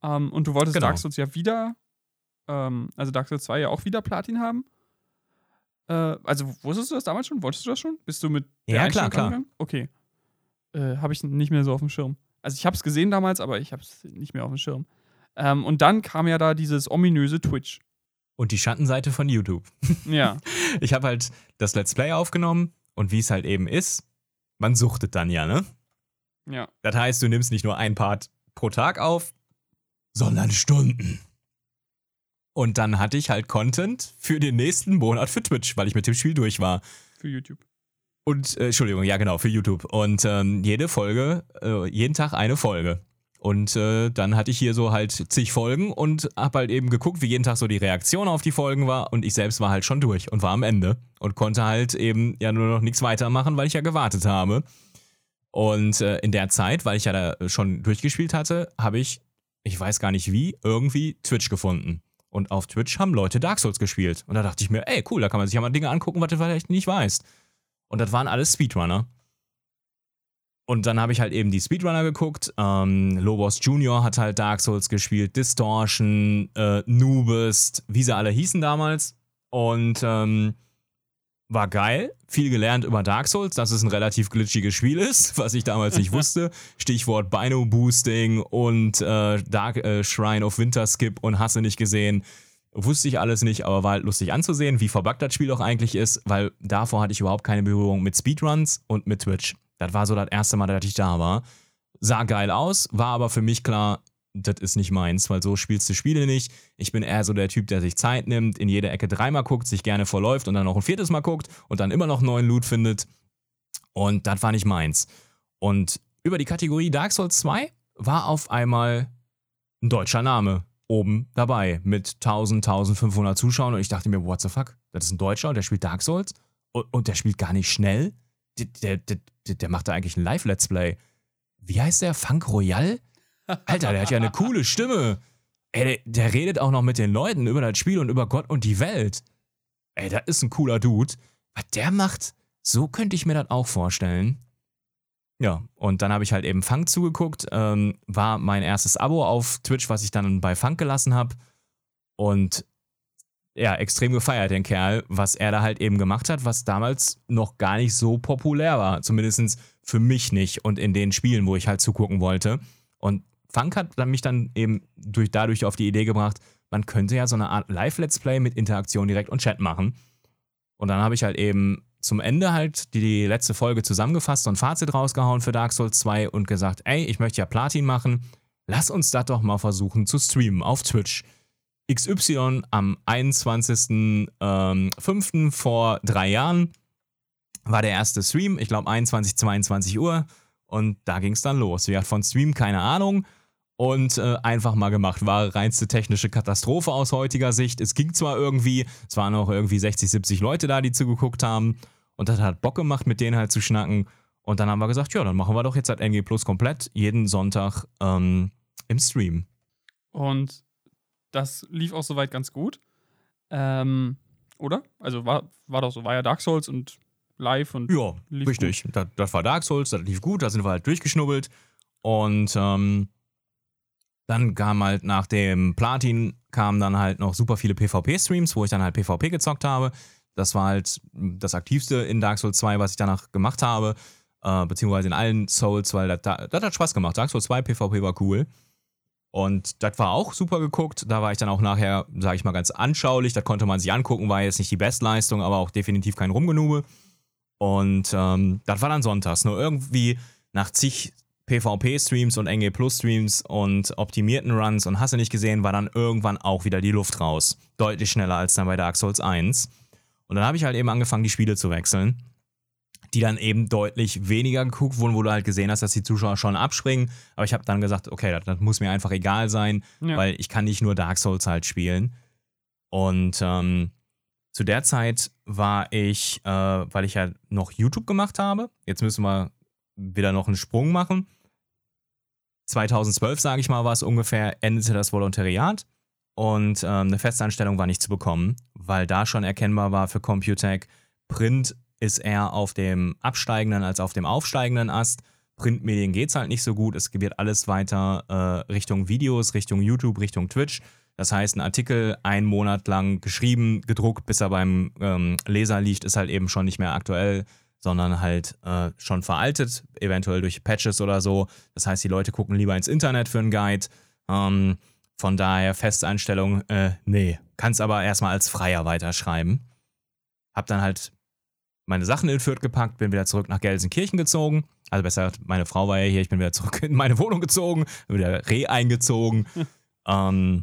Ähm, und du wolltest genau. Dark Souls ja wieder, ähm, also Dark Souls 2 ja auch wieder Platin haben. Äh, also wusstest du das damals schon? Wolltest du das schon? Bist du mit Ja, klar, klar. Okay. Äh, habe ich nicht mehr so auf dem Schirm. Also ich habe es gesehen damals, aber ich habe es nicht mehr auf dem Schirm. Ähm, und dann kam ja da dieses ominöse Twitch. Und die Schattenseite von YouTube. Ja. *laughs* Ich habe halt das Let's Play aufgenommen und wie es halt eben ist, man suchtet dann ja, ne? Ja. Das heißt, du nimmst nicht nur ein Part pro Tag auf, sondern Stunden. Und dann hatte ich halt Content für den nächsten Monat für Twitch, weil ich mit dem Spiel durch war. Für YouTube. Und, äh, Entschuldigung, ja genau, für YouTube. Und ähm, jede Folge, äh, jeden Tag eine Folge. Und äh, dann hatte ich hier so halt zig Folgen und hab halt eben geguckt, wie jeden Tag so die Reaktion auf die Folgen war. Und ich selbst war halt schon durch und war am Ende. Und konnte halt eben ja nur noch nichts weitermachen, weil ich ja gewartet habe. Und äh, in der Zeit, weil ich ja da schon durchgespielt hatte, habe ich, ich weiß gar nicht wie, irgendwie Twitch gefunden. Und auf Twitch haben Leute Dark Souls gespielt. Und da dachte ich mir, ey, cool, da kann man sich ja mal Dinge angucken, was du vielleicht nicht weißt. Und das waren alles Speedrunner. Und dann habe ich halt eben die Speedrunner geguckt. Ähm, Lobos Junior hat halt Dark Souls gespielt, Distortion, äh, Nubist, wie sie alle hießen damals. Und ähm, war geil. Viel gelernt über Dark Souls, dass es ein relativ glitchiges Spiel ist, *laughs* was ich damals nicht *laughs* wusste. Stichwort Bino Boosting und äh, Dark äh, Shrine of Winterskip und hasse nicht gesehen. Wusste ich alles nicht, aber war halt lustig anzusehen, wie verbuggt das Spiel auch eigentlich ist, weil davor hatte ich überhaupt keine Berührung mit Speedruns und mit Twitch. Das war so das erste Mal, dass ich da war. Sah geil aus, war aber für mich klar, das ist nicht meins, weil so spielst du Spiele nicht. Ich bin eher so der Typ, der sich Zeit nimmt, in jede Ecke dreimal guckt, sich gerne verläuft und dann noch ein viertes Mal guckt und dann immer noch neuen Loot findet. Und das war nicht meins. Und über die Kategorie Dark Souls 2 war auf einmal ein deutscher Name oben dabei mit 1000, 1500 Zuschauern und ich dachte mir, what the fuck? Das ist ein Deutscher und der spielt Dark Souls und, und der spielt gar nicht schnell. Der, der, der, der macht da eigentlich ein Live-Let's Play. Wie heißt der? Funk Royal? Alter, der hat ja eine coole Stimme. Ey, der, der redet auch noch mit den Leuten über das Spiel und über Gott und die Welt. Ey, das ist ein cooler Dude. Was der macht, so könnte ich mir das auch vorstellen. Ja, und dann habe ich halt eben Funk zugeguckt. Ähm, war mein erstes Abo auf Twitch, was ich dann bei Funk gelassen habe. Und ja, extrem gefeiert, den Kerl, was er da halt eben gemacht hat, was damals noch gar nicht so populär war. Zumindest für mich nicht und in den Spielen, wo ich halt zugucken wollte. Und Funk hat mich dann eben durch, dadurch auf die Idee gebracht, man könnte ja so eine Art Live-Let's Play mit Interaktion direkt und Chat machen. Und dann habe ich halt eben zum Ende halt die, die letzte Folge zusammengefasst und Fazit rausgehauen für Dark Souls 2 und gesagt, ey, ich möchte ja Platin machen, lass uns das doch mal versuchen zu streamen auf Twitch. XY am 21.05. Ähm, vor drei Jahren war der erste Stream, ich glaube 21, 22 Uhr und da ging es dann los. Wir hatten von Stream keine Ahnung und äh, einfach mal gemacht. War reinste technische Katastrophe aus heutiger Sicht. Es ging zwar irgendwie, es waren auch irgendwie 60, 70 Leute da, die zugeguckt haben und das hat Bock gemacht, mit denen halt zu schnacken. Und dann haben wir gesagt, ja, dann machen wir doch jetzt halt NG Plus komplett jeden Sonntag ähm, im Stream. Und das lief auch soweit ganz gut. Ähm, oder? Also war, war doch so, war ja Dark Souls und live und. Ja, richtig. Das, das, war Dark Souls, das lief gut, da sind wir halt durchgeschnubbelt. Und ähm, dann kam halt nach dem Platin kamen dann halt noch super viele PvP-Streams, wo ich dann halt PvP gezockt habe. Das war halt das aktivste in Dark Souls 2, was ich danach gemacht habe. Äh, beziehungsweise in allen Souls, weil das, das hat Spaß gemacht. Dark Souls 2 PvP war cool. Und das war auch super geguckt. Da war ich dann auch nachher, sage ich mal, ganz anschaulich. Das konnte man sich angucken, war jetzt nicht die Bestleistung, aber auch definitiv kein Rumgenube. Und ähm, das war dann sonntags. Nur irgendwie nach zig PvP-Streams und NG Plus-Streams und optimierten Runs und hast du nicht gesehen, war dann irgendwann auch wieder die Luft raus. Deutlich schneller als dann bei Dark Souls 1. Und dann habe ich halt eben angefangen, die Spiele zu wechseln, die dann eben deutlich weniger geguckt wurden, wo du halt gesehen hast, dass die Zuschauer schon abspringen. Aber ich habe dann gesagt, okay, das, das, muss mir einfach egal sein, ja. weil ich kann nicht nur Dark Souls halt spielen. Und ähm, zu der Zeit war ich, äh, weil ich ja noch YouTube gemacht habe, jetzt müssen wir wieder noch einen Sprung machen. 2012, sage ich mal, war es ungefähr, endete das Volontariat und ähm, eine Festanstellung war nicht zu bekommen, weil da schon erkennbar war für Computec, Print ist eher auf dem absteigenden als auf dem aufsteigenden Ast. Printmedien geht es halt nicht so gut. Es wird alles weiter äh, Richtung Videos, Richtung YouTube, Richtung Twitch. Das heißt, ein Artikel einen Monat lang geschrieben, gedruckt, bis er beim ähm, Leser liegt, ist halt eben schon nicht mehr aktuell sondern halt äh, schon veraltet, eventuell durch Patches oder so. Das heißt, die Leute gucken lieber ins Internet für einen Guide. Ähm, von daher Festeinstellung, äh, nee. Kannst aber erstmal als Freier weiterschreiben. Hab dann halt meine Sachen in Fürth gepackt, bin wieder zurück nach Gelsenkirchen gezogen. Also besser, meine Frau war ja hier, ich bin wieder zurück in meine Wohnung gezogen, wieder re eingezogen. Hm. ähm,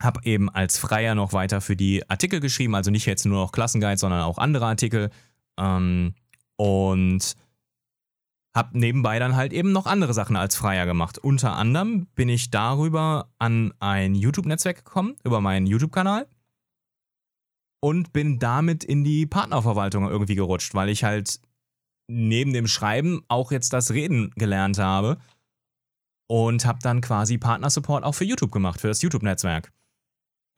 hab eben als Freier noch weiter für die Artikel geschrieben, also nicht jetzt nur noch Klassenguide, sondern auch andere Artikel. Ähm, und habe nebenbei dann halt eben noch andere Sachen als Freier gemacht. Unter anderem bin ich darüber an ein YouTube-Netzwerk gekommen, über meinen YouTube-Kanal. Und bin damit in die Partnerverwaltung irgendwie gerutscht, weil ich halt neben dem Schreiben auch jetzt das Reden gelernt habe. Und habe dann quasi Partnersupport auch für YouTube gemacht, für das YouTube-Netzwerk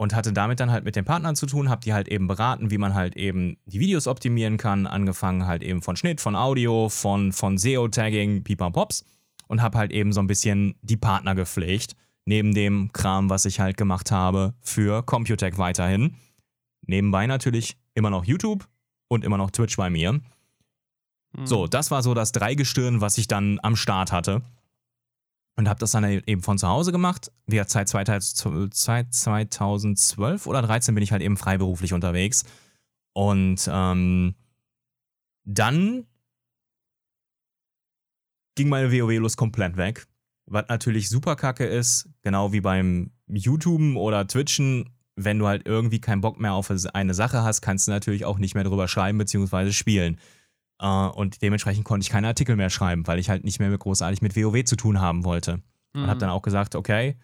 und hatte damit dann halt mit den Partnern zu tun, habe die halt eben beraten, wie man halt eben die Videos optimieren kann, angefangen halt eben von Schnitt, von Audio, von, von SEO-Tagging, Pops und habe halt eben so ein bisschen die Partner gepflegt, neben dem Kram, was ich halt gemacht habe für Computec weiterhin. Nebenbei natürlich immer noch YouTube und immer noch Twitch bei mir. Mhm. So, das war so das Dreigestirn, was ich dann am Start hatte und habe das dann eben von zu Hause gemacht. Wie seit 2012 oder 13 bin ich halt eben freiberuflich unterwegs. Und ähm, dann ging meine WoW-Lust komplett weg. Was natürlich super kacke ist, genau wie beim YouTuben oder Twitchen, wenn du halt irgendwie keinen Bock mehr auf eine Sache hast, kannst du natürlich auch nicht mehr drüber schreiben bzw. spielen. Uh, und dementsprechend konnte ich keine Artikel mehr schreiben, weil ich halt nicht mehr großartig mit WoW zu tun haben wollte. Mhm. Und habe dann auch gesagt, okay,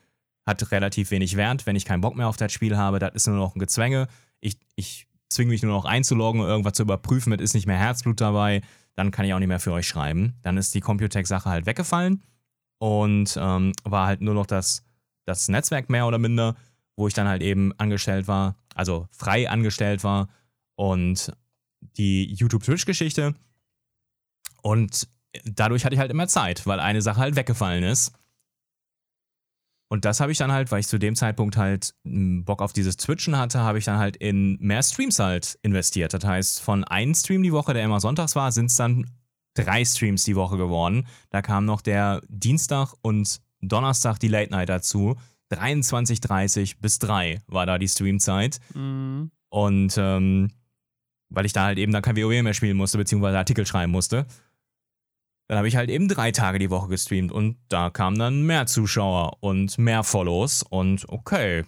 hat relativ wenig Wert, wenn ich keinen Bock mehr auf das Spiel habe, das ist nur noch ein Gezwänge. Ich, ich zwinge mich nur noch einzuloggen irgendwas zu überprüfen, mit ist nicht mehr Herzblut dabei, dann kann ich auch nicht mehr für euch schreiben. Dann ist die Computec-Sache halt weggefallen und ähm, war halt nur noch das, das Netzwerk mehr oder minder, wo ich dann halt eben angestellt war, also frei angestellt war und die YouTube-Twitch-Geschichte. Und dadurch hatte ich halt immer Zeit, weil eine Sache halt weggefallen ist. Und das habe ich dann halt, weil ich zu dem Zeitpunkt halt m, Bock auf dieses Twitchen hatte, habe ich dann halt in mehr Streams halt investiert. Das heißt, von einem Stream die Woche, der immer sonntags war, sind es dann drei Streams die Woche geworden. Da kam noch der Dienstag und Donnerstag die Late Night dazu. 23.30 bis 3 war da die Streamzeit. Mhm. Und ähm, weil ich da halt eben dann kein WoW mehr spielen musste, beziehungsweise Artikel schreiben musste, dann habe ich halt eben drei Tage die Woche gestreamt und da kamen dann mehr Zuschauer und mehr Follows und okay,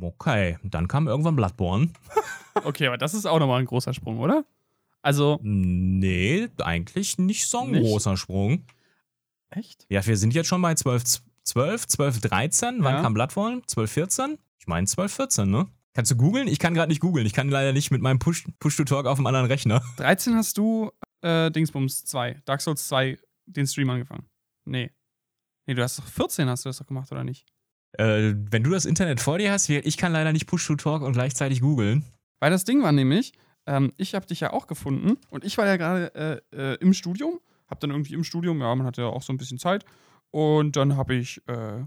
okay, dann kam irgendwann Bloodborne. *laughs* Okay, aber das ist auch nochmal ein großer Sprung, oder? Also, Nee, eigentlich nicht so ein Nicht? großer Sprung. echt? Ja, wir sind jetzt schon bei 12, 12, 12, 13. Wann Ja. kam Bloodborne? 12, 14? Ich meine 12, 14, ne? Kannst du googeln? Ich kann gerade nicht googeln. Ich kann leider nicht mit meinem Push- Push-to-Talk auf dem anderen Rechner. *laughs* 13 hast du äh, Dingsbums 2, Dark Souls 2, den Stream angefangen. Nee. Nee, du hast doch 14 hast du das doch gemacht, oder nicht? Äh, wenn du das Internet vor dir hast, ich kann leider nicht Push-to-Talk und gleichzeitig googeln. Weil das Ding war nämlich, ähm, ich habe dich ja auch gefunden und ich war ja gerade äh, äh, im Studium, hab dann irgendwie im Studium, ja, man hatte ja auch so ein bisschen Zeit und dann habe ich äh,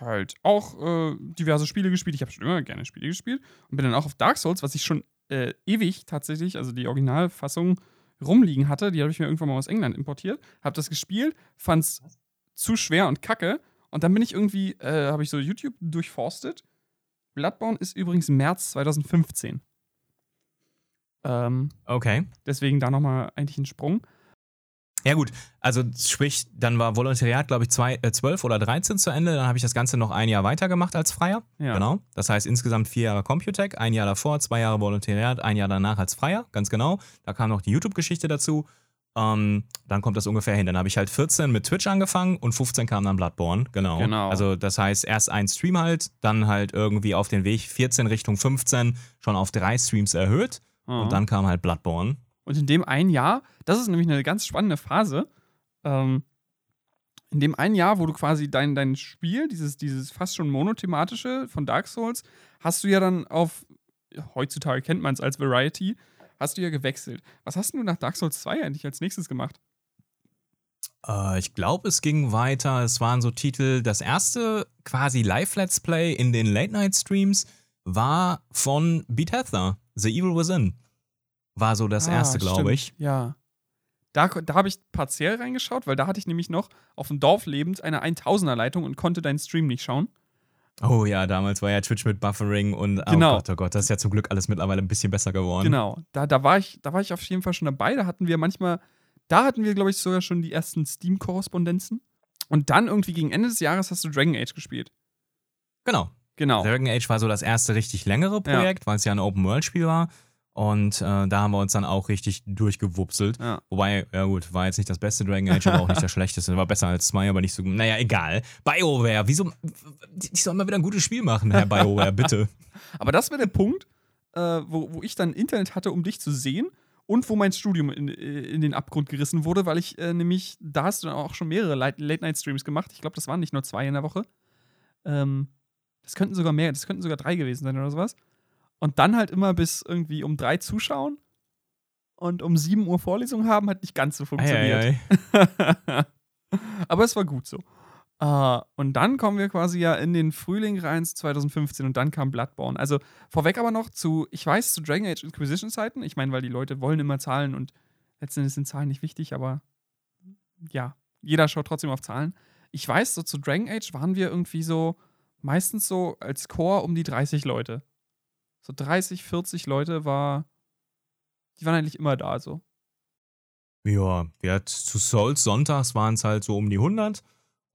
halt auch äh, diverse Spiele gespielt. Ich habe schon immer gerne Spiele gespielt und bin dann auch auf Dark Souls, was ich schon äh, ewig tatsächlich, also die Originalfassung rumliegen hatte, die habe ich mir irgendwann mal aus England importiert, habe das gespielt, fand's zu schwer und kacke und dann bin ich irgendwie, äh, habe ich so YouTube durchforstet. Bloodborne ist übrigens März 2015. Ähm, Okay. deswegen da nochmal eigentlich ein Sprung. Ja, gut. Also, sprich, dann war Volontariat, glaube ich, zwei, äh, 12 oder 13 zu Ende. Dann habe ich das Ganze noch ein Jahr weitergemacht als Freier. Ja. Genau. Das heißt insgesamt vier Jahre Computech, ein Jahr davor, zwei Jahre Volontariat, ein Jahr danach als Freier, ganz genau. Da kam noch die YouTube-Geschichte dazu. Ähm, dann kommt das ungefähr hin. Dann habe ich halt 14 mit Twitch angefangen und 15 kam dann Bloodborne, genau. Genau. Also das heißt erst ein Stream halt, dann halt irgendwie auf den Weg 14 Richtung 15 schon auf drei Streams erhöht Mhm. und dann kam halt Bloodborne. Und in dem einen Jahr, das ist nämlich eine ganz spannende Phase, ähm, in dem einen Jahr, wo du quasi dein, dein Spiel, dieses, dieses fast schon monothematische von Dark Souls, hast du ja dann auf, heutzutage kennt man es als Variety, hast du ja gewechselt. Was hast du nach Dark Souls 2 eigentlich als nächstes gemacht? Äh, ich glaube, es ging weiter. Es waren so Titel. Das erste quasi Live-Let's Play in den Late-Night-Streams war von Bethesda, The Evil Within. War so das Ah, erste, glaube ich. Ja. Da, da habe ich partiell reingeschaut, weil da hatte ich nämlich noch auf dem Dorf lebend eine 1000er-Leitung und konnte deinen Stream nicht schauen. Oh ja, damals war ja Twitch mit Buffering und Genau. oh Gott, oh Gott, das ist ja zum Glück alles mittlerweile ein bisschen besser geworden. Genau, da, da, war ich, da war ich auf jeden Fall schon dabei. Da hatten wir manchmal, da hatten wir, glaube ich, sogar schon die ersten Steam-Korrespondenzen. Und dann irgendwie gegen Ende des Jahres hast du Dragon Age gespielt. Genau. Genau. Dragon Age war so das erste richtig längere Projekt, weil es ja ein Open-World-Spiel war. Und äh, da haben wir uns dann auch richtig durchgewupselt. Ja. Wobei, ja gut, war jetzt nicht das beste Dragon Age, aber auch nicht *laughs* das schlechteste. War besser als zwei, aber nicht so. Naja, egal. BioWare, wieso. Die sollen mal wieder ein gutes Spiel machen, Herr BioWare, bitte. *laughs* Aber das war der Punkt, äh, wo, wo ich dann Internet hatte, um dich zu sehen und wo mein Studium in, in den Abgrund gerissen wurde, weil ich äh, nämlich, da hast du dann auch schon mehrere Late- Late-Night-Streams gemacht. Ich glaube, das waren nicht nur zwei in der Woche. Ähm, das könnten sogar mehr, das könnten sogar drei gewesen sein oder sowas. Und dann halt immer bis irgendwie um drei zuschauen und um 7 Uhr Vorlesung haben, hat nicht ganz so funktioniert. Eieiei. *laughs* Aber es war gut so. Äh, und dann kommen wir quasi ja in den Frühling rein zu 2015 und dann kam Bloodborne. Also vorweg aber noch zu, ich weiß, zu Dragon Age Inquisition Zeiten. Ich meine, weil die Leute wollen immer Zahlen und letztendlich sind Zahlen nicht wichtig, aber ja, jeder schaut trotzdem auf Zahlen. Ich weiß, so zu Dragon Age waren wir irgendwie so, meistens so als Chor um die 30 Leute. So 30, 40 Leute war, die waren eigentlich immer da so. Ja, wir hat, zu Souls sonntags waren es halt so um die 100.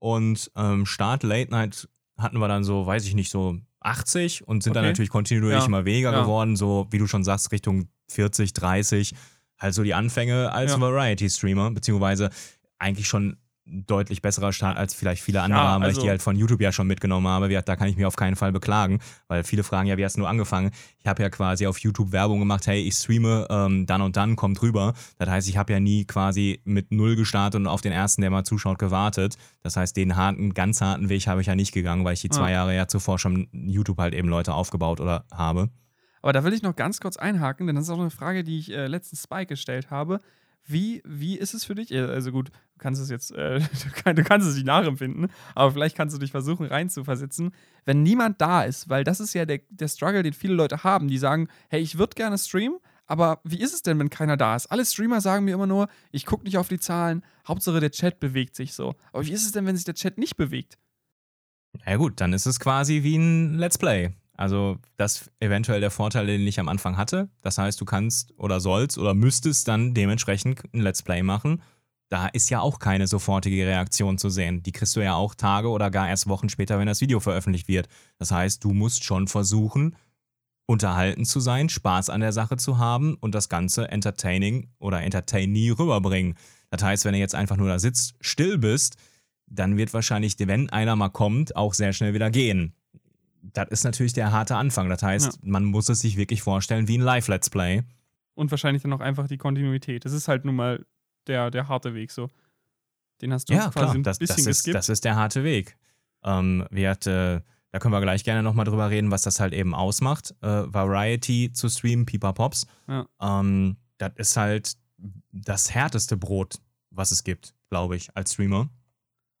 Und ähm, Start Late Night hatten wir dann so, weiß ich nicht, so 80 und sind dann Okay. natürlich kontinuierlich Ja. immer weniger Ja. geworden, so wie du schon sagst, Richtung 40, 30. Halt so die Anfänge als Ja. Variety-Streamer, beziehungsweise eigentlich schon deutlich besserer Start als vielleicht viele andere haben, weil ich also- die halt von YouTube ja schon mitgenommen habe. Da kann ich mich auf keinen Fall beklagen, weil viele fragen ja, wie hast du nur angefangen? Ich habe ja quasi auf YouTube Werbung gemacht, hey, ich streame ähm, dann und dann, kommt rüber. Das heißt, ich habe ja nie quasi mit null gestartet und auf den ersten, der mal zuschaut, gewartet. Das heißt, den harten, ganz harten Weg habe ich ja nicht gegangen, weil ich die zwei Ah. Jahre ja zuvor schon YouTube halt eben Leute aufgebaut oder habe. Aber da will ich noch ganz kurz einhaken, denn das ist auch eine Frage, die ich äh, letztens Spike gestellt habe. Wie, wie ist es für dich? Also gut, du kannst es jetzt, äh, *laughs* du kannst es nicht nachempfinden, aber vielleicht kannst du dich versuchen reinzuversetzen, wenn niemand da ist, weil das ist ja der, der Struggle, den viele Leute haben, die sagen, hey, ich würde gerne streamen, aber wie ist es denn, wenn keiner da ist? Alle Streamer sagen mir immer nur, ich gucke nicht auf die Zahlen, Hauptsache der Chat bewegt sich so. Aber wie ist es denn, wenn sich der Chat nicht bewegt? Na gut, dann ist es quasi wie ein Let's Play. Also das eventuell der Vorteil, den ich am Anfang hatte. Das heißt, du kannst oder sollst oder müsstest dann dementsprechend ein Let's Play machen. Da ist ja auch keine sofortige Reaktion zu sehen. Die kriegst du ja auch Tage oder gar erst Wochen später, wenn das Video veröffentlicht wird. Das heißt, du musst schon versuchen, unterhalten zu sein, Spaß an der Sache zu haben und das Ganze entertaining oder entertainee rüberbringen. Das heißt, wenn du jetzt einfach nur da sitzt, still bist, dann wird wahrscheinlich, wenn einer mal kommt, auch sehr schnell wieder gehen das ist natürlich der harte Anfang. Das heißt, ja. man muss es sich wirklich vorstellen wie ein Live-Let's Play. Und wahrscheinlich dann auch einfach die Kontinuität. Das ist halt nun mal der, der harte Weg so. Den hast du ja, quasi klar. ein das, bisschen das ist, das ist der harte Weg. Ähm, wir hat, äh, da können wir gleich gerne nochmal drüber reden, was das halt eben ausmacht. Äh, Variety zu streamen, Pipa Pops. Ja. Ähm, das ist halt das härteste Brot, was es gibt, glaube ich, als Streamer.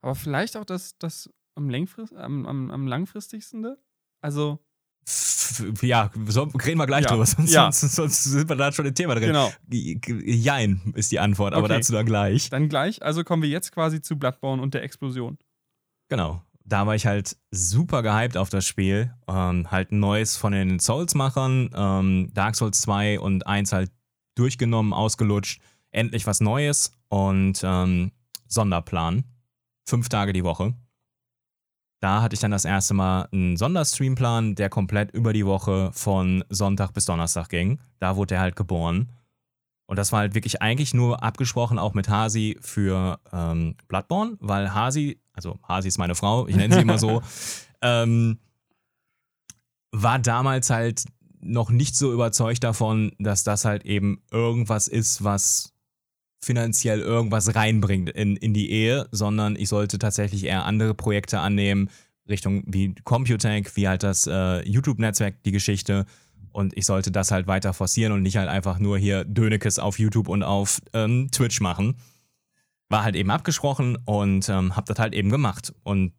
Aber vielleicht auch das, das am, am, am, am langfristigsten? Also. *laughs* Ja, so, reden wir gleich ja. drüber, *laughs* sonst, ja. sonst, sonst, sind wir da schon im Thema drin. Genau. Jein ist die Antwort, aber okay. dazu dann gleich. Dann gleich, also kommen wir jetzt quasi zu Bloodborne und der Explosion. Genau. Da war ich halt super gehypt auf das Spiel. Ähm, halt ein neues von den Souls-Machern, ähm, Dark Souls 2 und 1 halt durchgenommen, ausgelutscht. Endlich was Neues und ähm, Sonderplan. Fünf Tage die Woche. Da hatte ich dann das erste Mal einen Sonderstreamplan, der komplett über die Woche von Sonntag bis Donnerstag ging. Da wurde er halt geboren. Und das war halt wirklich eigentlich nur abgesprochen auch mit Hasi für ähm, Bloodborne, weil Hasi, also Hasi ist meine Frau, ich nenne sie immer so, *laughs* ähm, war damals halt noch nicht so überzeugt davon, dass das halt eben irgendwas ist, was finanziell irgendwas reinbringt in, in die Ehe, sondern ich sollte tatsächlich eher andere Projekte annehmen, Richtung wie Computank, wie halt das äh, YouTube-Netzwerk, die Geschichte. Und ich sollte das halt weiter forcieren und nicht halt einfach nur hier Dönekes auf YouTube und auf ähm, Twitch machen. War halt eben abgesprochen und ähm, hab das halt eben gemacht. Und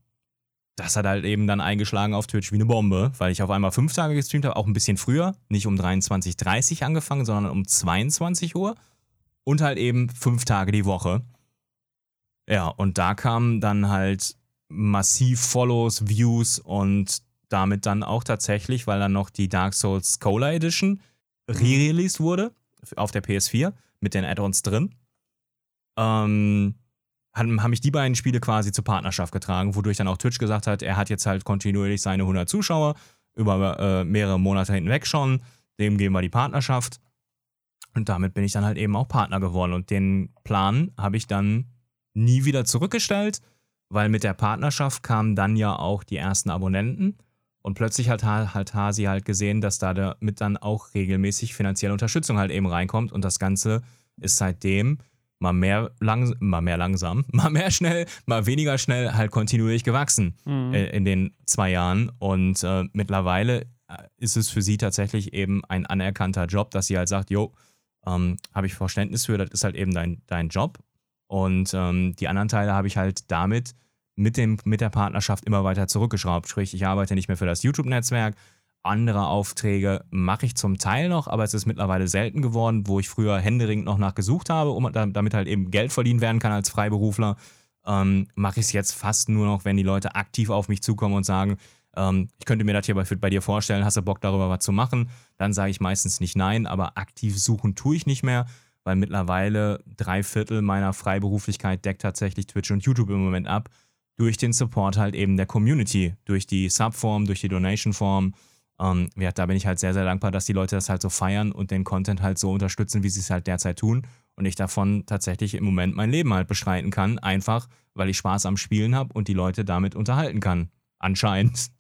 das hat halt eben dann eingeschlagen auf Twitch wie eine Bombe, weil ich auf einmal fünf Tage gestreamt habe, auch ein bisschen früher. Nicht um 23.30 Uhr angefangen, sondern um 22 Uhr und halt eben fünf Tage die Woche. Ja, und da kamen dann halt massiv Follows, Views und damit dann auch tatsächlich, weil dann noch die Dark Souls Cola Edition re-released wurde auf der PS4 mit den Add-ons drin, ähm, haben, haben mich die beiden Spiele quasi zur Partnerschaft getragen, wodurch dann auch Twitch gesagt hat, er hat jetzt halt kontinuierlich seine 100 Zuschauer über äh, mehrere Monate hinweg schon, dem geben wir die Partnerschaft und damit bin ich dann halt eben auch Partner geworden. Und den Plan habe ich dann nie wieder zurückgestellt, weil mit der Partnerschaft kamen dann ja auch die ersten Abonnenten. Und plötzlich hat, hat Hasi halt gesehen, dass da damit dann auch regelmäßig finanzielle Unterstützung halt eben reinkommt. Und das Ganze ist seitdem mal mehr, lang, mal mehr langsam, *laughs* mal mehr schnell, mal weniger schnell halt kontinuierlich gewachsen mhm. äh, in den zwei Jahren. Und äh, mittlerweile äh, ist es für sie tatsächlich eben ein anerkannter Job, dass sie halt sagt, jo, ähm, habe ich Verständnis für, das ist halt eben dein, dein Job. Und ähm, die anderen Teile habe ich halt damit mit, dem, mit der Partnerschaft immer weiter zurückgeschraubt. Sprich, ich arbeite nicht mehr für das YouTube-Netzwerk. Andere Aufträge mache ich zum Teil noch, aber es ist mittlerweile selten geworden, wo ich früher händeringend noch nachgesucht habe, um damit halt eben Geld verdient werden kann als Freiberufler. Ähm, mache ich es jetzt fast nur noch, wenn die Leute aktiv auf mich zukommen und sagen, ähm, ich könnte mir das hier bei, bei dir vorstellen, hast du Bock darüber was zu machen? Dann sage ich meistens nicht nein, aber aktiv suchen tue ich nicht mehr, weil mittlerweile drei Viertel meiner Freiberuflichkeit deckt tatsächlich Twitch und YouTube im Moment ab. Durch den Support halt eben der Community, durch die Subform, durch die Donation-Form. Ähm, ja, da bin ich halt sehr, sehr dankbar, dass die Leute das halt so feiern und den Content halt so unterstützen, wie sie es halt derzeit tun. Und ich davon tatsächlich im Moment mein Leben halt bestreiten kann, einfach weil ich Spaß am Spielen habe und die Leute damit unterhalten kann. Anscheinend.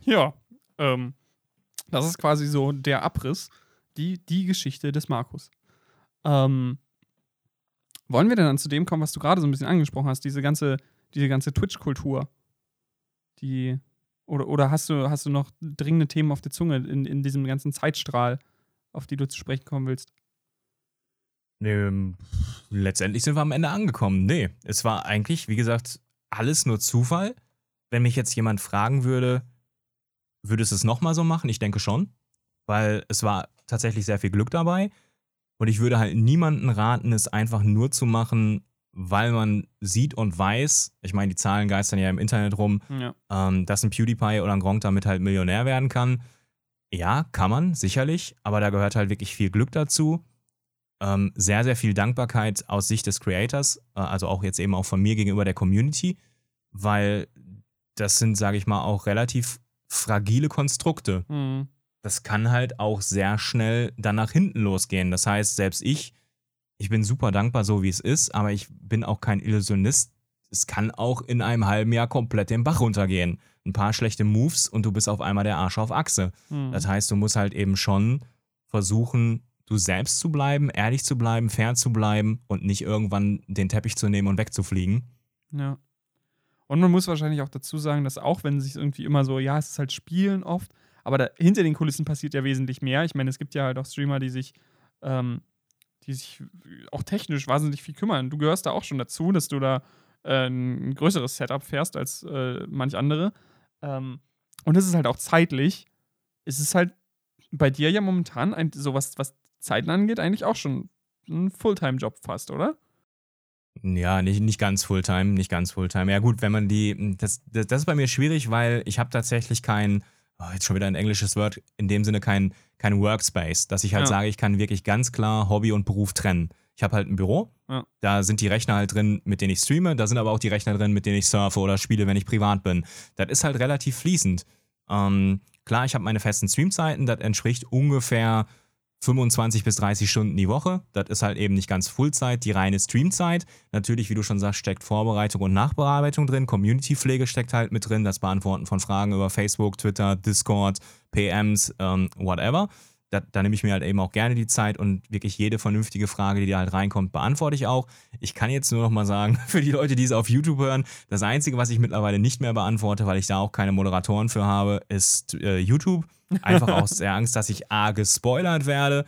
Ja, ähm, das ist quasi so der Abriss, die, die Geschichte des Markus. Ähm, wollen wir denn dann zu dem kommen, was du gerade so ein bisschen angesprochen hast, diese ganze, diese ganze Twitch-Kultur? Die, oder, oder hast du, hast du noch dringende Themen auf der Zunge in, in diesem ganzen Zeitstrahl, auf die du zu sprechen kommen willst? Ähm, letztendlich sind wir am Ende angekommen. Nee, es war eigentlich, wie gesagt, alles nur Zufall. Wenn mich jetzt jemand fragen würde, würdest du es nochmal so machen? Ich denke schon, weil es war tatsächlich sehr viel Glück dabei. Und ich würde halt niemanden raten, es einfach nur zu machen, weil man sieht und weiß, ich meine, die Zahlen geistern ja im Internet rum, Ja. ähm, dass ein PewDiePie oder ein Gronk damit halt Millionär werden kann. Ja, kann man, sicherlich, aber da gehört halt wirklich viel Glück dazu. Ähm, sehr, sehr viel Dankbarkeit aus Sicht des Creators, äh, also auch jetzt eben auch von mir gegenüber der Community, weil das sind, sage ich mal, auch relativ fragile Konstrukte. Mhm. Das kann halt auch sehr schnell dann nach hinten losgehen. Das heißt, selbst ich, ich bin super dankbar, so wie es ist, aber ich bin auch kein Illusionist. Es kann auch in einem halben Jahr komplett den Bach runtergehen. Ein paar schlechte Moves und du bist auf einmal der Arsch auf Achse. Mhm. Das heißt, du musst halt eben schon versuchen, du selbst zu bleiben, ehrlich zu bleiben, fair zu bleiben und nicht irgendwann den Teppich zu nehmen und wegzufliegen. Ja. Und man muss wahrscheinlich auch dazu sagen, dass auch wenn sich irgendwie immer so, ja, es ist halt Spielen oft, aber da, hinter den Kulissen passiert ja wesentlich mehr. Ich meine, es gibt ja halt auch Streamer, die sich, ähm, die sich auch technisch wahnsinnig viel kümmern. Du gehörst da auch schon dazu, dass du da äh, ein größeres Setup fährst als äh, manch andere. Ähm, und es ist halt auch zeitlich. Es ist halt bei dir ja momentan ein, sowas, was Zeiten angeht, eigentlich auch schon ein Fulltime-Job fast, oder? Ja, nicht, nicht ganz Fulltime, nicht ganz Fulltime. Ja gut, wenn man die, das, das, das ist bei mir schwierig, weil ich habe tatsächlich kein, oh, jetzt schon wieder ein englisches Wort, in dem Sinne kein, kein Workspace, dass ich halt Ja. sage, ich kann wirklich ganz klar Hobby und Beruf trennen. Ich habe halt ein Büro, Ja. da sind die Rechner halt drin, mit denen ich streame, da sind aber auch die Rechner drin, mit denen ich surfe oder spiele, wenn ich privat bin. Das ist halt relativ fließend. Ähm, klar, ich habe meine festen Streamzeiten, das entspricht ungefähr 25 bis 30 Stunden die Woche. Das ist halt eben nicht ganz Fullzeit, die reine Streamzeit. Natürlich, wie du schon sagst, steckt Vorbereitung und Nachbearbeitung drin. Community-Pflege steckt halt mit drin. Das Beantworten von Fragen über Facebook, Twitter, Discord, PMs, ähm, whatever. Da, da nehme ich mir halt eben auch gerne die Zeit und wirklich jede vernünftige Frage, die da halt reinkommt, beantworte ich auch. Ich kann jetzt nur noch mal sagen, *laughs* für die Leute, die es auf YouTube hören, das Einzige, was ich mittlerweile nicht mehr beantworte, weil ich da auch keine Moderatoren für habe, ist äh, YouTube. Einfach *laughs* aus der Angst, dass ich A, gespoilert werde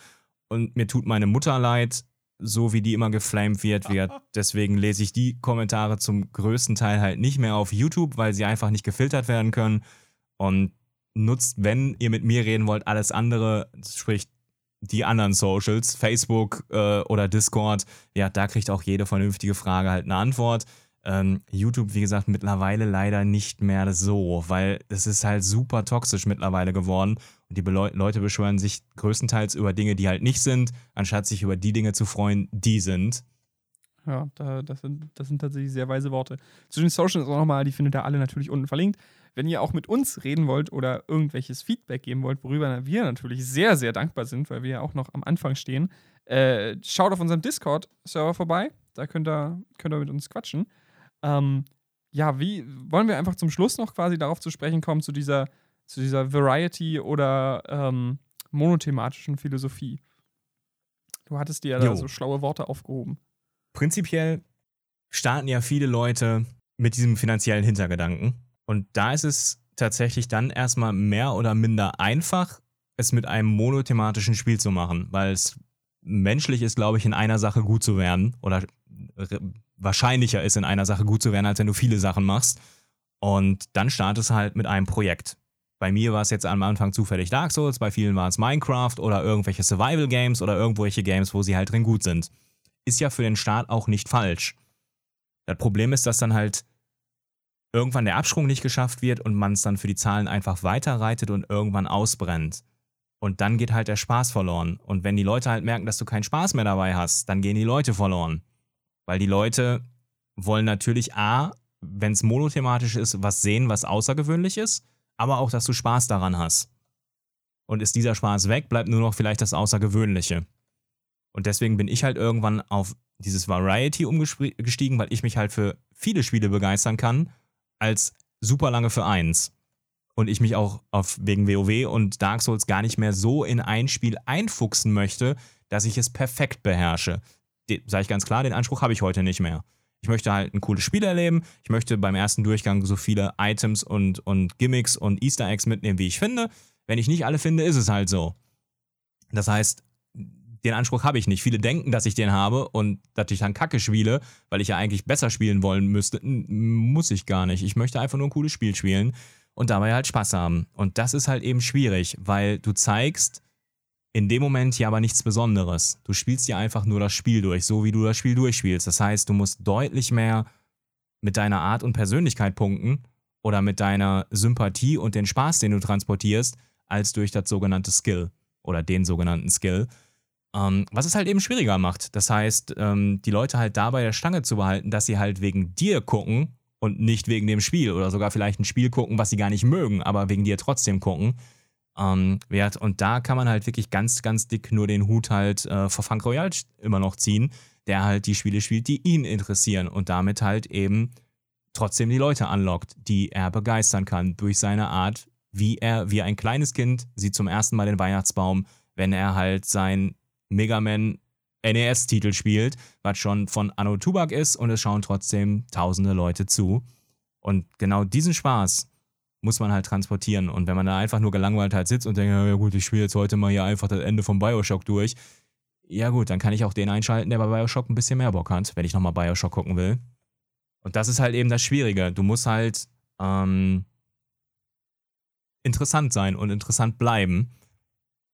und mir tut meine Mutter leid, so wie die immer geflamed wird. Wir, *laughs* deswegen lese ich die Kommentare zum größten Teil halt nicht mehr auf YouTube, weil sie einfach nicht gefiltert werden können. Und nutzt, wenn ihr mit mir reden wollt, alles andere, sprich die anderen Socials, Facebook äh, oder Discord. Ja, da kriegt auch jede vernünftige Frage halt eine Antwort. Ähm, YouTube, wie gesagt, mittlerweile leider nicht mehr so, weil es ist halt super toxisch mittlerweile geworden. Und die Beleu Leute beschwören sich größtenteils über Dinge, die halt nicht sind, anstatt sich über die Dinge zu freuen, die sind. Ja, da, das, sind, das sind tatsächlich sehr weise Worte. Zu den Socials auch nochmal, die findet ihr alle natürlich unten verlinkt. Wenn ihr auch mit uns reden wollt oder irgendwelches Feedback geben wollt, worüber wir natürlich sehr, sehr dankbar sind, weil wir ja auch noch am Anfang stehen, äh, schaut auf unserem Discord-Server vorbei. Da könnt ihr, könnt ihr mit uns quatschen. Ähm, ja, wie wollen wir einfach zum Schluss noch quasi darauf zu sprechen kommen, zu dieser, zu dieser Variety oder ähm, monothematischen Philosophie? Du hattest dir ja da so schlaue Worte aufgehoben. Prinzipiell starten ja viele Leute mit diesem finanziellen Hintergedanken. Und da ist es tatsächlich dann erstmal mehr oder minder einfach, es mit einem monothematischen Spiel zu machen, weil es menschlich ist, glaube ich, in einer Sache gut zu werden oder wahrscheinlicher ist, in einer Sache gut zu werden, als wenn du viele Sachen machst. Und dann startest du halt mit einem Projekt. Bei mir war es jetzt am Anfang zufällig Dark Souls, bei vielen war es Minecraft oder irgendwelche Survival Games oder irgendwelche Games, wo sie halt drin gut sind. Ist ja für den Start auch nicht falsch. Das Problem ist, dass dann halt irgendwann der Absprung nicht geschafft wird und man es dann für die Zahlen einfach weiterreitet und irgendwann ausbrennt. Und dann geht halt der Spaß verloren. Und wenn die Leute halt merken, dass du keinen Spaß mehr dabei hast, dann gehen die Leute verloren. Weil die Leute wollen natürlich A, wenn es monothematisch ist, was sehen, was außergewöhnlich ist, aber auch, dass du Spaß daran hast. Und ist dieser Spaß weg, bleibt nur noch vielleicht das Außergewöhnliche. Und deswegen bin ich halt irgendwann auf dieses Variety umgestiegen, weil ich mich halt für viele Spiele begeistern kann, als super lange für eins. Und ich mich auch auf, wegen WoW und Dark Souls gar nicht mehr so in ein Spiel einfuchsen möchte, dass ich es perfekt beherrsche. Sage ich ganz klar, den Anspruch habe ich heute nicht mehr. Ich möchte halt ein cooles Spiel erleben. Ich möchte beim ersten Durchgang so viele Items und, und Gimmicks und Easter Eggs mitnehmen, wie ich finde. Wenn ich nicht alle finde, ist es halt so. Das heißt, den Anspruch habe ich nicht. Viele denken, dass ich den habe und dass ich dann Kacke spiele, weil ich ja eigentlich besser spielen wollen müsste. Muss ich gar nicht. Ich möchte einfach nur ein cooles Spiel spielen und dabei halt Spaß haben. Und das ist halt eben schwierig, weil du zeigst in dem Moment ja aber nichts Besonderes. Du spielst ja einfach nur das Spiel durch, so wie du das Spiel durchspielst. Das heißt, du musst deutlich mehr mit deiner Art und Persönlichkeit punkten oder mit deiner Sympathie und den Spaß, den du transportierst, als durch das sogenannte Skill oder den sogenannten Skill. Ähm, was es halt eben schwieriger macht. Das heißt, ähm, die Leute halt dabei der Stange zu behalten, dass sie halt wegen dir gucken und nicht wegen dem Spiel oder sogar vielleicht ein Spiel gucken, was sie gar nicht mögen, aber wegen dir trotzdem gucken. Ähm, und da kann man halt wirklich ganz, ganz dick nur den Hut halt äh, vor Frank Royal immer noch ziehen, der halt die Spiele spielt, die ihn interessieren und damit halt eben trotzdem die Leute anlockt, die er begeistern kann durch seine Art, wie er, wie ein kleines Kind sieht zum ersten Mal den Weihnachtsbaum, wenn er halt sein Mega Man NES-Titel spielt, was schon von Anno Tubak ist und es schauen trotzdem tausende Leute zu. Und genau diesen Spaß muss man halt transportieren. Und wenn man da einfach nur gelangweilt halt sitzt und denkt, ja gut, ich spiele jetzt heute mal hier einfach das Ende von Bioshock durch, ja gut, dann kann ich auch den einschalten, der bei Bioshock ein bisschen mehr Bock hat, wenn ich nochmal Bioshock gucken will. Und das ist halt eben das Schwierige. Du musst halt ähm, interessant sein und interessant bleiben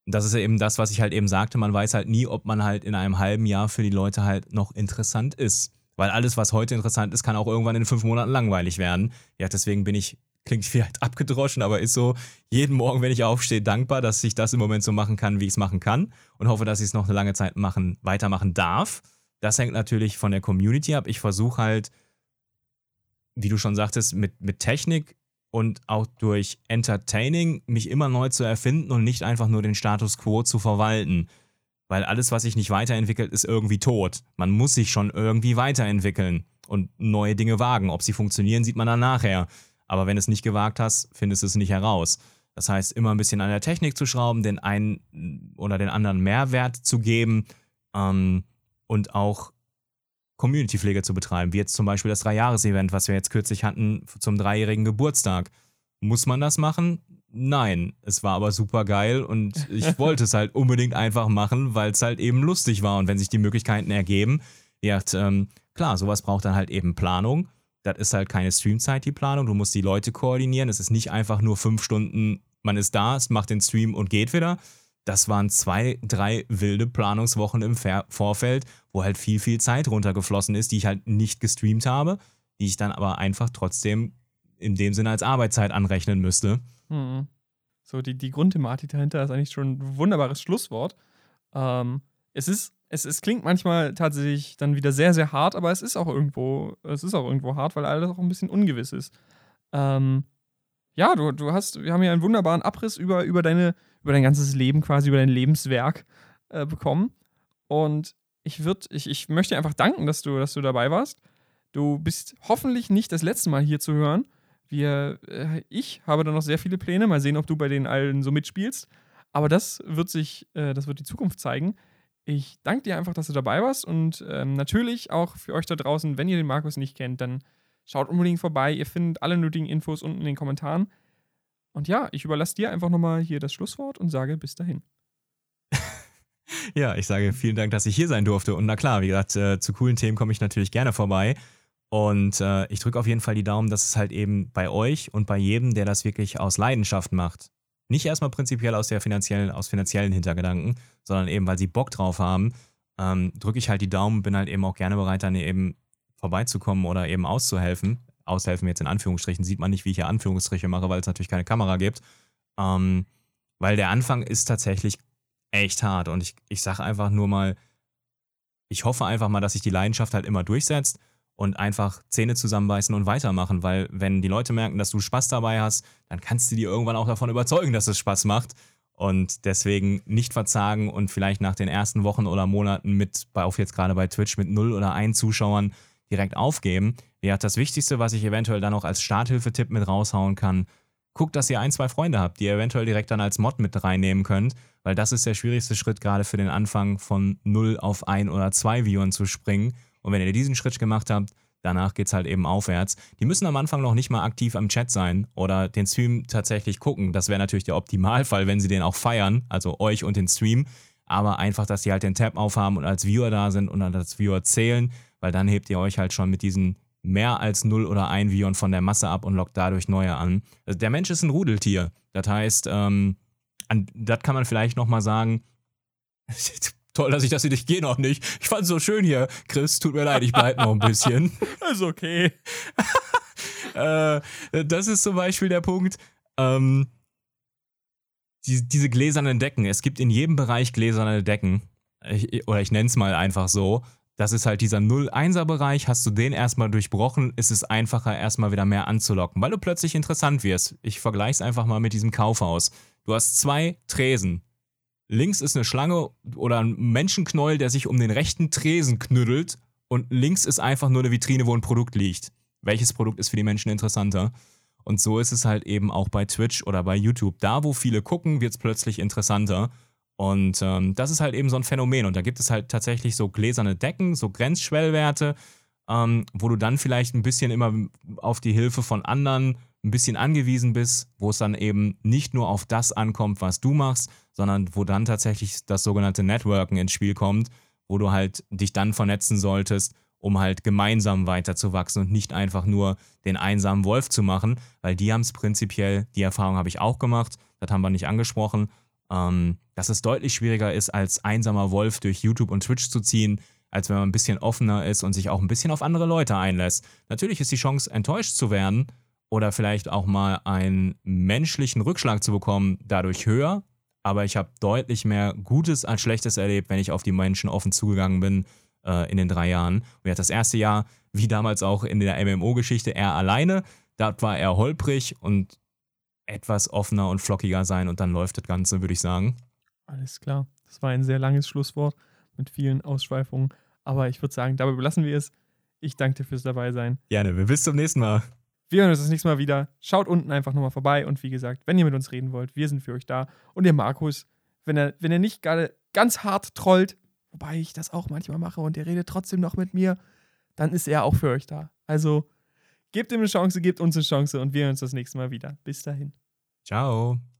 das ist ja eben das, was ich halt eben sagte. Man weiß halt nie, ob man halt in einem halben Jahr für die Leute halt noch interessant ist. Weil alles, was heute interessant ist, kann auch irgendwann in fünf Monaten langweilig werden. Ja, deswegen bin ich, klingt vielleicht abgedroschen, aber ist so, jeden Morgen, wenn ich aufstehe, dankbar, dass ich das im Moment so machen kann, wie ich es machen kann. Und hoffe, dass ich es noch eine lange Zeit machen, weitermachen darf. Das hängt natürlich von der Community ab. Ich versuche halt, wie du schon sagtest, mit, mit Technik und auch durch Entertaining mich immer neu zu erfinden und nicht einfach nur den Status quo zu verwalten. Weil alles, was sich nicht weiterentwickelt, ist irgendwie tot. Man muss sich schon irgendwie weiterentwickeln und neue Dinge wagen. Ob sie funktionieren, sieht man dann nachher. Aber wenn du es nicht gewagt hast, findest du es nicht heraus. Das heißt, immer ein bisschen an der Technik zu schrauben, den einen oder den anderen Mehrwert zu geben ähm, und auch Community-Pflege zu betreiben, wie jetzt zum Beispiel das Dreijahres-Event, was wir jetzt kürzlich hatten zum dreijährigen Geburtstag. Muss man das machen? Nein. Es war aber super geil und ich *laughs* wollte es halt unbedingt einfach machen, weil es halt eben lustig war. Und wenn sich die Möglichkeiten ergeben, ja, ähm, klar, sowas braucht dann halt eben Planung. Das ist halt keine Streamzeit, die Planung. Du musst die Leute koordinieren. Es ist nicht einfach nur fünf Stunden, man ist da, es macht den Stream und geht wieder, das waren zwei, drei wilde Planungswochen im Vorfeld, wo halt viel, viel Zeit runtergeflossen ist, die ich halt nicht gestreamt habe, die ich dann aber einfach trotzdem in dem Sinne als Arbeitszeit anrechnen müsste. Hm. So, die, die Grundthematik dahinter ist eigentlich schon ein wunderbares Schlusswort. Ähm, es ist, es, es klingt manchmal tatsächlich dann wieder sehr, sehr hart, aber es ist auch irgendwo, es ist auch irgendwo hart, weil alles auch ein bisschen ungewiss ist. Ähm, ja, du, du hast, wir haben ja einen wunderbaren Abriss über, über, deine, über dein ganzes Leben quasi, über dein Lebenswerk äh, bekommen. Und ich, würd, ich, ich möchte einfach danken, dass du, dass du dabei warst. Du bist hoffentlich nicht das letzte Mal hier zu hören. Wir, äh, ich habe da noch sehr viele Pläne. Mal sehen, ob du bei den allen so mitspielst. Aber das wird sich, äh, das wird die Zukunft zeigen. Ich danke dir einfach, dass du dabei warst und ähm, natürlich auch für euch da draußen, wenn ihr den Markus nicht kennt, dann Schaut unbedingt vorbei. Ihr findet alle nötigen Infos unten in den Kommentaren. Und ja, ich überlasse dir einfach nochmal hier das Schlusswort und sage bis dahin. *laughs* ja, ich sage vielen Dank, dass ich hier sein durfte. Und na klar, wie gesagt, äh, zu coolen Themen komme ich natürlich gerne vorbei. Und äh, ich drücke auf jeden Fall die Daumen, dass es halt eben bei euch und bei jedem, der das wirklich aus Leidenschaft macht, nicht erstmal prinzipiell aus der finanziellen, aus finanziellen Hintergedanken, sondern eben, weil sie Bock drauf haben, ähm, drücke ich halt die Daumen, bin halt eben auch gerne bereit, dann eben vorbeizukommen oder eben auszuhelfen. Aushelfen jetzt in Anführungsstrichen, sieht man nicht, wie ich hier Anführungsstriche mache, weil es natürlich keine Kamera gibt. Ähm, weil der Anfang ist tatsächlich echt hart und ich, ich sage einfach nur mal, ich hoffe einfach mal, dass sich die Leidenschaft halt immer durchsetzt und einfach Zähne zusammenbeißen und weitermachen, weil wenn die Leute merken, dass du Spaß dabei hast, dann kannst du die irgendwann auch davon überzeugen, dass es Spaß macht. Und deswegen nicht verzagen und vielleicht nach den ersten Wochen oder Monaten mit, auf jetzt gerade bei Twitch mit null oder ein Zuschauern direkt aufgeben. Ja, das Wichtigste, was ich eventuell dann noch als Starthilfetipp mit raushauen kann, guckt, dass ihr ein, zwei Freunde habt, die ihr eventuell direkt dann als Mod mit reinnehmen könnt, weil das ist der schwierigste Schritt gerade für den Anfang von 0 auf 1 oder 2 Viewern zu springen. Und wenn ihr diesen Schritt gemacht habt, danach geht es halt eben aufwärts. Die müssen am Anfang noch nicht mal aktiv am Chat sein oder den Stream tatsächlich gucken. Das wäre natürlich der Optimalfall, wenn sie den auch feiern, also euch und den Stream. aber einfach, dass sie halt den Tab aufhaben und als Viewer da sind und als Viewer zählen, weil dann hebt ihr euch halt schon mit diesen mehr als 0 oder 1 Vion von der Masse ab und lockt dadurch neue an. Also der Mensch ist ein Rudeltier. Das heißt, ähm, das kann man vielleicht nochmal sagen. *laughs* Toll, dass ich das hier, ich gehe noch nicht. Ich fand es so schön hier, Chris. Tut mir leid, ich bleib noch ein bisschen. *laughs* ist okay. *laughs* äh, das ist zum Beispiel der Punkt. Ähm, die, diese gläsernen Decken. Es gibt in jedem Bereich gläserne Decken. Ich, oder ich nenne es mal einfach so. Das ist halt dieser 0-1er-Bereich. Hast du den erstmal durchbrochen, ist es einfacher, erstmal wieder mehr anzulocken, weil du plötzlich interessant wirst. Ich vergleiche es einfach mal mit diesem Kaufhaus. Du hast zwei Tresen. Links ist eine Schlange oder ein Menschenknäuel, der sich um den rechten Tresen knüttelt. Und links ist einfach nur eine Vitrine, wo ein Produkt liegt. Welches Produkt ist für die Menschen interessanter? Und so ist es halt eben auch bei Twitch oder bei YouTube. Da, wo viele gucken, wird es plötzlich interessanter. Und ähm, das ist halt eben so ein Phänomen. Und da gibt es halt tatsächlich so gläserne Decken, so Grenzschwellwerte, ähm, wo du dann vielleicht ein bisschen immer auf die Hilfe von anderen ein bisschen angewiesen bist, wo es dann eben nicht nur auf das ankommt, was du machst, sondern wo dann tatsächlich das sogenannte Networken ins Spiel kommt, wo du halt dich dann vernetzen solltest, um halt gemeinsam weiterzuwachsen und nicht einfach nur den einsamen Wolf zu machen, weil die haben es prinzipiell, die Erfahrung habe ich auch gemacht, das haben wir nicht angesprochen, ähm, dass es deutlich schwieriger ist, als einsamer Wolf durch YouTube und Twitch zu ziehen, als wenn man ein bisschen offener ist und sich auch ein bisschen auf andere Leute einlässt. Natürlich ist die Chance, enttäuscht zu werden oder vielleicht auch mal einen menschlichen Rückschlag zu bekommen, dadurch höher. Aber ich habe deutlich mehr Gutes als Schlechtes erlebt, wenn ich auf die Menschen offen zugegangen bin äh, in den drei Jahren. Und hat das erste Jahr, wie damals auch in der MMO-Geschichte, er alleine. Da war er holprig und etwas offener und flockiger sein und dann läuft das Ganze, würde ich sagen. Alles klar. Das war ein sehr langes Schlusswort mit vielen Ausschweifungen. Aber ich würde sagen, dabei belassen wir es. Ich danke dir fürs Dabeisein. Gerne. Wir bis zum nächsten Mal. Wir hören uns das nächste Mal wieder. Schaut unten einfach nochmal vorbei. Und wie gesagt, wenn ihr mit uns reden wollt, wir sind für euch da. Und der Markus, wenn er, wenn er nicht gerade ganz hart trollt, wobei ich das auch manchmal mache und er redet trotzdem noch mit mir, dann ist er auch für euch da. Also Gebt ihm eine Chance, gebt uns eine Chance und wir hören uns das nächste Mal wieder. Bis dahin. Ciao.